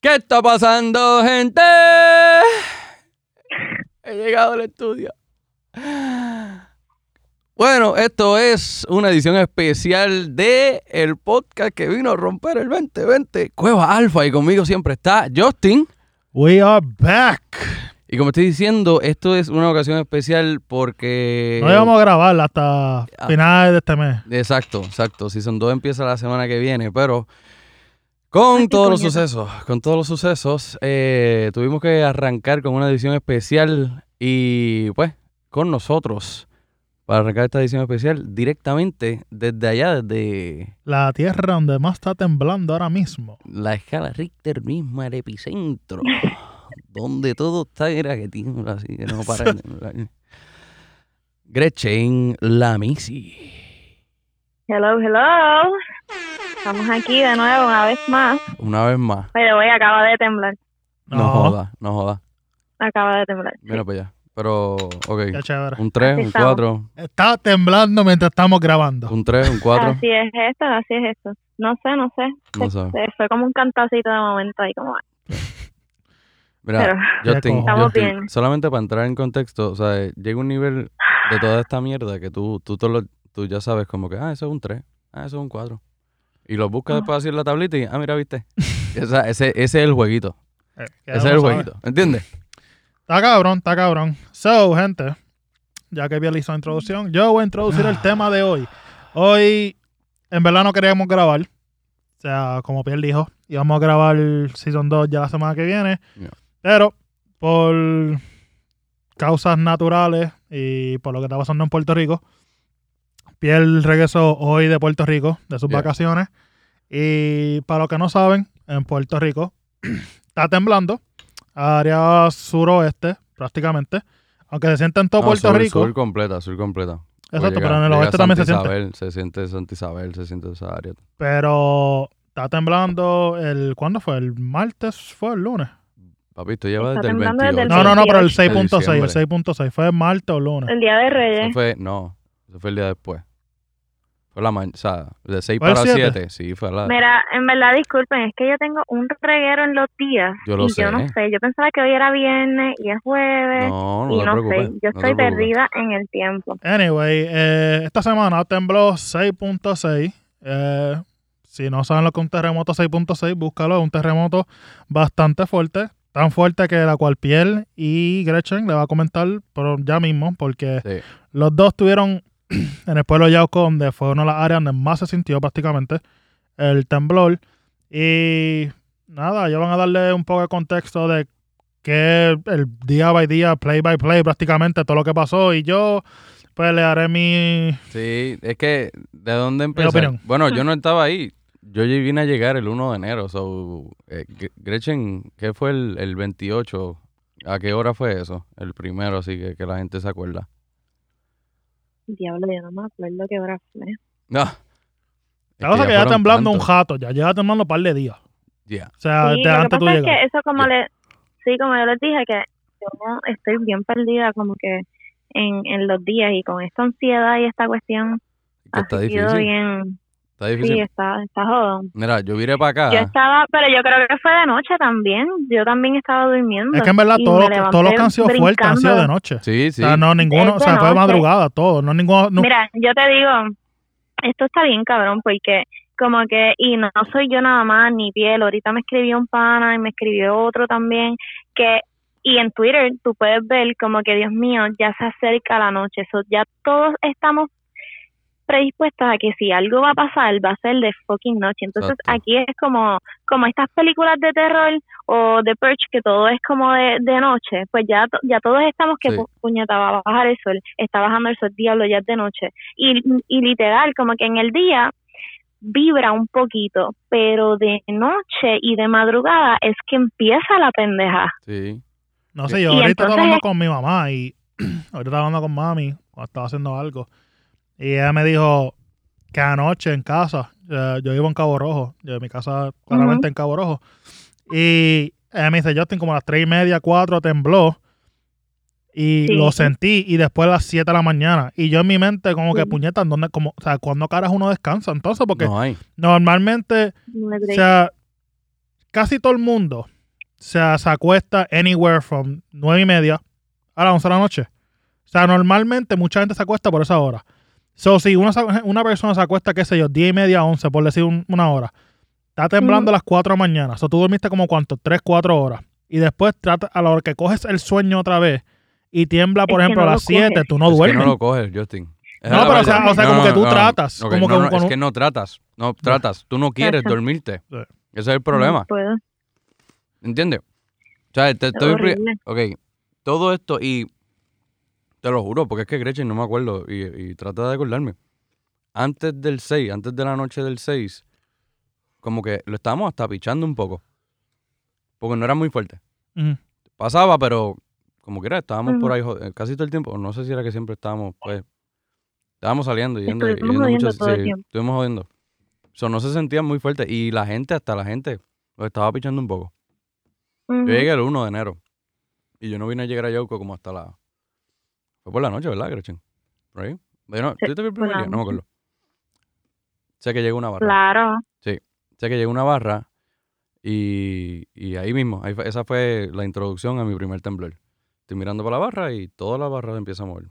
¿Qué está pasando, gente? He llegado al estudio. Bueno, esto es una edición especial de el podcast que vino a romper el 2020, Cueva Alfa, y conmigo siempre está Justin. We are back. Y como estoy diciendo, esto es una ocasión especial porque... No íbamos a grabar hasta Ah. finales de este mes. Exacto, exacto. Season 2 empieza la semana que viene, pero con Ay, todos los sucesos, con todos los sucesos, eh, tuvimos que arrancar con una edición especial y pues con nosotros para arrancar esta edición especial directamente desde allá, desde La tierra donde más está temblando ahora mismo. la escala Richter misma, el epicentro, donde todo está, era que tiembla así, que no para de temblar. Gretchen Lamisi. Hello, hello. Estamos aquí de nuevo una vez más. Una vez más. Pero voy, acaba de temblar. No, joda, no joda. Acaba de temblar. sí. Mira para allá. Pero, ok. Qué chévere. Un 3, Así un estamos. 4, Está temblando mientras estamos grabando. un 3, un 4. Así es esto, así es esto. No sé, no sé. No Se- sé. se- fue como un cantacito de momento ahí, como. Mira, Pero Justin, Estamos Justin, bien. solamente para entrar en contexto, o sea, llega un nivel de toda esta mierda que tú, tú, todo lo- tú ya sabes como que, ah, eso es un 3, ah, eso es un 4. Y lo buscas Ah. después así en la tablita y, ah, mira, viste. Esa- ese, ese es el jueguito. Eh, Ese es el jueguito. ¿Entiendes? Está cabrón, está cabrón. So, gente, ya que Biel hizo la introducción, yo voy a introducir el tema de hoy. Hoy, en verdad, no queríamos grabar. O sea, como Piel dijo, íbamos a grabar Season 2 ya la semana que viene. Pero, por causas naturales y por lo que está pasando en Puerto Rico, Piel regresó hoy de Puerto Rico, de sus vacaciones. Y para los que no saben, en Puerto Rico está temblando, área suroeste prácticamente, aunque se siente en todo No, Puerto sur, Rico. Sur completa, sur completa. Exacto, Llega- pero en el oeste también se Santa siente. Isabel, se siente Santa Isabel, se siente esa área. Pero está temblando el ¿cuándo fue? ¿El martes fue el lunes? Papi, esto lleva Está desde el temblando desde 28. el No, no, no, pero el 28. 6.6, el diciembre. 6.6 fue martes o lunes. El día de Eso Reyes. fue, no, eso fue el día después. Fue la mañana, o sea, de 6 ¿Fue el para siete? 7, sí, fue la... Mira, en verdad, disculpen, es que yo tengo un reguero en los días. Yo lo y sé. yo no sé, yo pensaba que hoy era viernes y es jueves. No, no y te no preocupes. sé, yo no estoy preocupes. perdida en el tiempo. Anyway, eh, esta semana tembló 6.6. Eh, si no saben lo que es un terremoto 6.6, búscalo. Es un terremoto bastante fuerte. Tan fuerte que la cual Piel y Gretchen le va a comentar por ya mismo, porque Sí. los dos estuvieron en el pueblo de Yauco, donde fue una de las áreas donde más se sintió prácticamente el temblor. Y nada, ya van a darle un poco de contexto de que el día by día, play by play, prácticamente todo lo que pasó. Y yo, pues le haré mi. Sí, es que, ¿de dónde empezar? Bueno, yo no estaba ahí. Yo vine a llegar el 1 de enero. So, eh, Gre- Gretchen, ¿qué fue el, el 28? ¿A qué hora fue eso? El primero, así que, que la gente se acuerda. Diablo, yo no me acuerdo qué hora fue. No. La cosa es que ya fueron temblando un jato, ya lleva temblando un par de días. Ya. O sea, Sí, antes tú pasa es llegas. que eso como Ya. le, sí, como yo les dije, que yo estoy bien perdida como que en, en los días y con esta ansiedad y esta cuestión Que ha está sido difícil. bien, Está sí, difícil. está, está jodón. Mira, yo viré para acá. Yo estaba, pero yo creo que fue de noche también, yo también estaba durmiendo. Es que en verdad todos todos los que han sido fuertes han sido de noche. Sí, sí. O sea, no, ninguno, o sea, fue de madrugada, todo. No, ninguno, no- Mira, yo te digo, esto está bien cabrón porque como que, y no soy yo nada más, ni piel, ahorita me escribió un pana y me escribió otro también, que, y en Twitter tú puedes ver como que, Dios mío, ya se acerca la noche, so, ya todos estamos predispuestos a que si algo va a pasar, va a ser de fucking noche. Entonces Exacto. aquí es como, como estas películas de terror o de Perch, que todo es como de, de noche, pues ya, to- ya todos estamos que Sí. pu- puñeta, va a bajar el sol, está bajando el sol, diablo, ya es de noche. Y, y literal, como que en el día vibra un poquito, pero de noche y de madrugada es que empieza la pendeja. Sí. No sé, yo Y ahorita estaba entonces- hablando con mi mamá y ahorita estaba hablando con mami cuando estaba haciendo algo. Y ella me dijo que anoche en casa, eh, yo vivo en Cabo Rojo, yo, mi casa claramente en Cabo Rojo. Y ella me dice, Justin, como a las tres y media, cuatro tembló. Y Sí. lo sentí y después a las 7 de la mañana. Y yo en mi mente como que Sí. puñetas, ¿dónde, como, o sea, ¿cuándo caras uno descansa? Entonces, porque No hay. normalmente No me o sea, casi todo el mundo se, se acuesta anywhere from 9 y media a las 11 de la noche. O sea, normalmente mucha gente se acuesta por esa hora. So, si una, una persona se acuesta, qué sé yo, 10 y media, 11, por decir un- una hora, está temblando a las 4 de la mañana. So, tú dormiste como cuánto, 3, 4 horas. Y después trata, a la hora que coges el sueño otra vez y tiembla, por Es que ejemplo, no a las 7, coges. tú no es que duermes. no lo coges, Justin. Esa No, pero o sea- o sea, como que tú tratas, Ok, como no, que- no, como- es que no tratas. No tratas. Tú no quieres Exacto. dormirte. Sí. Ese es el problema. No puedo. ¿Entiendes? O sea, te, Es estoy. Ok, todo esto y te lo juro, porque es que Gretchen no me acuerdo y, y trata de acordarme. Antes del 6, antes de la noche del 6, como que lo estábamos hasta pichando un poco. Porque no era muy fuerte. Pasaba, pero como que era, estábamos por ahí eh, casi todo el tiempo. No sé si era que siempre estábamos, pues, estábamos saliendo y yendo, y yendo el sí, estuvimos jodiendo. So, no se sentían muy fuertes. Y la gente, hasta la gente, lo estaba pichando un poco. Ujú. Yo llegué el 1 de enero. Y yo no vine a llegar a Yauco como hasta la. Fue por la noche, ¿verdad, Gretchen? ¿Por ahí? Bueno, Sí, ¿tú te vi el primer día? No me acuerdo. Sé que llegó una barra. Claro. Sé que llegó una barra. Y, y ahí mismo, ahí esa fue la introducción a mi primer temblor. Estoy mirando para la barra y toda la barra empieza a mover.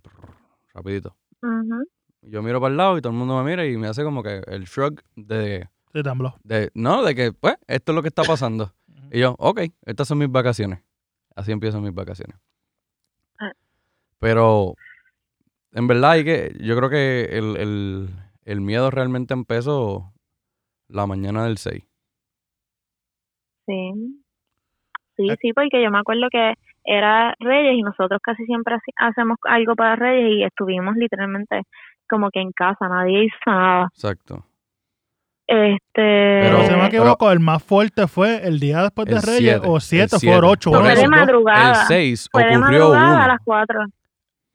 Rapidito. Ujú. Yo miro para el lado y todo el mundo me mira y me hace como que el shrug de, Sí, tembló. de no, de que, pues, esto es lo que está pasando. Y yo, ok, estas son mis vacaciones. Así empiezan mis vacaciones. Pero, en verdad, hay que, yo creo que el, el, el miedo realmente empezó la mañana del 6. Sí. Sí, Eh. sí, porque yo me acuerdo que era Reyes y nosotros casi siempre hace- hacemos algo para Reyes y estuvimos literalmente como que en casa, nadie hizo nada. Exacto. Este. Pero, si no me pero- equivoco, el más fuerte fue el día después de El Reyes, siete, o el 7, siete. fue 8. Por fue de El madrugada. 6 Fue de ocurrió madrugada uno. a las 4.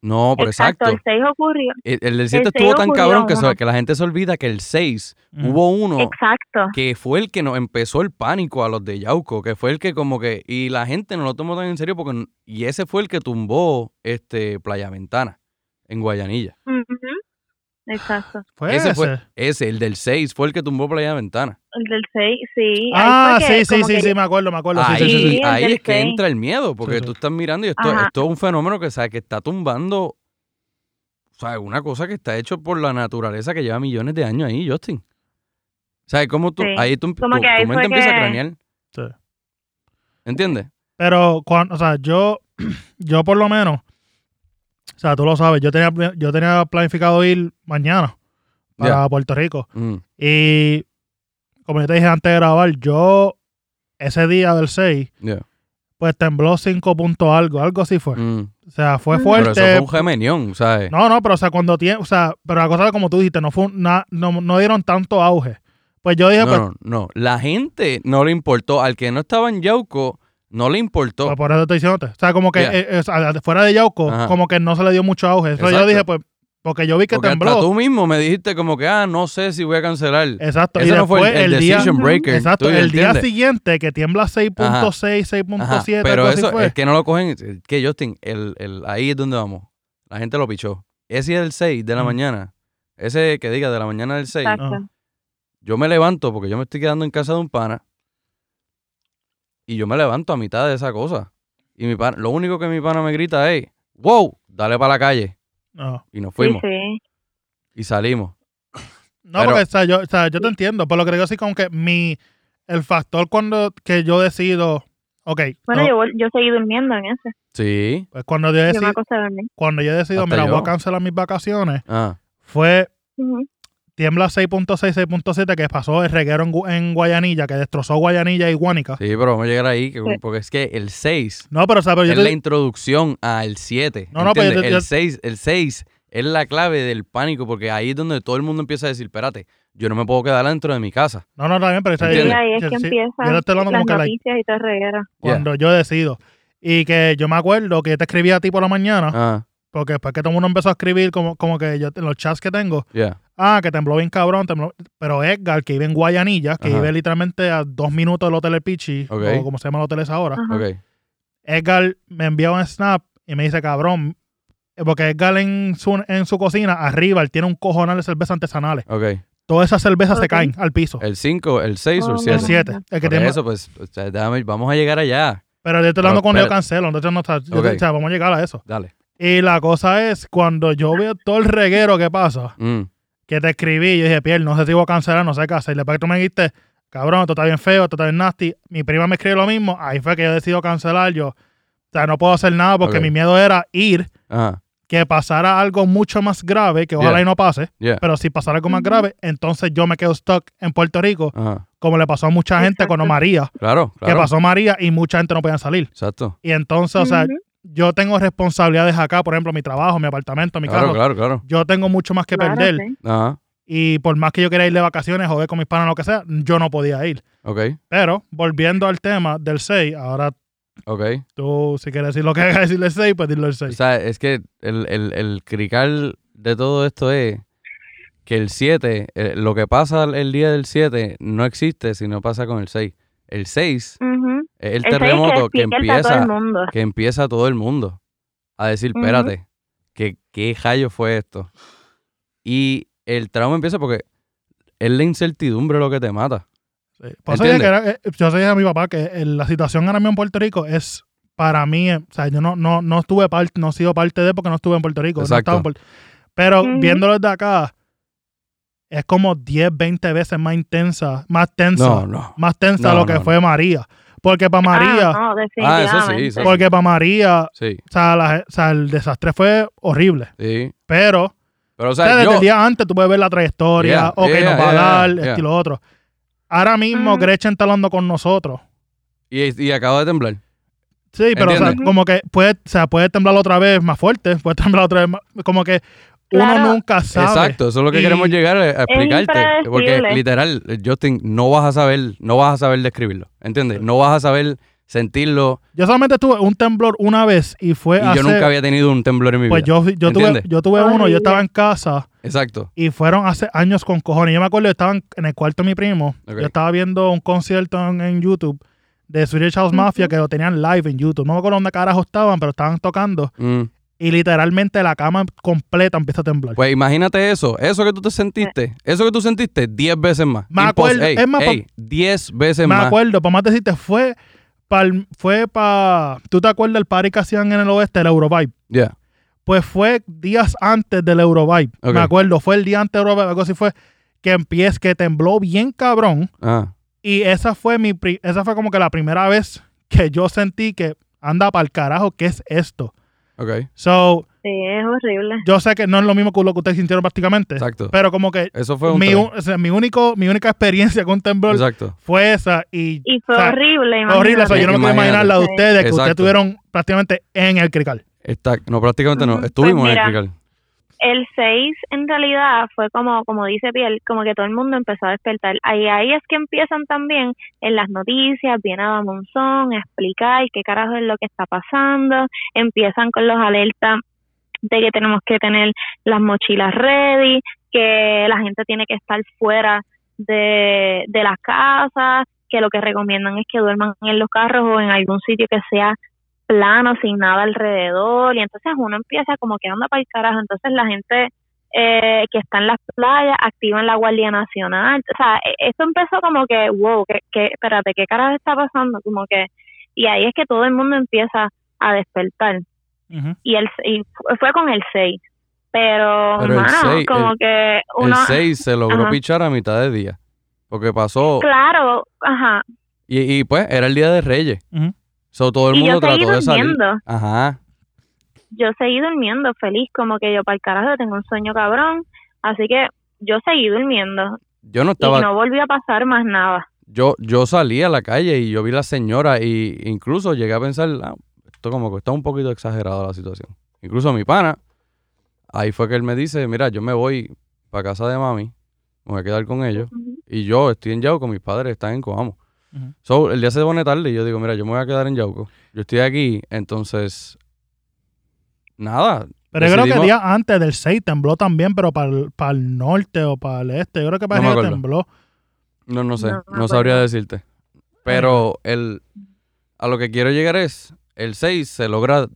No, pero exacto. el 6 ocurrió. El, el del 7 el estuvo tan cabrón que, se- que la gente se olvida que el 6 hubo uno Exacto. que fue el que nos empezó el pánico a los de Yauco, que fue el que como que, y la gente no lo tomó tan en serio porque, y ese fue el que tumbó este Playa Ventana en Guayanilla. Exacto. Fue ese ese. fue, ese, el del 6, fue el que tumbó Playa Ventana. El del 6, sí. Ah, sí, sí, sí, que- sí, me acuerdo, me acuerdo. Sí, ahí sí, sí, sí. Ahí es que entra el miedo, porque Sí, sí. tú estás mirando y esto, esto es un fenómeno que, sea, que está tumbando, o sea, una cosa que está hecho por la naturaleza que lleva millones de años ahí, Justin. O sea, como tú, Sí. ahí tu, Como tu- que ahí tu mente empieza a que- cranear. Sí. ¿Entiendes? Pero, cuando, o sea, yo, yo por lo menos, o sea, tú lo sabes, yo tenía, yo tenía planificado ir mañana para. Puerto Rico. Mm, Y como yo te dije antes de grabar, yo ese día del 6, yeah. pues tembló 5 puntos algo, algo así fue. Mm. O sea, fue Pero Pero fuerte. eso fue un gemenión, ¿sabes? No, no, pero o sea, cuando tiene, o sea, pero la cosa como tú dijiste, no fue na- no, no dieron tanto auge. Pues yo dije, No, pues, no, no. La gente no le importó. Al que no estaba en Yauco, no le importó. pues por eso estoy diciéndote. O sea, como que Yeah. eh, eh, fuera de Yauco, Ajá. como que no se le dio mucho auge. Entonces yo dije, pues, porque yo vi que Porque tembló. hasta tú mismo me dijiste como que, ah, no sé si voy a cancelar. Exacto. y Ese no fue después el, el día, decision breaker. exacto, ¿tú el día entiendes? siguiente que tiembla 6.6, Ajá, 6.7, Pero eso fue. es que no lo cogen. Que Justin, el, el, ahí es donde vamos. La gente lo pichó. Ese es el 6 de la Mm. mañana. Ese que diga de la mañana del 6. Exacto. Yo me levanto porque yo me estoy quedando en casa de un pana. Y yo me levanto a mitad de esa cosa. Y mi pana, lo único que mi pana me grita es, wow, dale para la calle. No, Y nos fuimos. sí. Y salimos. No, Pero- porque o sea, yo, o sea, yo te entiendo, por lo que digo así como que mi, el factor cuando que yo decido, ok, Bueno, no, yo, yo seguí durmiendo en ese. Sí. pues cuando yo Yo me decido, acosté a dormir. cuando yo decido, Hasta mira, voy yo. a cancelar mis vacaciones, Ah, fue Ujú. Tiembla 6.6, 6.7 que pasó el reguero en, Gu- en Guayanilla, que destrozó Guayanilla y Guánica. sí, pero vamos a llegar ahí. que- Sí. Porque es que el 6 No, pero o sea, pero yo es te- la introducción al 7. No, no, pero yo- yo- el 6 el 6 es la clave del pánico porque ahí es donde todo el mundo empieza a decir, espérate, yo no me puedo quedar dentro de mi casa. no, no, está bien, pero Sí, ¿Entiendes? ahí es que sí, empiezan yo estoy las como que like, noticias y todo reguero. cuando yo decido. Y que yo me acuerdo que yo te escribí a ti por la mañana, Ah, porque después que todo el mundo empezó a escribir como, como que yo en los chats que tengo, ya. Ah, que tembló bien cabrón, tembló. pero Edgar, que vive en Guayanilla, que Ajá. vive literalmente a dos minutos del Hotel El Pichi, o como se llama el hotel es ahora. Edgar me envía un snap y me dice, cabrón, eh, porque Edgar en su, en su cocina, arriba, él tiene un cojonal de cerveza artesanales. Ok. todas esas cervezas se caen al piso. El 5, el 6 o el Oh, 7. El 7. El que tiene- eso, pues, o sea, déjame- vamos a llegar allá. Pero yo estoy hablando yo espérate. cancelo, entonces no está. yo-. O sea, vamos a llegar a eso. Dale. Y la cosa es, cuando yo veo todo el reguero que pasa, Mm, que te escribí, yo dije, Pierre, no sé si voy a cancelar, no sé qué hacer. Y después que tú me dijiste, cabrón, esto está bien feo, esto está bien nasty. Mi prima me escribió lo mismo, ahí fue que yo decidí cancelar. Yo, o sea, no puedo hacer nada porque mi miedo era ir, Ajá. que pasara algo mucho más grave, que ojalá Yeah. y no pase. Yeah. Pero si pasara algo más grave, entonces yo me quedo stuck en Puerto Rico, Ajá. como le pasó a mucha gente cuando María, Claro, que claro. pasó María y mucha gente no podía salir. Exacto. Y entonces, o sea. Yo tengo responsabilidades acá, por ejemplo, mi trabajo, mi apartamento, mi Claro, carro. claro, claro. Yo tengo mucho más que Claro, perder. sí. Ajá. Y por más que yo quería ir de vacaciones, joder con mis panas, lo que sea, yo no podía ir. Ok, Pero, volviendo al tema del 6, ahora ok. tú, si quieres decir lo que hay que decir del 6, pues dilo del O 6. sea, es que el, el, el crical de todo esto es que el 7, eh, lo que pasa el día del 7 no existe si no pasa con el 6. El 6 Ujú. Es el terremoto que empieza, mundo. que empieza todo el mundo a decir, espérate, ¿qué, ¿qué rayo fue esto? Y el trauma empieza porque es la incertidumbre lo que te mata. Sí. ¿Entiendes? que era- eh, yo dije a mi papá que eh, la situación ahora mismo en Puerto Rico es para mí, eh, o sea, yo no, no, no estuve parte, no he sido parte de porque no estuve en Puerto Rico. no Exacto. estaba en Puerto- pero Ujú. viéndolo desde acá, es como 10, 20 veces más intensa, más tensa, No, no. más tensa No, lo que no, fue María. Porque para María, Ah, no, Ah, eso sí, eso sí. porque para María, Sí, o sea, la- o sea, el desastre fue horrible. sí. Pero Pero, o O sea, desde yo... el día antes tú puedes ver la trayectoria, Yeah, ok, yeah, nos va a dar, yeah. esto y lo otro. Ahora mismo Ujú. Gretchen está hablando con nosotros. Y, y acabo de temblar. Sí, pero o sea, como que puede, o sea, puede temblar otra vez más fuerte, puede temblar otra vez más, como que uno nunca sabe. Exacto, eso es lo que Y- queremos llegar a, explicarte. Porque literal, Justin, no vas a saber, no vas a saber describirlo. ¿Entiendes? No vas a saber sentirlo. Yo solamente tuve un temblor una vez y fue Y hace, yo nunca había tenido un temblor en mi pues vida. yo, yo tuve, yo tuve uno, yo estaba en casa Exacto. y fueron hace años con cojones. Yo me acuerdo, estaban en el cuarto de mi primo. Yo estaba viendo un concierto en, en YouTube de Swedish House Mafia que lo tenían live en YouTube. No me acuerdo dónde carajo estaban, pero estaban tocando. Mm. Y literalmente la cama completa empieza a temblar. Pues imagínate eso, eso que tú te sentiste, eso que tú sentiste 10 veces más. Me acuerdo, ey, es más, ey, 10 veces me más. acuerdo, para más decirte, fue para. Fue pa, ¿Tú te acuerdas del party que hacían en el oeste, el Eurovibe? Ya. Pues fue días antes del Eurovibe. Me acuerdo, fue el día antes del Eurovibe, algo así fue, que empieza, que tembló bien cabrón. Ah, Y esa fue mi esa fue como que la primera vez que yo sentí que anda para el carajo, ¿qué es esto? Ok. So, Sí, es horrible. yo sé que no es lo mismo que lo que ustedes sintieron prácticamente. Exacto. Pero como que Eso fue un mi, tres. un- o sea, mi único, mi única experiencia con temblor Exacto. fue esa y, Y fue o sea, horrible. fue horrible. o sea, yo no me puedo Imagínate. imaginar la de ustedes, que ustedes Exacto. estuvieron prácticamente en el crical. Está, no, prácticamente no. Estuvimos Pues en el mira, crical. El 6 en realidad fue como, como dice Piel, como que todo el mundo empezó a despertar. Ahí, ahí es que empiezan también en las noticias, viene a Monzón a explicar qué carajo es lo que está pasando, empiezan con los alertas de que tenemos que tener las mochilas ready, que la gente tiene que estar fuera de, de las casas, que lo que recomiendan es que duerman en los carros o en algún sitio que sea plano, sin nada alrededor, y entonces uno empieza como que anda para el carajo, entonces la gente eh, que está en las playas activan la Guardia Nacional, o sea, e- esto empezó como que, wow, que, que, espérate, ¿qué carajo está pasando? Como que, y ahí es que todo el mundo empieza a despertar, y, el, y fu- fue con el 6, pero, Pero el como el- que El uno, 6 se logró Ajá. pichar a mitad de día. Porque pasó. claro, ajá, Y, y pues era el día de Reyes. So, todo el y mundo yo seguí trató de salir. durmiendo. Ajá. yo seguí durmiendo feliz, como que yo para el carajo tengo un sueño cabrón, así que yo seguí durmiendo Yo no y estaba. no volvió a pasar más nada. Yo, yo salí a la calle y yo vi la señora y incluso llegué a pensar, ah, esto como que está un poquito exagerada la situación. Incluso mi pana, ahí fue que él me dice, mira, yo me voy para casa de mami, me voy a quedar con ellos y yo estoy en Yauco, mis padres están en Coamo. So, el día se pone tarde y yo digo, mira, yo me voy a quedar en Yauco. Yo estoy aquí, entonces, nada. Pero yo creo que el decidimos- día antes del 6 tembló también, pero para el, para el norte o para el este. Yo creo que para No el tembló. No, no sé, No, sabría decirte. Pero el, a lo que quiero llegar es, el 6 se logra,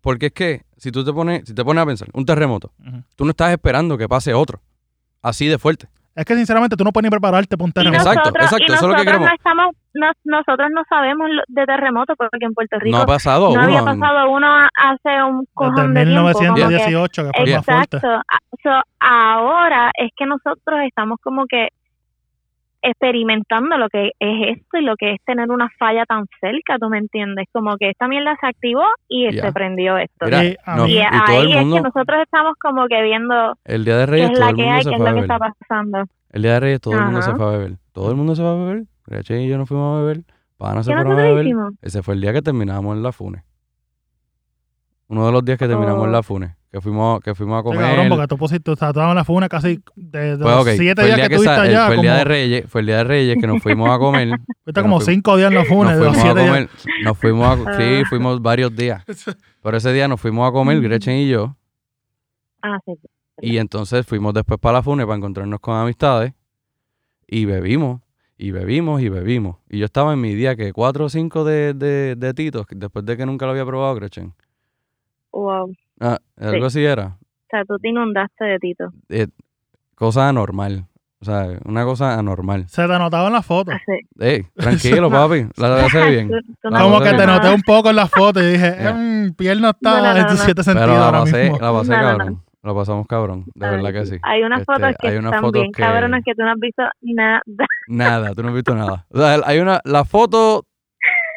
porque es que si tú te pones, si te pones a pensar, un terremoto, tú no estás esperando que pase otro, así de fuerte. Es que sinceramente tú no puedes ni prepararte para un terremoto. Exacto, nosotros, exacto, y eso es lo que nosotros queremos. no estamos, no- nosotros no sabemos de terremoto porque en Puerto Rico No ha pasado no había uno. pasado uno hace un Desde cojón de tiempo. como que- 1918, que fue el más fuerte. Exacto. Ah, So, ahora es que nosotros estamos como que experimentando lo que es esto y lo que es tener una falla tan cerca, ¿tú me entiendes? Como que esta mierda se activó y se prendió esto. Mira, Y no, y y todo ahí el mundo, es que nosotros estamos como que viendo el día de qué Reyes, es todo la el que mundo hay, se qué es fue a lo que está pasando. El día de Reyes todo el mundo se fue a beber. Todo el mundo se fue a beber. Grache y yo nos fuimos a beber. Pana se ¿Qué fueron a beber. hicimos? Ese fue el día que terminamos en la Fune. Uno de los días que terminamos en Oh. la Fune. Que fuimos, que fuimos a Sí, comer. cabrón, porque tú pusiste, o sea, tú estabas en la funa casi de, de Pues, los ok, siete fue el días día que que tuviste allá, fue el día como, de Reyes, fue el día de Reyes que nos fuimos a comer. fuiste como nos fuimos- cinco días en la funa, nos de los fuimos a siete días. comer, nos fuimos a, sí, fuimos varios días. Pero ese día nos fuimos a comer, Gretchen y yo, Ah, sí. y entonces fuimos después para la Fune para encontrarnos con amistades y bebimos, y bebimos, y bebimos. Y yo estaba en mi día que cuatro o cinco de, de, de titos, después de que nunca lo había probado, Gretchen. Wow. O Ah, algo así era. sea, tú te inundaste de Tito. Eh, cosa anormal. O sea, una cosa anormal. Se te notaba en la foto. Así. Ey, tranquilo, papi. La hace bien. Tú- tú La no Como que te noté un poco en la foto y dije, mmm, piel no está No, no, no, en tus siete Pero sentidos la ahora pasé, mismo. la pasé No, no, no. cabrón. La pasamos cabrón. De verdad que sí. Hay unas Este, fotos que hay unas están fotos bien que- cabronas que tú no has visto nada. Nada, tú no has visto nada. O sea, hay una, las fotos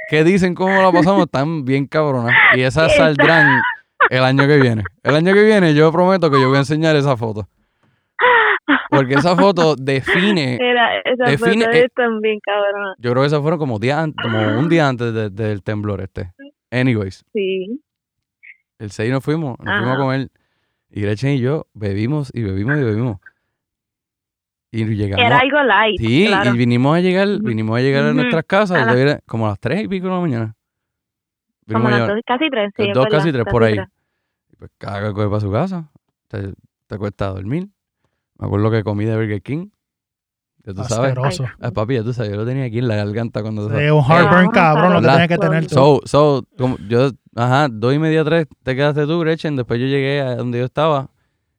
que dicen cómo la pasamos están bien cabronas. Y esas Esa- saldrán el año que viene. El año que viene yo prometo que yo voy a enseñar esa foto. Porque esa foto define. Esa define, foto es eh, también cabrón. Yo creo que esa fueron como, día, como un día antes del temblor este. Anyways. Sí. El 6 nos fuimos, nos fuimos con él. Y Gretchen y yo bebimos y bebimos y bebimos. Y llegamos. Era algo light. Sí, y vinimos a llegar, vinimos a llegar a nuestras casas como a las 3 y pico de la mañana. Vinimos como a las 2, casi 3, sí. 2, casi 3, por ahí pues cada cual coge para su casa. Te, te cuesta dormir. Me acuerdo que comí de Burger King. Ya tú sabes. Asqueroso. Ah, papi, ya tú sabes, yo lo tenía aquí en la garganta cuando... Sí, un heartburn cabrón lo que tienes que tener tú. So, so, como yo, ajá, dos y media, tres, te quedaste tú, Gretchen. Después yo llegué a donde yo estaba,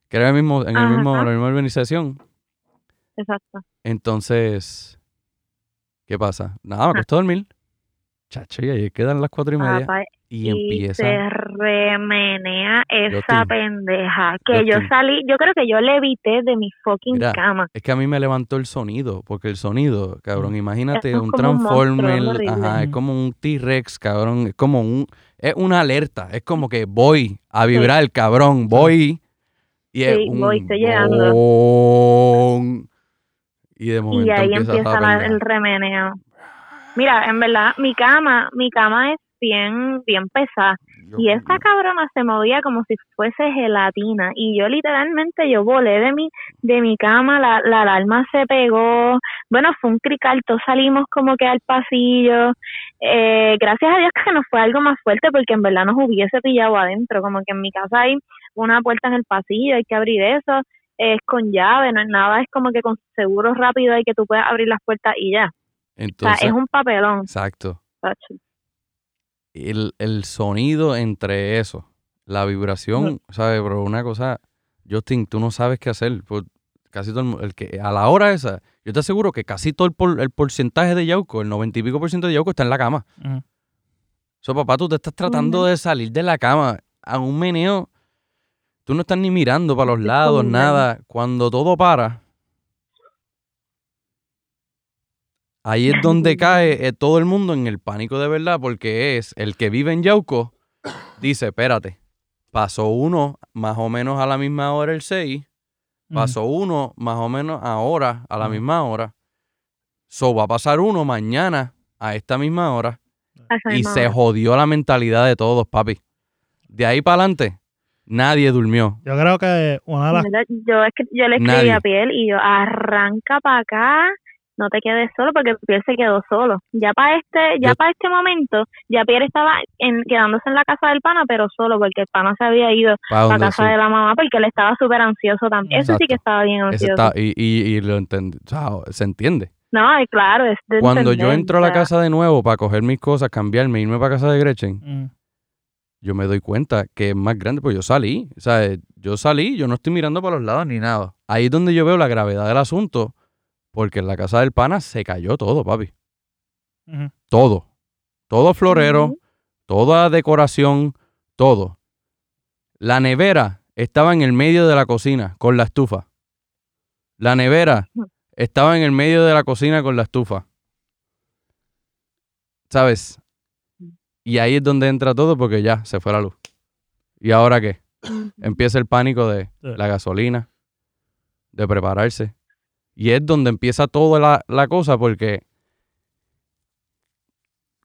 que era el mismo, en el Ajá. mismo, la misma organización. Exacto. Entonces, ¿qué pasa? Nada, me Ah. costó dormir. Chacho, y ahí quedan las cuatro y media. Papá, y, y empieza. se remenea esa pendeja. Que yo salí, yo creo que yo levité de mi fucking Mira, cama. Es que a mí me levantó el sonido, porque el sonido, cabrón, imagínate es un Transformer, ajá, es Ujú. como un T-Rex, cabrón, es como un, es una alerta, es como que voy a vibrar, cabrón, voy, y es Sí, un voy, estoy llegando. y de momento Y ahí empieza a la- el remeneo. Mira, en verdad, mi cama, mi cama es bien, bien pesada. Y esta cabrona se movía como si fuese gelatina. Y yo literalmente, yo volé de mi, de mi cama, la, la alarma se pegó. Bueno, fue un crical, todos salimos como que al pasillo. Eh, gracias a Dios que no fue algo más fuerte porque en verdad nos hubiese pillado adentro. Como que en mi casa hay una puerta en el pasillo, hay que abrir eso. Es con llave, no es nada, es como que con seguro rápido hay que tú puedas abrir las puertas y ya. O sea, Entonces, es un papelón. exacto, el, el sonido entre eso, la vibración, ¿sabes? Pero una cosa, Justin, tú no sabes qué hacer. por- casi todo el, que a la hora esa, yo te aseguro que casi todo el, por- el porcentaje de Yauco, el noventa y pico por ciento de Yauco está en la cama. Ujú. So, papá, tú te estás tratando de salir de la cama a un meneo. Tú no estás ni mirando para los lados, nada. Cuando todo para, ahí es donde cae eh, todo el mundo en el pánico de verdad, porque es el que vive en Yauco, dice, espérate, pasó uno más o menos a la misma hora el 6, pasó uno más o menos ahora a la misma hora, so va a pasar uno mañana a esta misma hora esa y misma se hora. jodió la mentalidad de todos, papi. De ahí para adelante, nadie durmió. Yo creo que una de las Mira, Yo, es que yo le escribí Nadie. a Piel y yo, arranca para acá, no te quedes solo porque Piel se quedó solo. Ya para este, ya para este momento, ya Piel estaba en, quedándose en la casa del pana, pero solo porque el pana se había ido para donde casa de la mamá porque él estaba súper ansioso también. Eso sí que estaba bien ansioso. está- y, y- y lo entendí, o sea, se entiende. No, y claro, es de Cuando yo entro a la casa de nuevo para coger mis cosas, cambiarme, irme para casa de Gretchen, mm, yo me doy cuenta que es más grande, pues yo salí, o sea, yo salí, yo no estoy mirando para los lados ni nada. Ahí es donde yo veo la gravedad del asunto, porque en la casa del pana se cayó todo, papi. Todo. Todo florero, toda decoración, todo. La nevera estaba en el medio de la cocina con la estufa. La nevera estaba en el medio de la cocina con la estufa. ¿Sabes? Y ahí es donde entra todo porque ya se fue la luz. ¿Y ahora qué? Empieza el pánico de la gasolina, de prepararse. Y es donde empieza toda la, la cosa porque,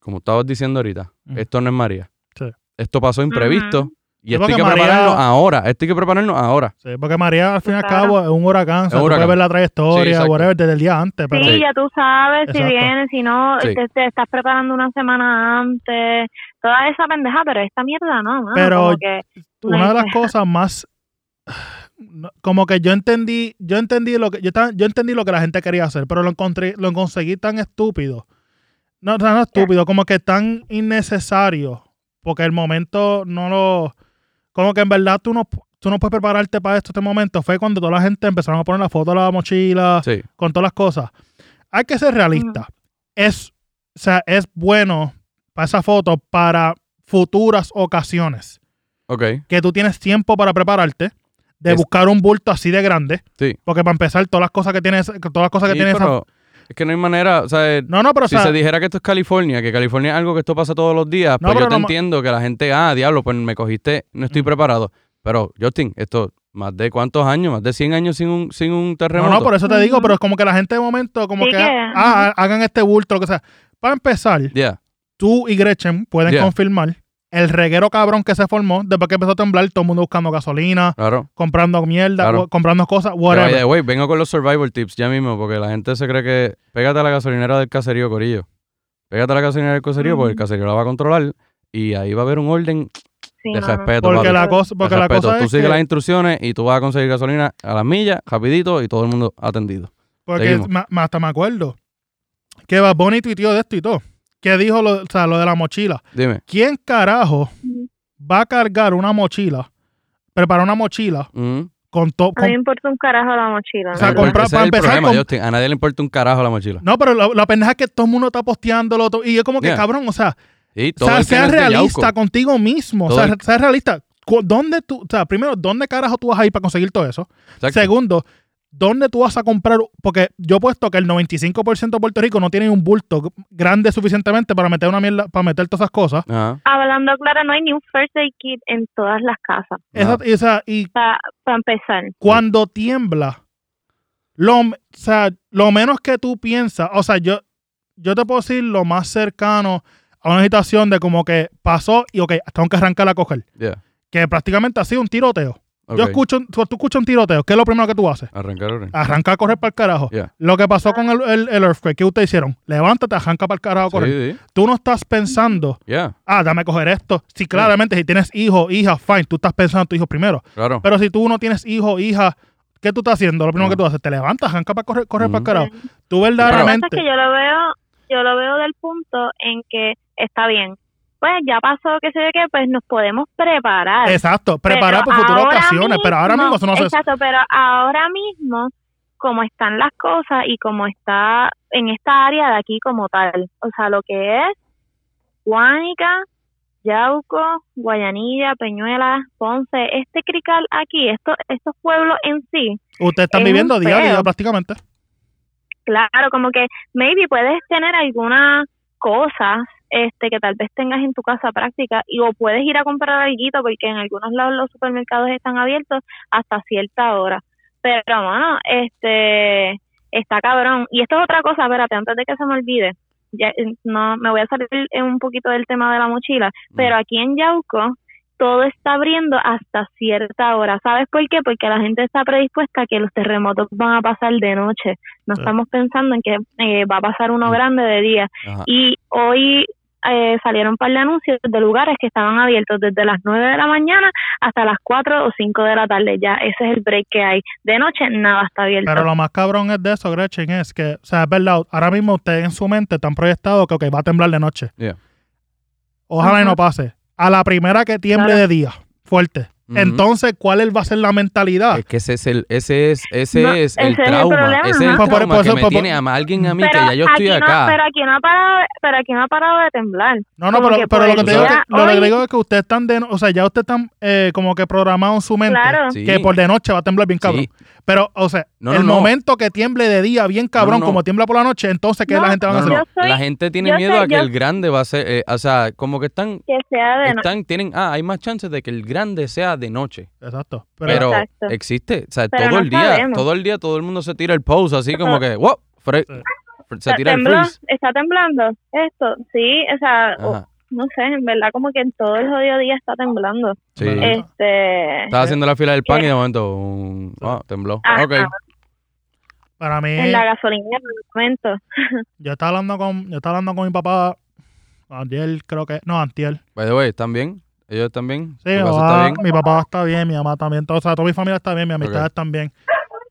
como estabas diciendo ahorita, esto no es María. Sí. Esto pasó imprevisto y Sí, esto hay que María- prepararnos ahora. Esto hay que prepararnos ahora. Sí, porque María al fin y al cabo es un huracán, huracán. puedes ver la trayectoria, exacto. whatever, desde el día antes, pero Sí, Sí. ya tú sabes si vienes, si no, Sí. te, te estás preparando una semana antes, toda esa pendeja, pero esta mierda no, mano, Pero que una de las cosas más como que yo entendí, yo entendí lo que yo, yo entendí lo que la gente quería hacer, pero lo encontré, lo conseguí tan estúpido. No, tan estúpido, como que tan innecesario, porque el momento no lo como que en verdad tú no tú no puedes prepararte para esto este momento. Fue cuando toda la gente empezaron a poner la foto de la mochila, Sí. con todas las cosas. Hay que ser realista. Es, o sea, es bueno para esa foto para futuras ocasiones. Ok. Que tú tienes tiempo para prepararte, de Es- buscar un bulto así de grande. Sí. Porque para empezar, todas las cosas que tienes, todas las cosas que Sí, tienes. esa- pero es que no hay manera, o sea, No, no, pero o si sea, se dijera que esto es California, que California es algo que esto pasa todos los días, No, pues pero yo te no entiendo que la gente, ah, diablo, pues me cogiste, no estoy Mm. preparado. Pero, Justin, esto, más de cuántos años, más de 100 años sin un, sin un no, terremoto. no, por eso te digo, pero es como que la gente de momento, como Sí que, ah, hagan este bulto, lo que sea. Para empezar, Yeah, tú y Gretchen pueden Yeah. confirmar el reguero cabrón que se formó después que empezó a temblar, todo el mundo buscando gasolina, claro. comprando mierda, Claro. comprando cosas, whatever. the way, vengo con los survival tips ya mismo, porque la gente se cree que pégate a la gasolinera del caserío, Corillo. Pégate a la gasolinera del caserío, porque el caserío la va a controlar y ahí va a haber un orden sí, de respeto. Porque papi. la cosa, porque la cosa Tú es sigues que- las instrucciones y tú vas a conseguir gasolina a las millas, rapidito, y todo el mundo atendido. Porque Seguimos. ma- ma- hasta me acuerdo que Bad Bunny tuiteó de esto y todo. Que dijo lo, o sea, lo de la mochila. Dime. ¿Quién carajo va a cargar una mochila? Preparar una mochila Mm. con todo. A mí me importa un carajo la mochila. O sea, comprar- para es empezar problema, con- Justin. A nadie le importa un carajo la mochila. No, pero la, la pendeja es que todo el mundo está posteándolo. todo- y es como que, Yeah. cabrón, o sea, Sí, o sea el que sea no es de realista contigo mismo. Todo O sea, el- sea realista. ¿Dónde tú, o sea, primero, ¿dónde carajo tú vas a ir para conseguir todo eso? Exacto. Segundo, ¿dónde tú vas a comprar? Porque yo he puesto que el 95% de Puerto Rico no tiene un bulto grande suficientemente para meter una mierda, para meter todas esas cosas. Ajá. Hablando claro, no hay ni un first aid kit en todas las casas. Esa- sea, y Para empezar. cuando tiembla, lo, o sea, lo menos que tú piensas, o sea, yo, yo te puedo decir lo más cercano a una situación de como que pasó y ok, tengo que arrancar a coger. Yeah. Que prácticamente ha sido un tiroteo. Yo escucho, un- tú, tú escuchas un tiroteo, ¿qué es lo primero que tú haces? Arrancar, arrancar. Arrancar a correr para el carajo. Yeah. Lo que pasó con el, el, el earthquake, ¿qué ustedes hicieron? Levántate, arranca para el carajo a correr. Sí, sí. Tú no estás pensando, Yeah, ah, dame coger esto. Sí, claramente, si tienes hijo, hija, fine, tú estás pensando en tu hijo primero. claro. Pero si tú no tienes hijo, hija, ¿qué tú estás haciendo? Lo primero que tú haces, te levantas, arranca para correr, correr para el Ujú. carajo. Tú Lo que pasa verdaderamente... es que yo lo veo, yo lo veo del punto en que está bien. Pues ya pasó, que sé yo qué, pues nos podemos preparar. Exacto, preparar Pero por futuras ocasiones, pero ahora mismo eso no se... Exacto, pero ahora mismo, como están las cosas y como está en esta área de aquí como tal, o sea, lo que es Guánica, Yauco, Guayanilla, Peñuelas, Ponce, este crical aquí, estos, estos pueblos en sí, Ustedes están es viviendo un día a día feo. prácticamente. claro, como que maybe puedes tener algunas cosas este que tal vez tengas en tu casa práctica y o puedes ir a comprar algo porque en algunos lados los supermercados están abiertos hasta cierta hora. Pero bueno, este está cabrón. Y esto es otra cosa, espérate, antes de que se me olvide. Ya, no me voy a salir en un poquito del tema de la mochila, pero aquí en Yauco todo está abriendo hasta cierta hora. ¿Sabes por qué? Porque la gente está predispuesta a que los terremotos van a pasar de noche. No estamos pensando en que eh, va a pasar uno Mm. grande de día. Ajá. Y hoy eh, salieron un par de anuncios de lugares que estaban abiertos desde las 9 de la mañana hasta las 4 o 5 de la tarde. Ya ese es el break que hay. De noche nada está abierto. Pero lo más cabrón es de eso, Gretchen, es que, o sea, es verdad, ahora mismo ustedes en su mente están proyectados que ok, va a temblar de noche. Yeah. Ojalá y no pase. A la primera que tiemble Claro. de día, fuerte. Entonces, ¿cuál va a ser la mentalidad? Es que ese es el, ese es, ese No, es ese el es el trauma. problema, ese es el ajá. Por- por- trauma por que eso- me por- tiene a alguien a mí que Pero ya yo estoy aquí acá. No, pero aquí no ha parado, pero aquí no ha parado de temblar. No, no, pero, que pero lo que el te digo, que, lo que digo es que ustedes están, de, o sea, ya ustedes están eh, como que programados en su mente Claro. Sí. que por de noche va a temblar bien cabrón. Sí. Pero, o sea, No, no, el no. momento que tiemble de día bien cabrón, no. como tiembla por la noche, entonces, ¿qué No, la gente va a hacer? no, Yo soy- La gente tiene miedo sé, a que yo- el grande va a ser, eh, o sea, como que están, Que sea de están, tienen, ah, hay más chances de que el grande sea de noche. Exacto. Pero, Pero Exacto. existe, o sea, Pero todo no el día, sabemos. todo el día todo el mundo se tira el pose así como que, wow, fre- fre- se tira el freeze. ¿Está temblando? Esto, sí, o sea, no sé, en verdad como que en todo el jodido día está temblando. sí. Este, Estaba haciendo la fila del pan y de momento, um, ah, tembló. Ajá. Ok. para mí, en la gasolinera en el momento. yo estaba hablando con, yo estaba hablando con mi papá ayer, creo que, no, antier. By the way, ¿están bien? ¿Ellos están bien? Sí, ¿Tu mi papá, está bien? mi papá está bien, mi mamá también, todo, o sea, toda mi familia está bien, mis amistades Ok. están bien.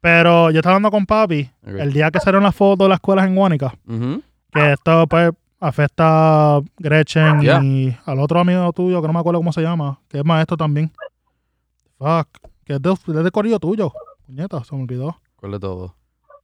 Pero yo estaba hablando con papi el día que salieron las fotos de las escuelas en Guánica, Ujú. que esto pues afecta a Gretchen Yeah. y al otro amigo tuyo, que no me acuerdo cómo se llama, que es maestro también. Fuck, que es de, es de corrido tuyo. Puñeta, se me olvidó. ¿Cuál de todo?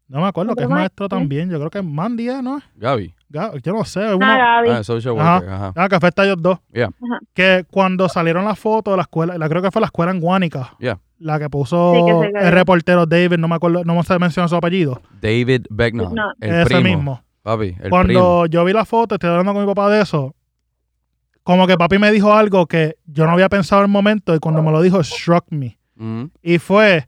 No me acuerdo, que es maestro también. Yo creo que es Mandy, ¿eh? ¿no? Gaby. Ga- Yo no sé. es Ah, Gaby. Ah, social Ajá. worker. Ajá. Ah, que afecta a ellos dos. Yeah. Ajá. Que cuando salieron las fotos de la escuela, la creo que fue la escuela en Guánica, Yeah. la que puso Sí, que el reportero David, no me acuerdo, no se menciona su apellido. David Beckner. No. El ese primo. mismo. Papi, el cuando primo. yo vi la foto, estoy hablando con mi papá de eso, como que papi me dijo algo que yo no había pensado en el momento y cuando me lo dijo, struck me. Ujú, Y fue,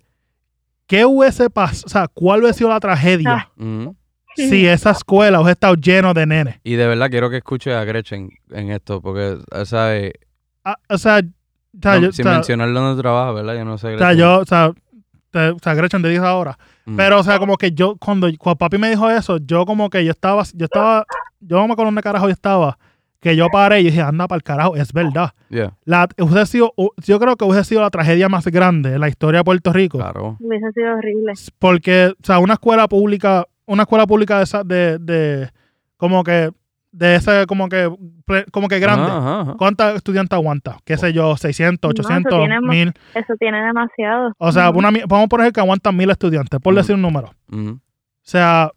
¿qué hubiese pasado? O sea, ¿cuál hubiese sido la tragedia Ah. ujú. si esa escuela hubiese estado lleno de nenes? Y de verdad quiero que escuche a Gretchen en esto, porque, o sea, eh, Ah, o sea, o sea, no- yo, o sin sea, mencionar dónde trabaja, ¿verdad? Yo no sé. o sea, Gretchen. yo, o sea, te- o sea, Gretchen te dice ahora. Mm. Pero, o sea, como que yo, cuando, cuando papi me dijo eso, yo como que yo estaba, yo estaba, yo no me acuerdo dónde carajo yo estaba, que yo paré y dije, anda para el carajo, es verdad. Yeah, La, hubiese sido, yo creo que hubiese sido la tragedia más grande en la historia de Puerto Rico. claro. Hubiese sido horrible. Porque, o sea, una escuela pública, una escuela pública de esa, de, de como que, de ese, como que, como que grande. Ajá, ajá. ¿Cuántos estudiantes aguanta? ¿Qué sé yo? ¿600, No, eso 800, tiene más. 1000? Eso tiene demasiado. O sea, una, vamos a poner que aguantan 1000 estudiantes, por decir un número. O sea,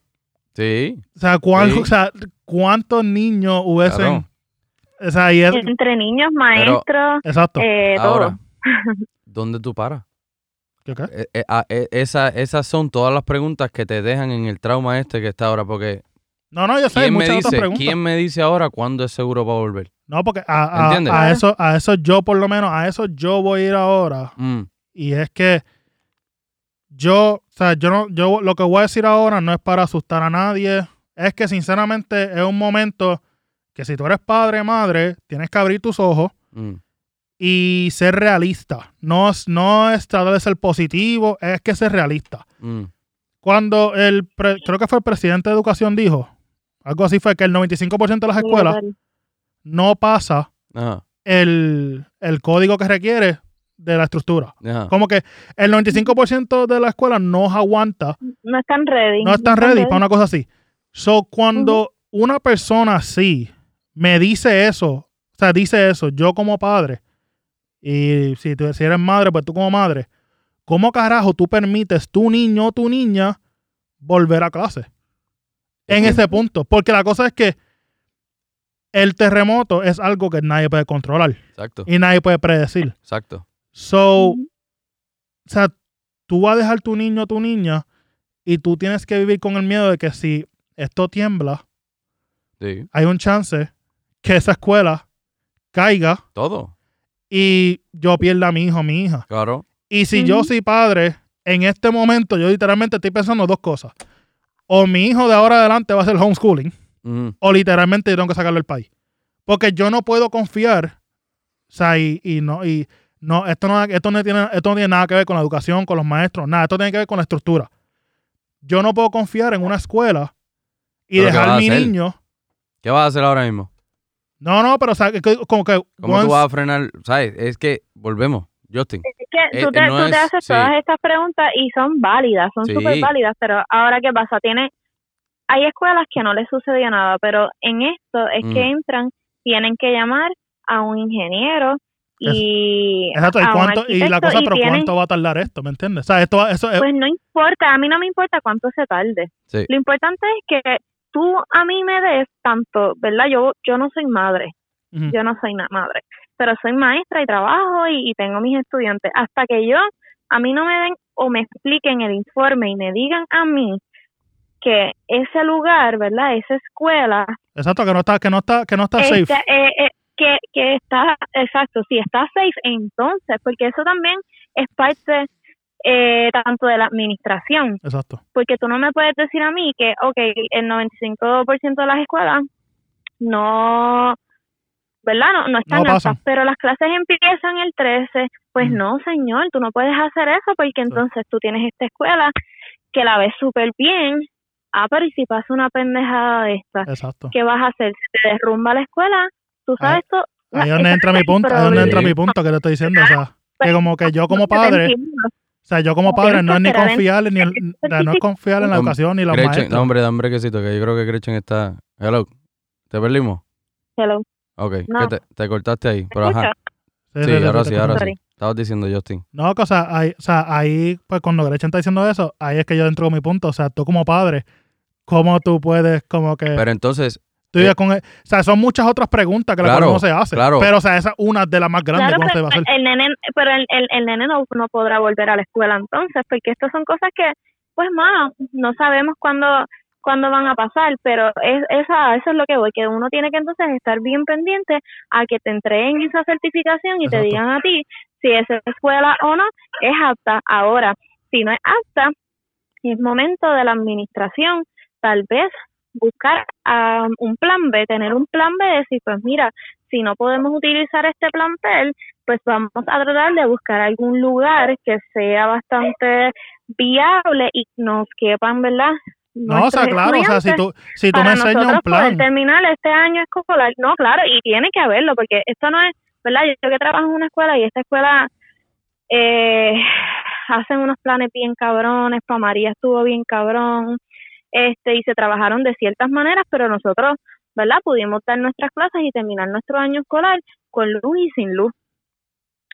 Sí, o sea, ¿cuán- Sí. o sea, ¿cuántos niños hubiesen? Claro. O sea, y es, Entre niños, maestros, exacto. eh, ahora, todo. ¿dónde tú paras? ¿Qué, qué? Eh, eh, ah, eh, esa- esas son todas las preguntas que te dejan en el trauma este que está ahora, porque No, no, yo sé, hay ¿quién me, muchas otras dice, preguntas. ¿quién me dice ahora cuándo es seguro para volver? No, porque a, a- ¿Entiendes? a eso, a eso yo por lo menos, a eso yo voy a ir ahora. Mm, Y es que yo, o sea, yo no, yo lo que voy a decir ahora no es para asustar a nadie. Es que sinceramente es un momento que si tú eres padre, madre, tienes que abrir tus ojos mm, y ser realista. No, es- no es tratar de ser positivo, es que ser realista. mm. Cuando el, pre- creo que fue el presidente de educación dijo, algo así fue que el 95% de las escuelas no pasa Ajá, el, el código que requiere de la estructura. ajá. Como que el 95% de la escuela no aguanta, No están ready. no están ready para una cosa así. So, cuando una persona así me dice eso, o sea, dice eso, yo como padre, y si, tú, si eres madre, pues tú como madre, ¿cómo carajo tú permites tu niño o tu niña volver a clase? En ese punto. Porque la cosa es que el terremoto es algo que nadie puede controlar Exacto, y nadie puede predecir. exacto. So, o sea, tú vas a dejar tu niño o tu niña y tú tienes que vivir con el miedo de que si esto tiembla, Sí, hay un chance que esa escuela caiga todo, y yo pierda a mi hijo o mi hija. claro. Y si yo soy padre, en este momento yo literalmente estoy pensando dos cosas. O mi hijo de ahora adelante va a hacer homeschooling, o literalmente yo tengo que sacarlo del país. Porque yo no puedo confiar, o sea, y, y no, y no, esto no, esto no tiene, esto no tiene nada que ver con la educación, con los maestros, nada, esto tiene que ver con la estructura. Yo no puedo confiar en una escuela y ¿Pero qué vas dejar a mi hacer? niño. ¿Qué vas a hacer ahora mismo? No, no, pero o sea, como que ¿Cómo once- tú vas a frenar? ¿Sabes? Es que, volvemos, Justin. Que Eh, tú te, no tú te es- haces sí. todas estas preguntas y son válidas, son Sí. súper válidas, pero ahora qué pasa, tiene, hay escuelas que no les sucedió nada, pero en esto es Mm. que entran, tienen que llamar a un ingeniero y Exacto, ¿y, a un cuánto, y la cosa, y pero tienen- ¿cuánto va a tardar esto? ¿Me entiendes? O sea, esto, eso es... Pues no importa, a mí no me importa cuánto se tarde. Sí. Lo importante es que tú a mí me des tanto, ¿verdad? Yo yo no soy madre, yo no soy madre, pero soy maestra y trabajo y, y tengo mis estudiantes. Hasta que yo, a mí no me den o me expliquen el informe y me digan a mí que ese lugar, ¿verdad? Esa escuela, Exacto, que no está, que no está, que no está este, safe. eh, eh, que, que está, exacto, si está safe, entonces, porque eso también es parte eh, tanto de la administración, Exacto. porque tú no me puedes decir a mí que, ok, el 95% de las escuelas no, ¿verdad? No, no están No aptas, pero las clases empiezan el 13, pues Mm. no, señor, tú no puedes hacer eso porque entonces tú tienes esta escuela que la ves súper bien, ah, pero y si pasa una pendejada de esta, Exacto. ¿qué vas a hacer? Si te derrumba la escuela, tú sabes Ahí- todo. Ahí donde entra mi punto, ahí donde entra mi punto que te estoy diciendo, o sea, que como que yo como padre, o sea, yo como padre no es ni confiarle ni no es confiar en la educación ni Gretchen, maestros. no, hombre, que yo creo que Gretchen está... Hello, ¿te perdimos? Hello. Ok, No. ¿qué te, te cortaste ahí, ¿Me pero ajá. Sí, Sí, sí, sí, ahora sí, ahora sí. Estabas diciendo, Justin. No, que, o sea, ahí, o sea, ahí, pues cuando Gretchen está diciendo eso, ahí es que yo entro con mi punto. O sea, tú como padre, ¿cómo tú puedes, como que, Pero entonces, tú vives con, el- o sea, son muchas otras preguntas que la Claro, cual no se hace. claro. Pero, o sea, esa es una de las más grandes Claro, que pero va a hacer. el nene, pero el, el, el nene no, no podrá volver a la escuela entonces, porque estas son cosas que, pues, mano, no sabemos cuándo cuándo van a pasar, pero es, esa, eso es lo que voy, que uno tiene que entonces estar bien pendiente a que te entreguen esa certificación y te digan a ti si esa escuela o no es apta. Ahora, si no es apta, es momento de la administración, tal vez buscar ah, un plan B, tener un plan B, decir, pues mira, si no podemos utilizar este plantel, pues vamos a tratar de buscar algún lugar que sea bastante viable y nos quepan, ¿verdad? No, o sea, claro, o sea, si tú, si tú me enseñas un plan, poder terminar este año escolar. No, claro, y tiene que haberlo, porque esto no es, ¿verdad? Yo que trabajo en una escuela y esta escuela eh, hacen unos planes bien cabrones, para María estuvo bien cabrón, este, y se trabajaron de ciertas maneras, pero nosotros, ¿verdad? Pudimos dar nuestras clases y terminar nuestro año escolar con luz y sin luz,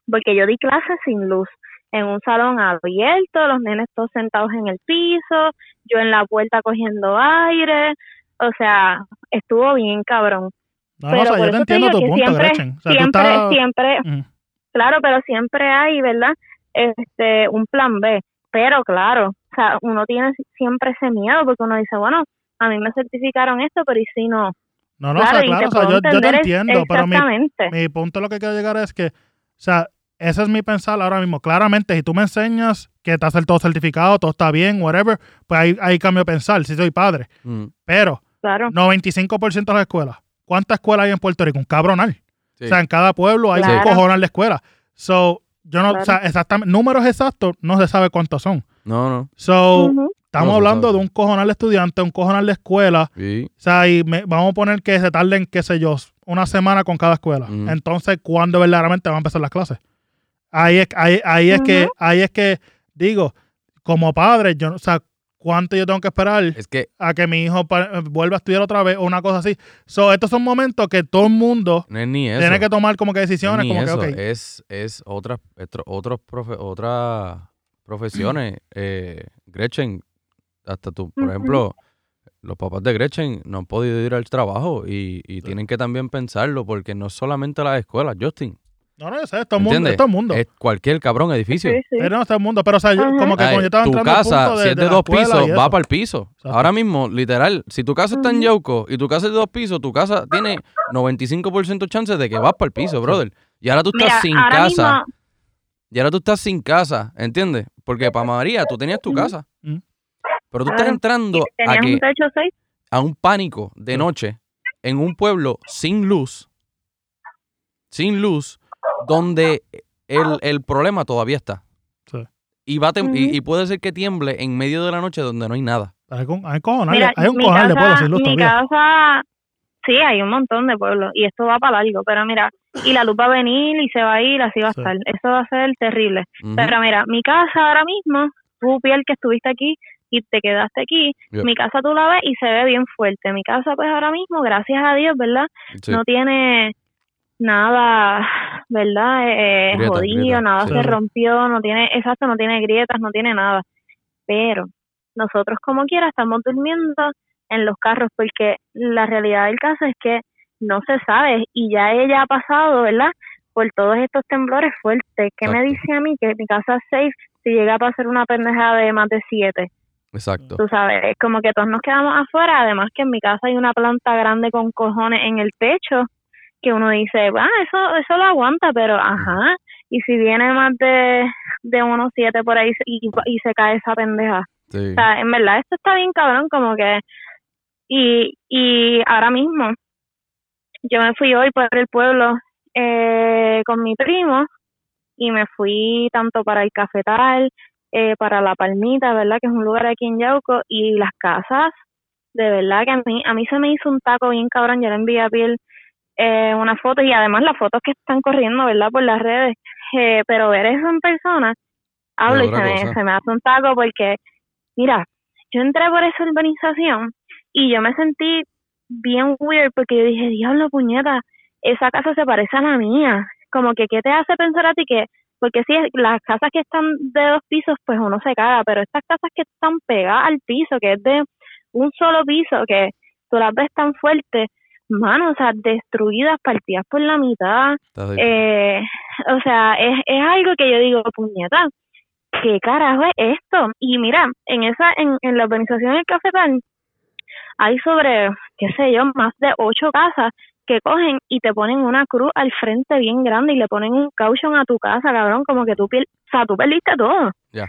porque yo di clases sin luz en un salón abierto, los nenes todos sentados en el piso, yo en la puerta cogiendo aire, o sea, estuvo bien cabrón. no, no, o sea, por yo te entiendo tu punto, siempre, Gretchen. O sea, tú siempre, estás... siempre, claro, pero siempre hay, ¿verdad? Este, un plan B, pero claro, o sea, uno tiene siempre ese miedo porque uno dice, bueno, a mí me certificaron esto, pero ¿y si no? No, no, o claro, sea, claro, te o sea, puedo yo, yo te entiendo, pero mi, mi punto lo que quiero llegar es que, o sea, ese es mi pensar ahora mismo. Claramente, si tú me enseñas que está todo certificado, todo está bien, whatever, pues ahí, ahí cambio de pensar, si soy padre. mm, Pero, Claro, 95% de las escuelas. ¿Cuántas escuelas hay en Puerto Rico? Un cabronal. sí. O sea, en cada pueblo hay un cojonal de escuelas. So, yo no, o sea, exactamente, números exactos no se sabe cuántos son. no, no. So, estamos No hablando de un cojonal de estudiantes, un cojonal de escuela. Sí. O sea, y me- vamos a poner que se tarden, qué sé yo, una semana con cada escuela. Ujú. Entonces, ¿cuándo verdaderamente van a empezar las clases? Ahí es, ahí, ahí es que, ahí es que digo, como padre, yo, no- o sea, ¿cuánto yo tengo que esperar Es que a que mi hijo eh, vuelva a estudiar otra vez o una cosa así? So, estos son momentos que todo el mundo no es ni eso. tiene que tomar como que No es decisiones, ni como eso, que, ok, es, es otras, otro- otros profe- otras profesiones. eh, Gretchen, hasta tú, por ejemplo, los papás de Gretchen no han podido ir al trabajo y, y tienen que también pensarlo porque no es solamente las escuelas, Justin. No, no, es todo el mundo, es todo mundo. Es cualquier cabrón edificio. Sí, sí. Pero no es todo el mundo, pero o sea, yo- como que Ay, cuando yo estaba tu entrando casa, punto si es de, dos pisos, va para el piso. Exacto. Ahora mismo, literal, si tu casa está en. Yauco y tu casa es de dos pisos, tu casa tiene 95% chances de que vas para el piso, brother. Y ahora tú estás Mira, sin casa. mismo, Y ahora tú estás sin casa, ¿entiendes? Porque para María tú tenías tu casa. Mm. Pero tú estás entrando a, tenías que, un techo 6, a un pánico de noche en un pueblo sin luz, sin luz, donde el, el problema todavía está. Sí. Y, va tem- y, puede ser que tiemble en medio de la noche donde no hay nada. Hay, con- hay cojonal, Mira, hay un cojonal de pueblos casa- sin luz mi todavía. casa, sí, hay un montón de pueblos y esto va para largo, pero mira, y la luz va a venir y se va a ir, así va a Sí. estar. Eso va a ser terrible. Pero mira, mi casa ahora mismo, tú, Piel, que estuviste aquí y te quedaste aquí, Yep. mi casa tú la ves y se ve bien fuerte. Mi casa, pues ahora mismo, gracias a Dios, ¿verdad? Sí. No tiene nada, ¿verdad? Eh, Grietas, jodido, grietas, nada sí. se rompió, no tiene, exacto, no tiene grietas, no tiene nada. Pero nosotros como quiera estamos durmiendo en los carros porque la realidad del caso es que no se sabe y ya ella ha pasado, ¿verdad? Por todos estos temblores fuertes. ¿Qué me dice a mí que mi casa es safe si llega a pasar una pendeja de más de siete? Exacto. Tú sabes, es como que todos nos quedamos afuera, además que en mi casa hay una planta grande con cojones en el techo que uno dice, ah, eso eso lo aguanta, pero ajá, y si viene más de, de unos siete por ahí y, y se cae esa pendeja. Sí. O sea, en verdad esto está bien cabrón, como que, y, y ahora mismo, yo me fui hoy por el pueblo eh, con mi primo y me fui tanto para el cafetal, eh, para La Palmita, ¿verdad? Que es un lugar aquí en Yauco, y las casas, de verdad que a mí, a mí se me hizo un taco bien cabrón, yo le envié a Piel eh, una foto y además las fotos que están corriendo, ¿verdad? Por las redes, eh, pero ver eso en persona, hablo y se me, se me hace un taco porque, mira, yo entré por esa urbanización y yo me sentí bien weird porque yo dije, diablo, puñeta, esa casa se parece a la mía. Como que, ¿qué te hace pensar a ti que, porque si las casas que están de dos pisos, pues uno se caga, pero estas casas que están pegadas al piso, que es de un solo piso, que tú las ves tan fuertes, mano, o sea, destruidas, partidas por la mitad, eh, o sea, es, es algo que yo digo, puñeta, ¿qué carajo es esto? Y mira, en esa, en, en la urbanización del Cafetal, hay sobre, qué sé yo, más de ocho casas que cogen y te ponen una cruz al frente bien grande y le ponen un caution a tu casa, cabrón, como que tú, o sea, tú perdiste todo. Ya.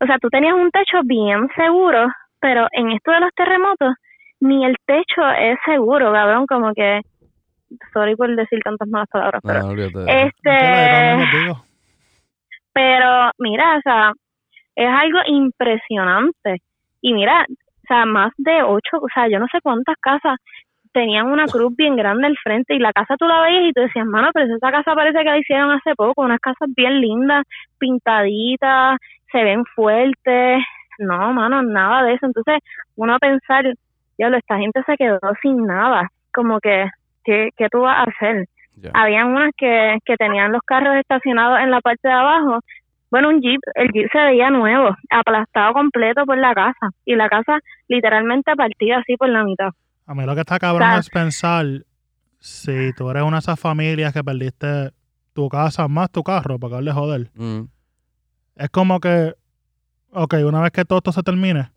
O sea, tú tenías un techo bien seguro, pero en esto de los terremotos, ni el techo es seguro, cabrón, como que, sorry por decir tantas malas palabras, No, pero olvídate este, pero mira, o sea, es algo impresionante. Y mira, o sea, más de ocho, o sea, yo no sé cuántas casas tenían una cruz bien grande al frente y la casa tú la veías y tú decías, mano, pero esa casa parece que la hicieron hace poco, unas casas bien lindas, pintaditas, se ven fuertes. No, mano, nada de eso. Entonces, uno a pensar, diablo, esta gente se quedó sin nada. Como que, ¿qué, qué tú vas a hacer? Ya. habían unas que, que tenían los carros estacionados en la parte de abajo. Bueno, un jeep, el jeep se veía nuevo, aplastado completo por la casa y la casa literalmente partida así por la mitad. A mí lo que está cabrón O sea- es pensar si tú eres una de esas familias que perdiste tu casa más tu carro para de joder. Mm. Es como que, ok, una vez que todo esto se termine,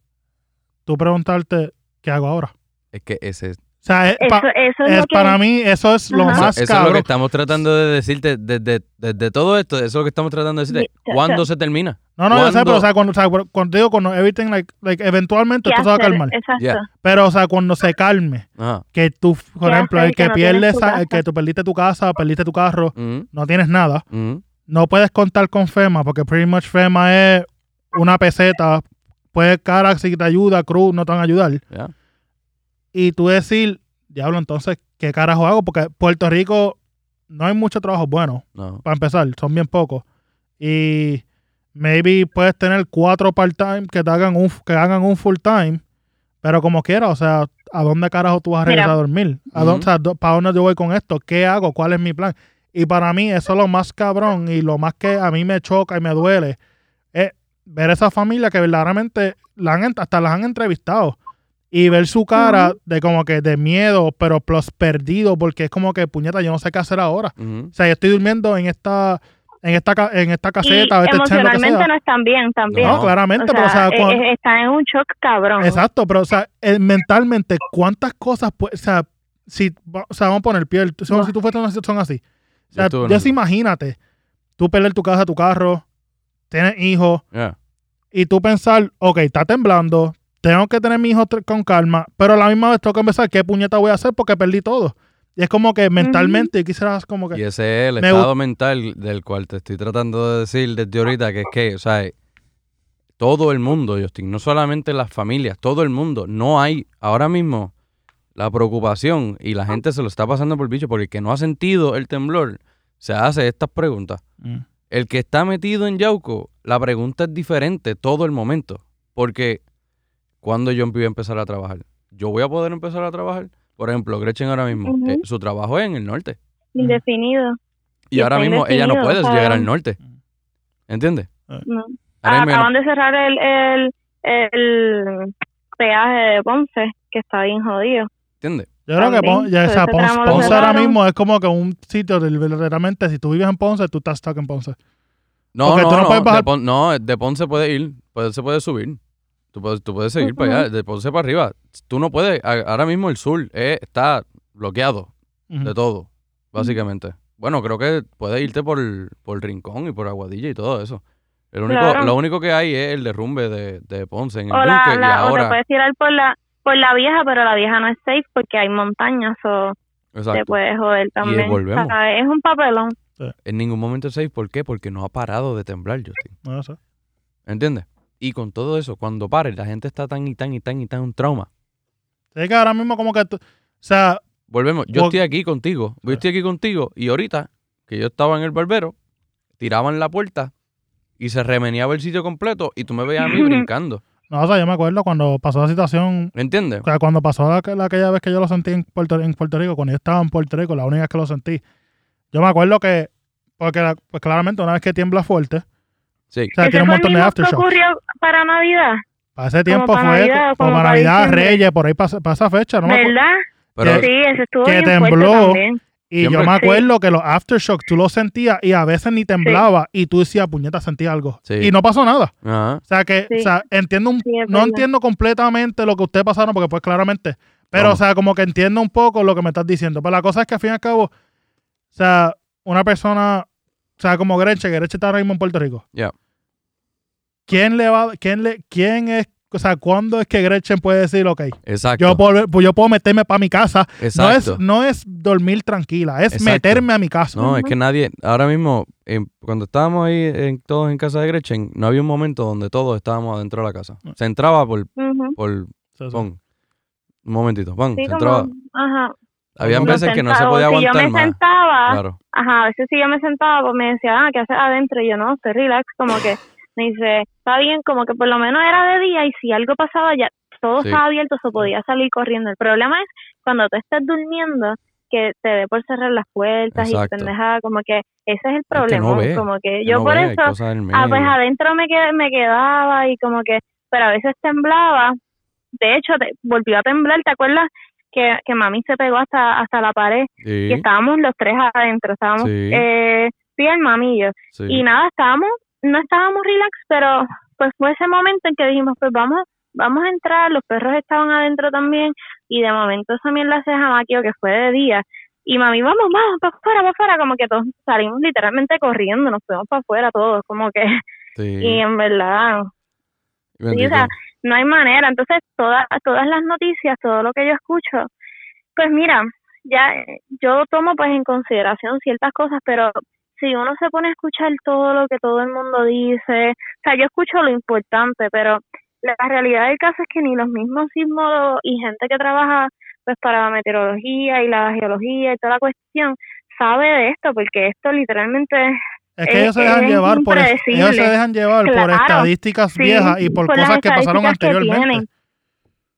tú preguntarte, ¿qué hago ahora? Es que ese es, O sea, es, Eso, pa- eso es, que para mí, eso es lo Ajá. eso, más eso es lo que estamos tratando de decirte desde, desde todo esto. Eso es lo que estamos tratando de decirte. ¿Cuándo se termina? No, no, yo sé, ¿Cuándo? pero o sea, cuando, o sea, cuando digo, cuando everything, like, like, eventualmente ¿qué esto se va a calmar. Exacto. Yeah. Pero, o sea, cuando se calme, Ajá. que tú, por ¿Qué ejemplo, el que que no pierdes, el que tú perdiste tu casa, perdiste tu carro, Mm, no tienes nada, mm. no puedes contar con FEMA, porque pretty much FEMA es una peseta, puede cara si te ayuda, Cruz no te van a ayudar. Y tú decir, diablo, entonces, ¿qué carajo hago? Porque Puerto Rico no hay mucho trabajo bueno, No. para empezar, son bien pocos. Y maybe puedes tener cuatro part-time que te hagan un, que hagan un full-time, pero como quiera, o sea, ¿a dónde carajo tú vas a Mira. regresar a dormir? ¿A dónde, o sea, do- ¿Para dónde yo voy con esto? ¿Qué hago? ¿Cuál es mi plan? Y para mí eso es lo más cabrón y lo más que a mí me choca y me duele ver esa familia que verdaderamente la han, hasta las han entrevistado y ver su cara de como que de miedo, pero plus perdido porque es como que puñeta, yo no sé qué hacer ahora. O sea, yo estoy durmiendo en esta en esta en esta Y caseta, este lo que emocionalmente no están bien también. No, claramente, pero o sea, eh, cuando- eh, están en un shock cabrón. Exacto, pero o sea, eh, mentalmente, ¿cuántas cosas puede, o sea, si, o sea, vamos a poner piel, si, si tú fuiste en una situación así, o sea, ya sí, imagínate, tú perder tu casa, tu carro, tienes hijos, y tú pensar, ok, está temblando, tengo que tener mi hijo tr- con calma, pero a la misma vez tengo que pensar qué puñeta voy a hacer porque perdí todo. Y es como que mentalmente quizás como que... Y ese es el Me estado mental del cual te estoy tratando de decir desde ahorita, que es que, o sea, todo el mundo, Justin, no solamente las familias, todo el mundo, no hay ahora mismo la preocupación y la gente se lo está pasando por el bicho porque el que no ha sentido el temblor se hace estas preguntas. Mm. El que está metido en Yauco, la pregunta es diferente todo el momento. Porque cuando yo voy a empezar a trabajar, yo voy a poder empezar a trabajar. Por ejemplo, Gretchen ahora mismo, eh, su trabajo es en el norte. indefinido. Y Y ahora mismo ella no puede llegar al norte. ¿Entiendes? No. Mismo Acaban de cerrar el, el, el peaje de Ponce, que está bien jodido. ¿Entiendes? Yo creo que Pon- ya, sea, ese Ponce, ahora mismo es como que un sitio de verdaderamente, si tú vives en Ponce, tú estás stuck en Ponce. No, Porque no, tú no no, puedes de bajar- Pon- no, de Ponce puede ir, puede, se puede subir. Tú puedes, tú puedes seguir para allá, de Ponce para arriba. Tú no puedes, ahora mismo el sur eh, está bloqueado de todo, básicamente. Bueno, creo que puedes irte por, por Rincón y por Aguadilla y todo eso. El único, Claro. Lo único que hay es el derrumbe de, de Ponce en el O, la, Duque y la- o te ahora... puedes tirar por la, por la vieja, pero la vieja no es safe porque hay montañas o te puedes joder también. volvemos. ¿sabes? Es un papelón. En ningún momento es safe. ¿Por qué? Porque no ha parado de temblar, Justin. No sé. ¿Entiendes? Y con todo eso, cuando pare, la gente está tan y tan y tan y tan en trauma. Sí, que ahora mismo como que, tú- o sea, Volvemos. Yo estoy aquí contigo. Yo estoy aquí contigo. Y ahorita, que yo estaba en el barbero, tiraban la puerta y se remeneaba el sitio completo y tú me veías a mí brincando. No, o sea, yo me acuerdo cuando pasó la situación, ¿Entiendes? o sea, cuando pasó la, la- aquella vez que yo lo sentí en Puerto, en Puerto Rico, cuando yo estaba en Puerto Rico, la única vez que lo sentí, yo me acuerdo que, porque la- pues claramente una vez que tiembla fuerte, Sí. o sea, ¿Ese tiene un montón de mismo que aftershock. ocurrió para Navidad? Para ese tiempo para fue Navidad, como, como para para Navidad. Reyes, por ahí para, esa fecha, ¿no? me. ¿Verdad? Pero sí, ese estuvo que bien tembló. fuerte también. Y Siempre. yo me Sí. acuerdo que los aftershocks tú los sentías y a veces ni temblaba y tú decías, puñeta, sentí algo. Sí. Y no pasó nada. Ajá. O sea que, Sí. o sea, entiendo un, no entiendo completamente lo que ustedes pasaron, porque pues claramente, pero o sea, como que entiendo un poco lo que me estás diciendo. Pero la cosa es que al fin y al cabo, o sea, una persona, o sea, como Greche, que Greche está ahora mismo en Puerto Rico. Ya. ¿Quién le va, quién le, quién es, o sea, cuándo es que Gretchen puede decir, ok, Exacto. yo puedo, pues yo puedo meterme para mi casa? No Exacto. es, no es dormir tranquila, es Exacto. meterme a mi casa. No, es que nadie, ahora mismo, en- cuando estábamos ahí en- todos en casa de Gretchen, no había un momento donde todos estábamos adentro de la casa. Se entraba por, Ujú. por, Sí, sí. pon, un momentito, pon, Sí, se entraba. como, ajá. Habían veces que no se podía si yo aguantar me más. sentaba, Claro. ajá, a veces si yo me sentaba, pues me decía, ah, ¿qué haces adentro? Y yo, no, estoy relax, como que me dice, está bien, como que por lo menos era de día y si algo pasaba ya todo Sí. estaba abierto, se podía salir corriendo. El problema es cuando tú estás durmiendo, que te dé por cerrar las puertas Exacto. y pendeja, como que ese es el que problema, no ve, como que Que yo no por ve, eso, ah, pues adentro me, qued- me quedaba y como que, pero a veces temblaba. De hecho, te- volvió a temblar, ¿te acuerdas? Que, que mami se pegó hasta, hasta la pared Sí, y estábamos los tres adentro, estábamos, Sí. eh, el mami y yo. sí. Y nada, estábamos, no estábamos relax, pero pues fue ese momento en que dijimos, pues vamos, vamos a entrar, los perros estaban adentro también, y de momento esa mierda se jamaqueó, que fue de día, y mami, vamos, vamos, para afuera, para afuera, como que todos salimos literalmente corriendo, nos fuimos para afuera todos, como que, sí. y en verdad, sí, o sea, no hay manera. Entonces, todas todas las noticias, todo lo que yo escucho, pues mira, ya yo tomo pues en consideración ciertas cosas, pero si uno se pone a escuchar todo lo que todo el mundo dice, o sea, yo escucho lo importante, pero la realidad del caso es que ni los mismos sismólogos y gente que trabaja pues para la meteorología y la geología y toda la cuestión sabe de esto, porque esto literalmente Es que ellos se dejan llevar por ellos se dejan llevar por estadísticas Sí, viejas y por, cosas que pasaron que anteriormente.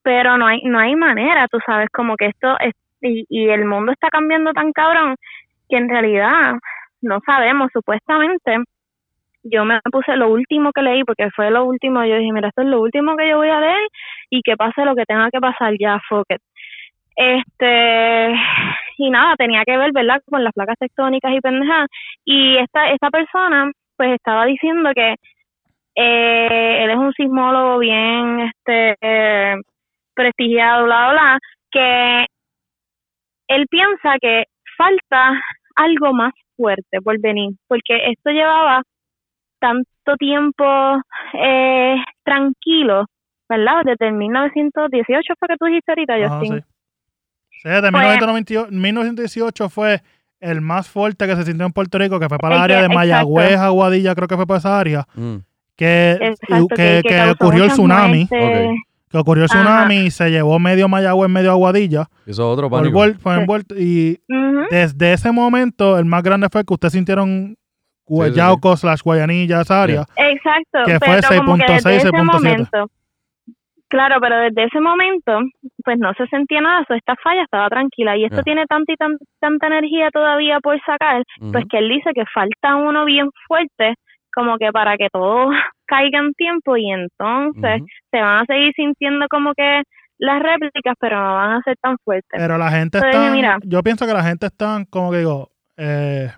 Pero no hay no hay manera, tú sabes, como que esto es, y, y el mundo está cambiando tan cabrón que en realidad no sabemos, supuestamente. Yo me puse lo último que leí porque fue lo último, yo dije, mira, esto es lo último que yo voy a leer y que pase lo que tenga que pasar ya, fuck. Este, y nada, tenía que ver, ¿verdad?, con las placas tectónicas y pendejadas. Y esta, esta persona, pues estaba diciendo que eh, él es un sismólogo bien este prestigiado, bla, bla, que él piensa que falta algo más fuerte por venir, porque esto llevaba tanto tiempo eh, tranquilo, ¿verdad? Desde el 1918 fue que tú dijiste ahorita, Ajá, Justin. sí. Sí, desde Pues- 1998 1918 fue el más fuerte que se sintió en Puerto Rico, que fue para el área de Mayagüez, Aguadilla, creo que fue para esa área, Mm, que, Exacto, que, ocurrió el tsunami, muertes. Que ocurrió el Ajá. tsunami y se llevó medio Mayagüez, medio Aguadilla, Eso es otro por pánico. fue Sí. envuelto, y desde ese momento el más grande fue que ustedes sintieron Sí, sí, sí. Guayauco slash Guayanilla, esa área. Exacto, Que fue pero como que 6.6, desde ese 6.7. momento, Claro, pero desde ese momento, pues no se sentía nada, so, esta falla estaba tranquila y esto tiene tanta y tan- tanta energía todavía por sacar, pues que él dice que falta uno bien fuerte, como que para que todo caiga en tiempo y entonces se van a seguir sintiendo como que las réplicas, pero no van a ser tan fuertes. Pero la gente Entonces, está. mira. Yo pienso que la gente está, como que digo, eh,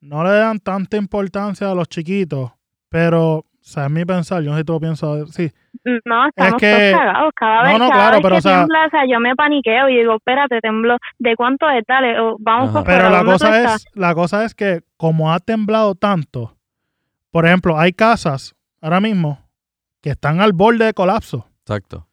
no le dan tanta importancia a los chiquitos, pero, o sea, es mi pensar, yo no sé si tú lo piensas, sí. No, estamos que- todos cagados. Cada No, vez, no, cada claro, vez pero, que o sea- tiembla, o sea, yo me paniqueo y digo, espérate, tembló. ¿De cuánto es? Dale, o vamos por. Pero la ¿dónde tú cosa es, la cosa es que como ha temblado tanto, por ejemplo, hay casas ahora mismo que están al borde de colapso. Exacto.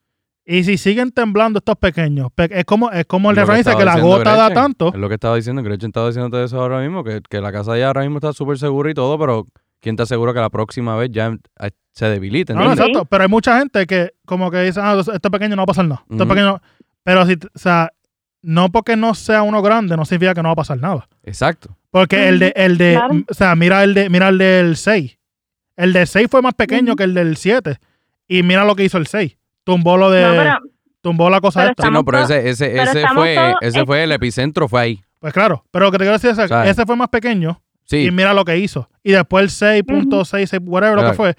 Y si siguen temblando estos pequeños, pe- es como, es como el Lo que que la gota da tanto. Es lo que estaba diciendo. Gretchen estaba diciéndote eso ahora mismo, que, que la casa ya ahora mismo está súper segura y todo, pero ¿quién te asegura que la próxima vez ya eh, se debilite? No, no, exacto. Pero hay mucha gente que como que dice, ah, este pequeño no va a pasar nada. Este pequeño no- Pero si, o sea, no porque no sea uno grande, no significa que no va a pasar nada. Exacto. Porque el de, el de, Claro. o sea, mira el de, mira el del 6. El del 6 fue más pequeño que el del 7. Y mira lo que hizo el 6. Tumbó lo de, No, pero, tumbó la cosa esta. Sí, no, pero ese, ese, pero ese fue, todos- ese es- fue el epicentro, fue ahí. Pues claro. Pero lo que te quiero decir es que ese fue más pequeño. Sí, Y mira lo que hizo. Y después el 6.6, whatever lo que fue,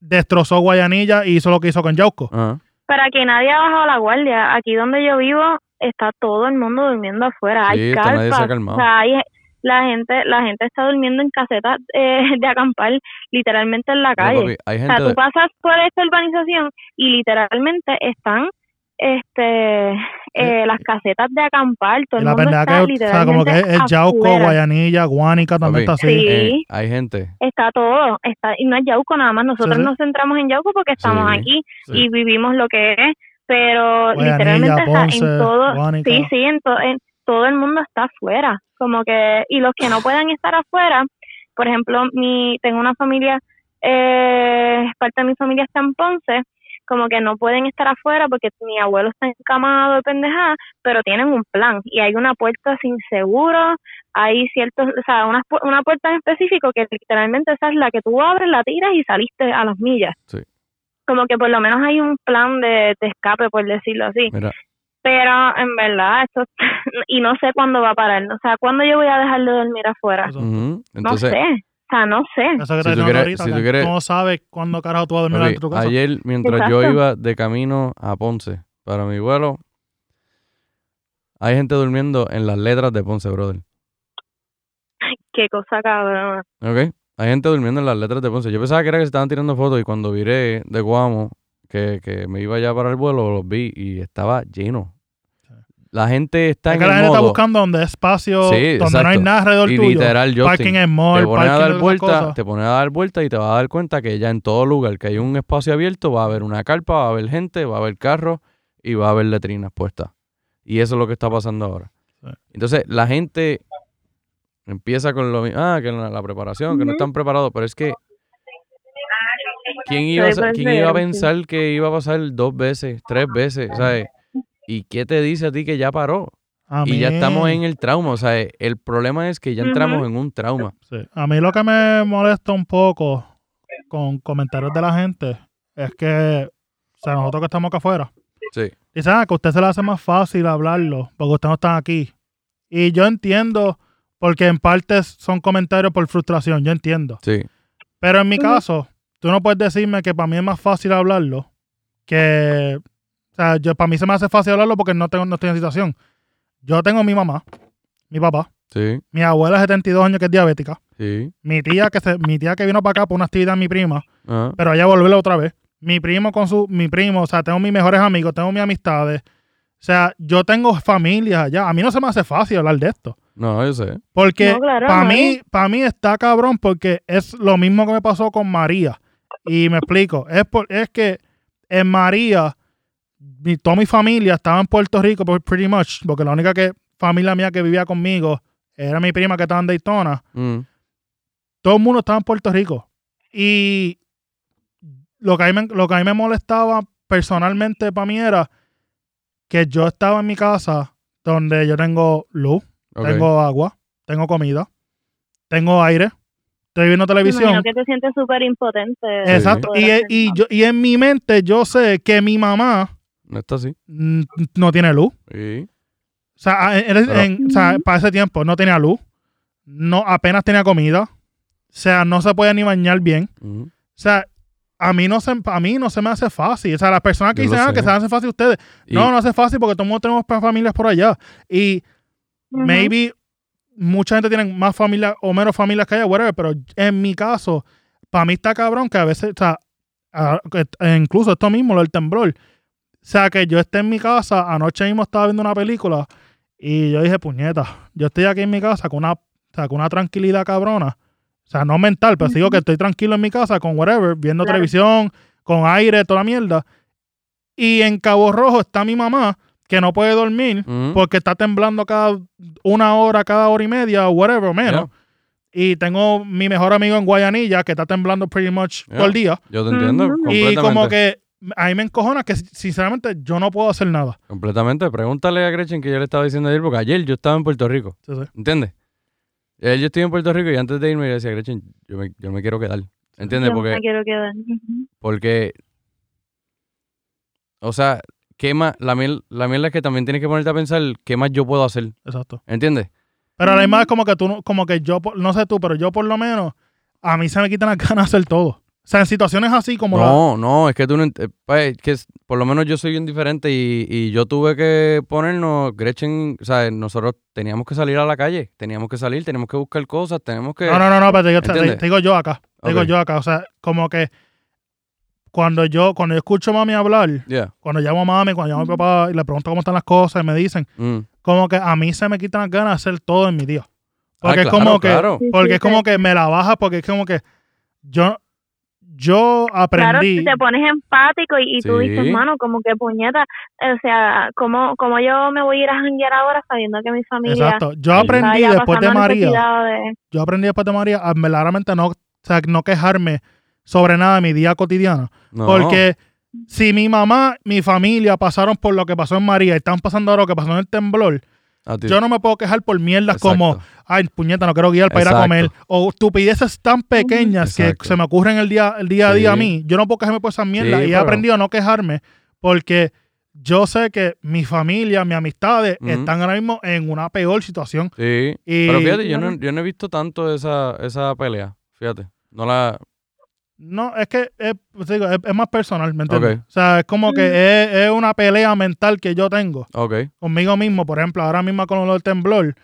destrozó Guayanilla y hizo lo que hizo con Yauco. Ajá. pero aquí nadie ha bajado la guardia. Aquí donde yo vivo está todo el mundo durmiendo afuera. Sí, hay está- nadie se ha carpas. calmado. O sea, hay, la gente la gente está durmiendo en casetas eh, de acampar literalmente en la calle. papi, hay O sea, de- tú pasas por esta urbanización y literalmente están este eh, las casetas de acampar, todo Y el la mundo está que, o sea, como que es, Yauco, afuera. Guayanilla, Guánica también Papi, está así. Sí. eh, hay gente. Está todo, está y no es Yauco nada más, nosotros Sí, sí. nos centramos en Yauco porque estamos Sí, aquí sí. y vivimos lo que es, pero Guayanilla, literalmente está Ponce, en todo, Guánica. sí, sí, en, to- en- todo el mundo está afuera, como que y los que no puedan estar afuera, por ejemplo, mi tengo una familia eh, parte de mi familia está en Ponce, como que no pueden estar afuera porque mi abuelo está encamado de pendejada, pero tienen un plan y hay una puerta sin seguro, hay ciertos, o sea, una, una puerta en específico que literalmente esa es la que tú abres, la tiras y saliste a las millas. Sí. Como que por lo menos hay un plan de, de escape, por decirlo así. Mira, Pero en verdad, esto, y no sé cuándo va a parar, o sea, cuándo yo voy a dejar de dormir afuera. Eso. entonces, no sé, o sea, no sé. Eso que Si te tú quieres- ahorita, si tú quieres- no sabes cuándo carajo tú vas a dormir de tu casa. ayer mientras yo iba de camino a Ponce para mi vuelo, hay gente durmiendo en las letras de Ponce, brother. Qué cosa cabrón. ¿Ok? Hay gente durmiendo en las letras de Ponce. Yo pensaba que era que se estaban tirando fotos y cuando viré de Guamo, que, que me iba ya para el vuelo, los vi y estaba lleno. La gente está Es en que la el gente está buscando donde hay espacio, Sí, donde no hay nada alrededor y tuyo. literal, Justin, parking en te mall, pones a parking dar vuelta, te pones a dar vuelta y te vas a dar cuenta que ya en todo lugar que hay un espacio abierto va a haber una carpa, va a haber gente, va a haber carros y va a haber letrinas puestas. Y eso es lo que está pasando ahora. Sí. Entonces, la gente empieza con lo mismo, ah, que la, la preparación, que no están preparados, pero es que ¿quién iba, a, quién iba pensar que iba a pasar dos veces, tres veces, ¿sabes? ¿Y qué te dice a ti que ya paró? A Y ya estamos en el trauma, o sea, el problema es que ya entramos en un trauma. sí. A mí lo que me molesta un poco con comentarios de la gente es que, o sea, nosotros que estamos acá afuera, Sí. dicen ah, que a usted se le hace más fácil hablarlo porque ustedes no están aquí. Y yo entiendo, porque en parte son comentarios por frustración, yo entiendo. Sí. Pero en mi caso, tú no puedes decirme que para mí es más fácil hablarlo que. O sea, yo, para mí se me hace fácil hablarlo porque no, tengo, no estoy en situación. Yo tengo mi mamá, mi papá, Sí, mi abuela de 72 años que es diabética, sí. mi tía que se, mi tía que vino para acá por una actividad, mi prima, Ajá. pero ella volvió otra vez. Mi primo con su, mi primo, o sea, tengo mis mejores amigos, tengo mis amistades. O sea, yo tengo familia allá. A mí no se me hace fácil hablar de esto. No, yo sé. Porque No, claro, para no mí, para mí está cabrón porque es lo mismo que me pasó con María. Y me explico. Es, por, es que en María, mi, toda mi familia estaba en Puerto Rico, pretty much, porque la única que, familia mía que vivía conmigo era mi prima que estaba en Daytona. Mm, Todo el mundo estaba en Puerto Rico. Y lo que a mí me, lo que a mí me molestaba personalmente para mí era que yo estaba en mi casa donde yo tengo luz, tengo agua, tengo comida, tengo aire, estoy viendo televisión. imagino que te sientes súper impotente. Exacto. Y, hacer y, yo, y en mi mente yo sé que mi mamá No está así. no tiene luz. Sí. O sea, a- en- en- o sea, para ese tiempo no tenía luz. No, apenas tenía comida. O sea, no se puede ni bañar bien. O sea, a mí no se, a mí no se me hace fácil. O sea, las personas que Yo dicen ah, que se hace fácil ustedes. Y- No, no hace fácil porque todos tenemos familias por allá. Y maybe mucha gente tiene más familias o menos familias que allá, whatever, pero en mi caso, para mí está cabrón que a veces, o sea, a- e incluso esto mismo, lo del temblor. O sea, que yo esté en mi casa, anoche mismo estaba viendo una película y yo dije, puñeta, yo estoy aquí en mi casa con una, o sea, con una tranquilidad cabrona. O sea, no mental, pero digo que estoy tranquilo en mi casa con whatever, viendo Claro. televisión, con aire, toda la mierda. Y en Cabo Rojo está mi mamá, que no puede dormir porque está temblando cada una hora, cada hora y media, o whatever, o menos. Y tengo mi mejor amigo en Guayanilla que está temblando pretty much Yeah. todo el día. Yo te entiendo. Y como que ahí me encojona que sinceramente yo no puedo hacer nada. Completamente. Pregúntale a Gretchen que yo le estaba diciendo ayer, porque ayer yo estaba en Puerto Rico. Sí, sí. ¿Entiendes? Ayer yo estoy en Puerto Rico y antes de irme yo le decía, Gretchen, yo me, yo me quiero quedar. ¿Entiendes? Yo Porque me quiero quedar. Porque, o sea, ¿qué más? La miel, la mierda es que también tienes que ponerte a pensar qué más yo puedo hacer. Exacto. ¿Entiendes? Pero a la misma es como que tú, no- como que yo, no sé tú, pero yo por lo menos, a mí se me quitan las ganas de hacer todo. O sea, en situaciones así como la- No, no, es que tú no. pues, que es- por lo menos yo soy bien diferente y, y yo tuve que ponernos, Gretchen, o sea, nosotros teníamos que salir a la calle, teníamos que salir, tenemos que buscar cosas, tenemos que. No, no, no, no, pero te, digo- te- digo yo acá. Te digo yo acá. O sea, como que cuando yo, cuando yo escucho a mami hablar, Yeah. cuando llamo a mami, cuando llamo a mi papá y le pregunto cómo están las cosas y me dicen, Mm. como que a mí se me quitan las ganas de hacer todo en mi día. Porque Ah, es claro, como que, claro. Porque es como que me la baja, porque es como que yo, yo Claro, aprendí. te pones empático y, y tú Sí. dices, mano, como que puñeta, o sea, como como yo me voy a ir a janguear ahora sabiendo que mi familia Exacto. Yo aprendí después de María. Yo aprendí después de María a verdaderamente no, o sea, no quejarme sobre nada de mi día cotidiano. No. Porque si mi mamá, mi familia pasaron por lo que pasó en María y están pasando ahora lo que pasó en el temblor, yo no me puedo quejar por mierdas Exacto. como, ay, puñeta, no quiero guiar para ir a Exacto. comer. O estupideces tan pequeñas que Exacto. se me ocurren el día, el día a día a mí. Yo no puedo quejarme por esas mierdas. Sí, y he pero- aprendido a no quejarme porque yo sé que mi familia, mis amistades están ahora mismo en una peor situación. Sí. Y- Pero fíjate, yo no, yo no he visto tanto esa, esa pelea. Fíjate. No la. No, es que es, pues digo, es, es más personal, ¿me entiendes? O sea, es como que es, es una pelea mental que yo tengo conmigo mismo, por ejemplo, ahora mismo con lo del temblor.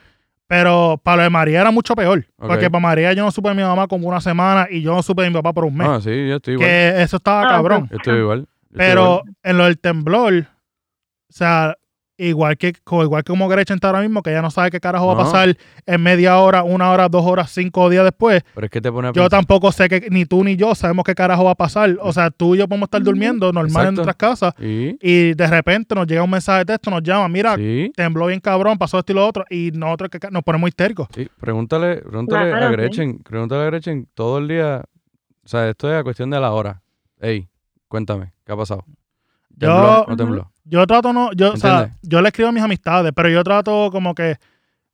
Pero para lo de María era mucho peor. Porque para María yo no supe de mi mamá como una semana y yo no supe de mi papá por un mes. Ah, sí, yo estoy igual. que eso estaba Ah, cabrón. Yo estoy igual. Yo estoy Pero igual. en lo del temblor, o sea, igual que, igual que como Gretchen está ahora mismo, que ya no sabe qué carajo va a pasar en media hora, una hora, dos horas, cinco días después, Pero es que te pone a yo tampoco sé que ni tú ni yo sabemos qué carajo va a pasar. O sea, tú y yo podemos estar durmiendo normal en nuestras casas y de repente nos llega un mensaje de texto, nos llama, mira, Sí. tembló bien cabrón, pasó esto y lo otro, y nosotros que nos ponemos histéricos. Sí, pregúntale, pregúntale Claro, a sí. Gretchen, pregúntale a Gretchen todo el día. O sea, esto es a cuestión de la hora. Ey, cuéntame, ¿qué ha pasado? Yo- ¿Tembló o no tembló? Yo trato no, yo, o sea, yo le escribo a mis amistades, pero yo trato como que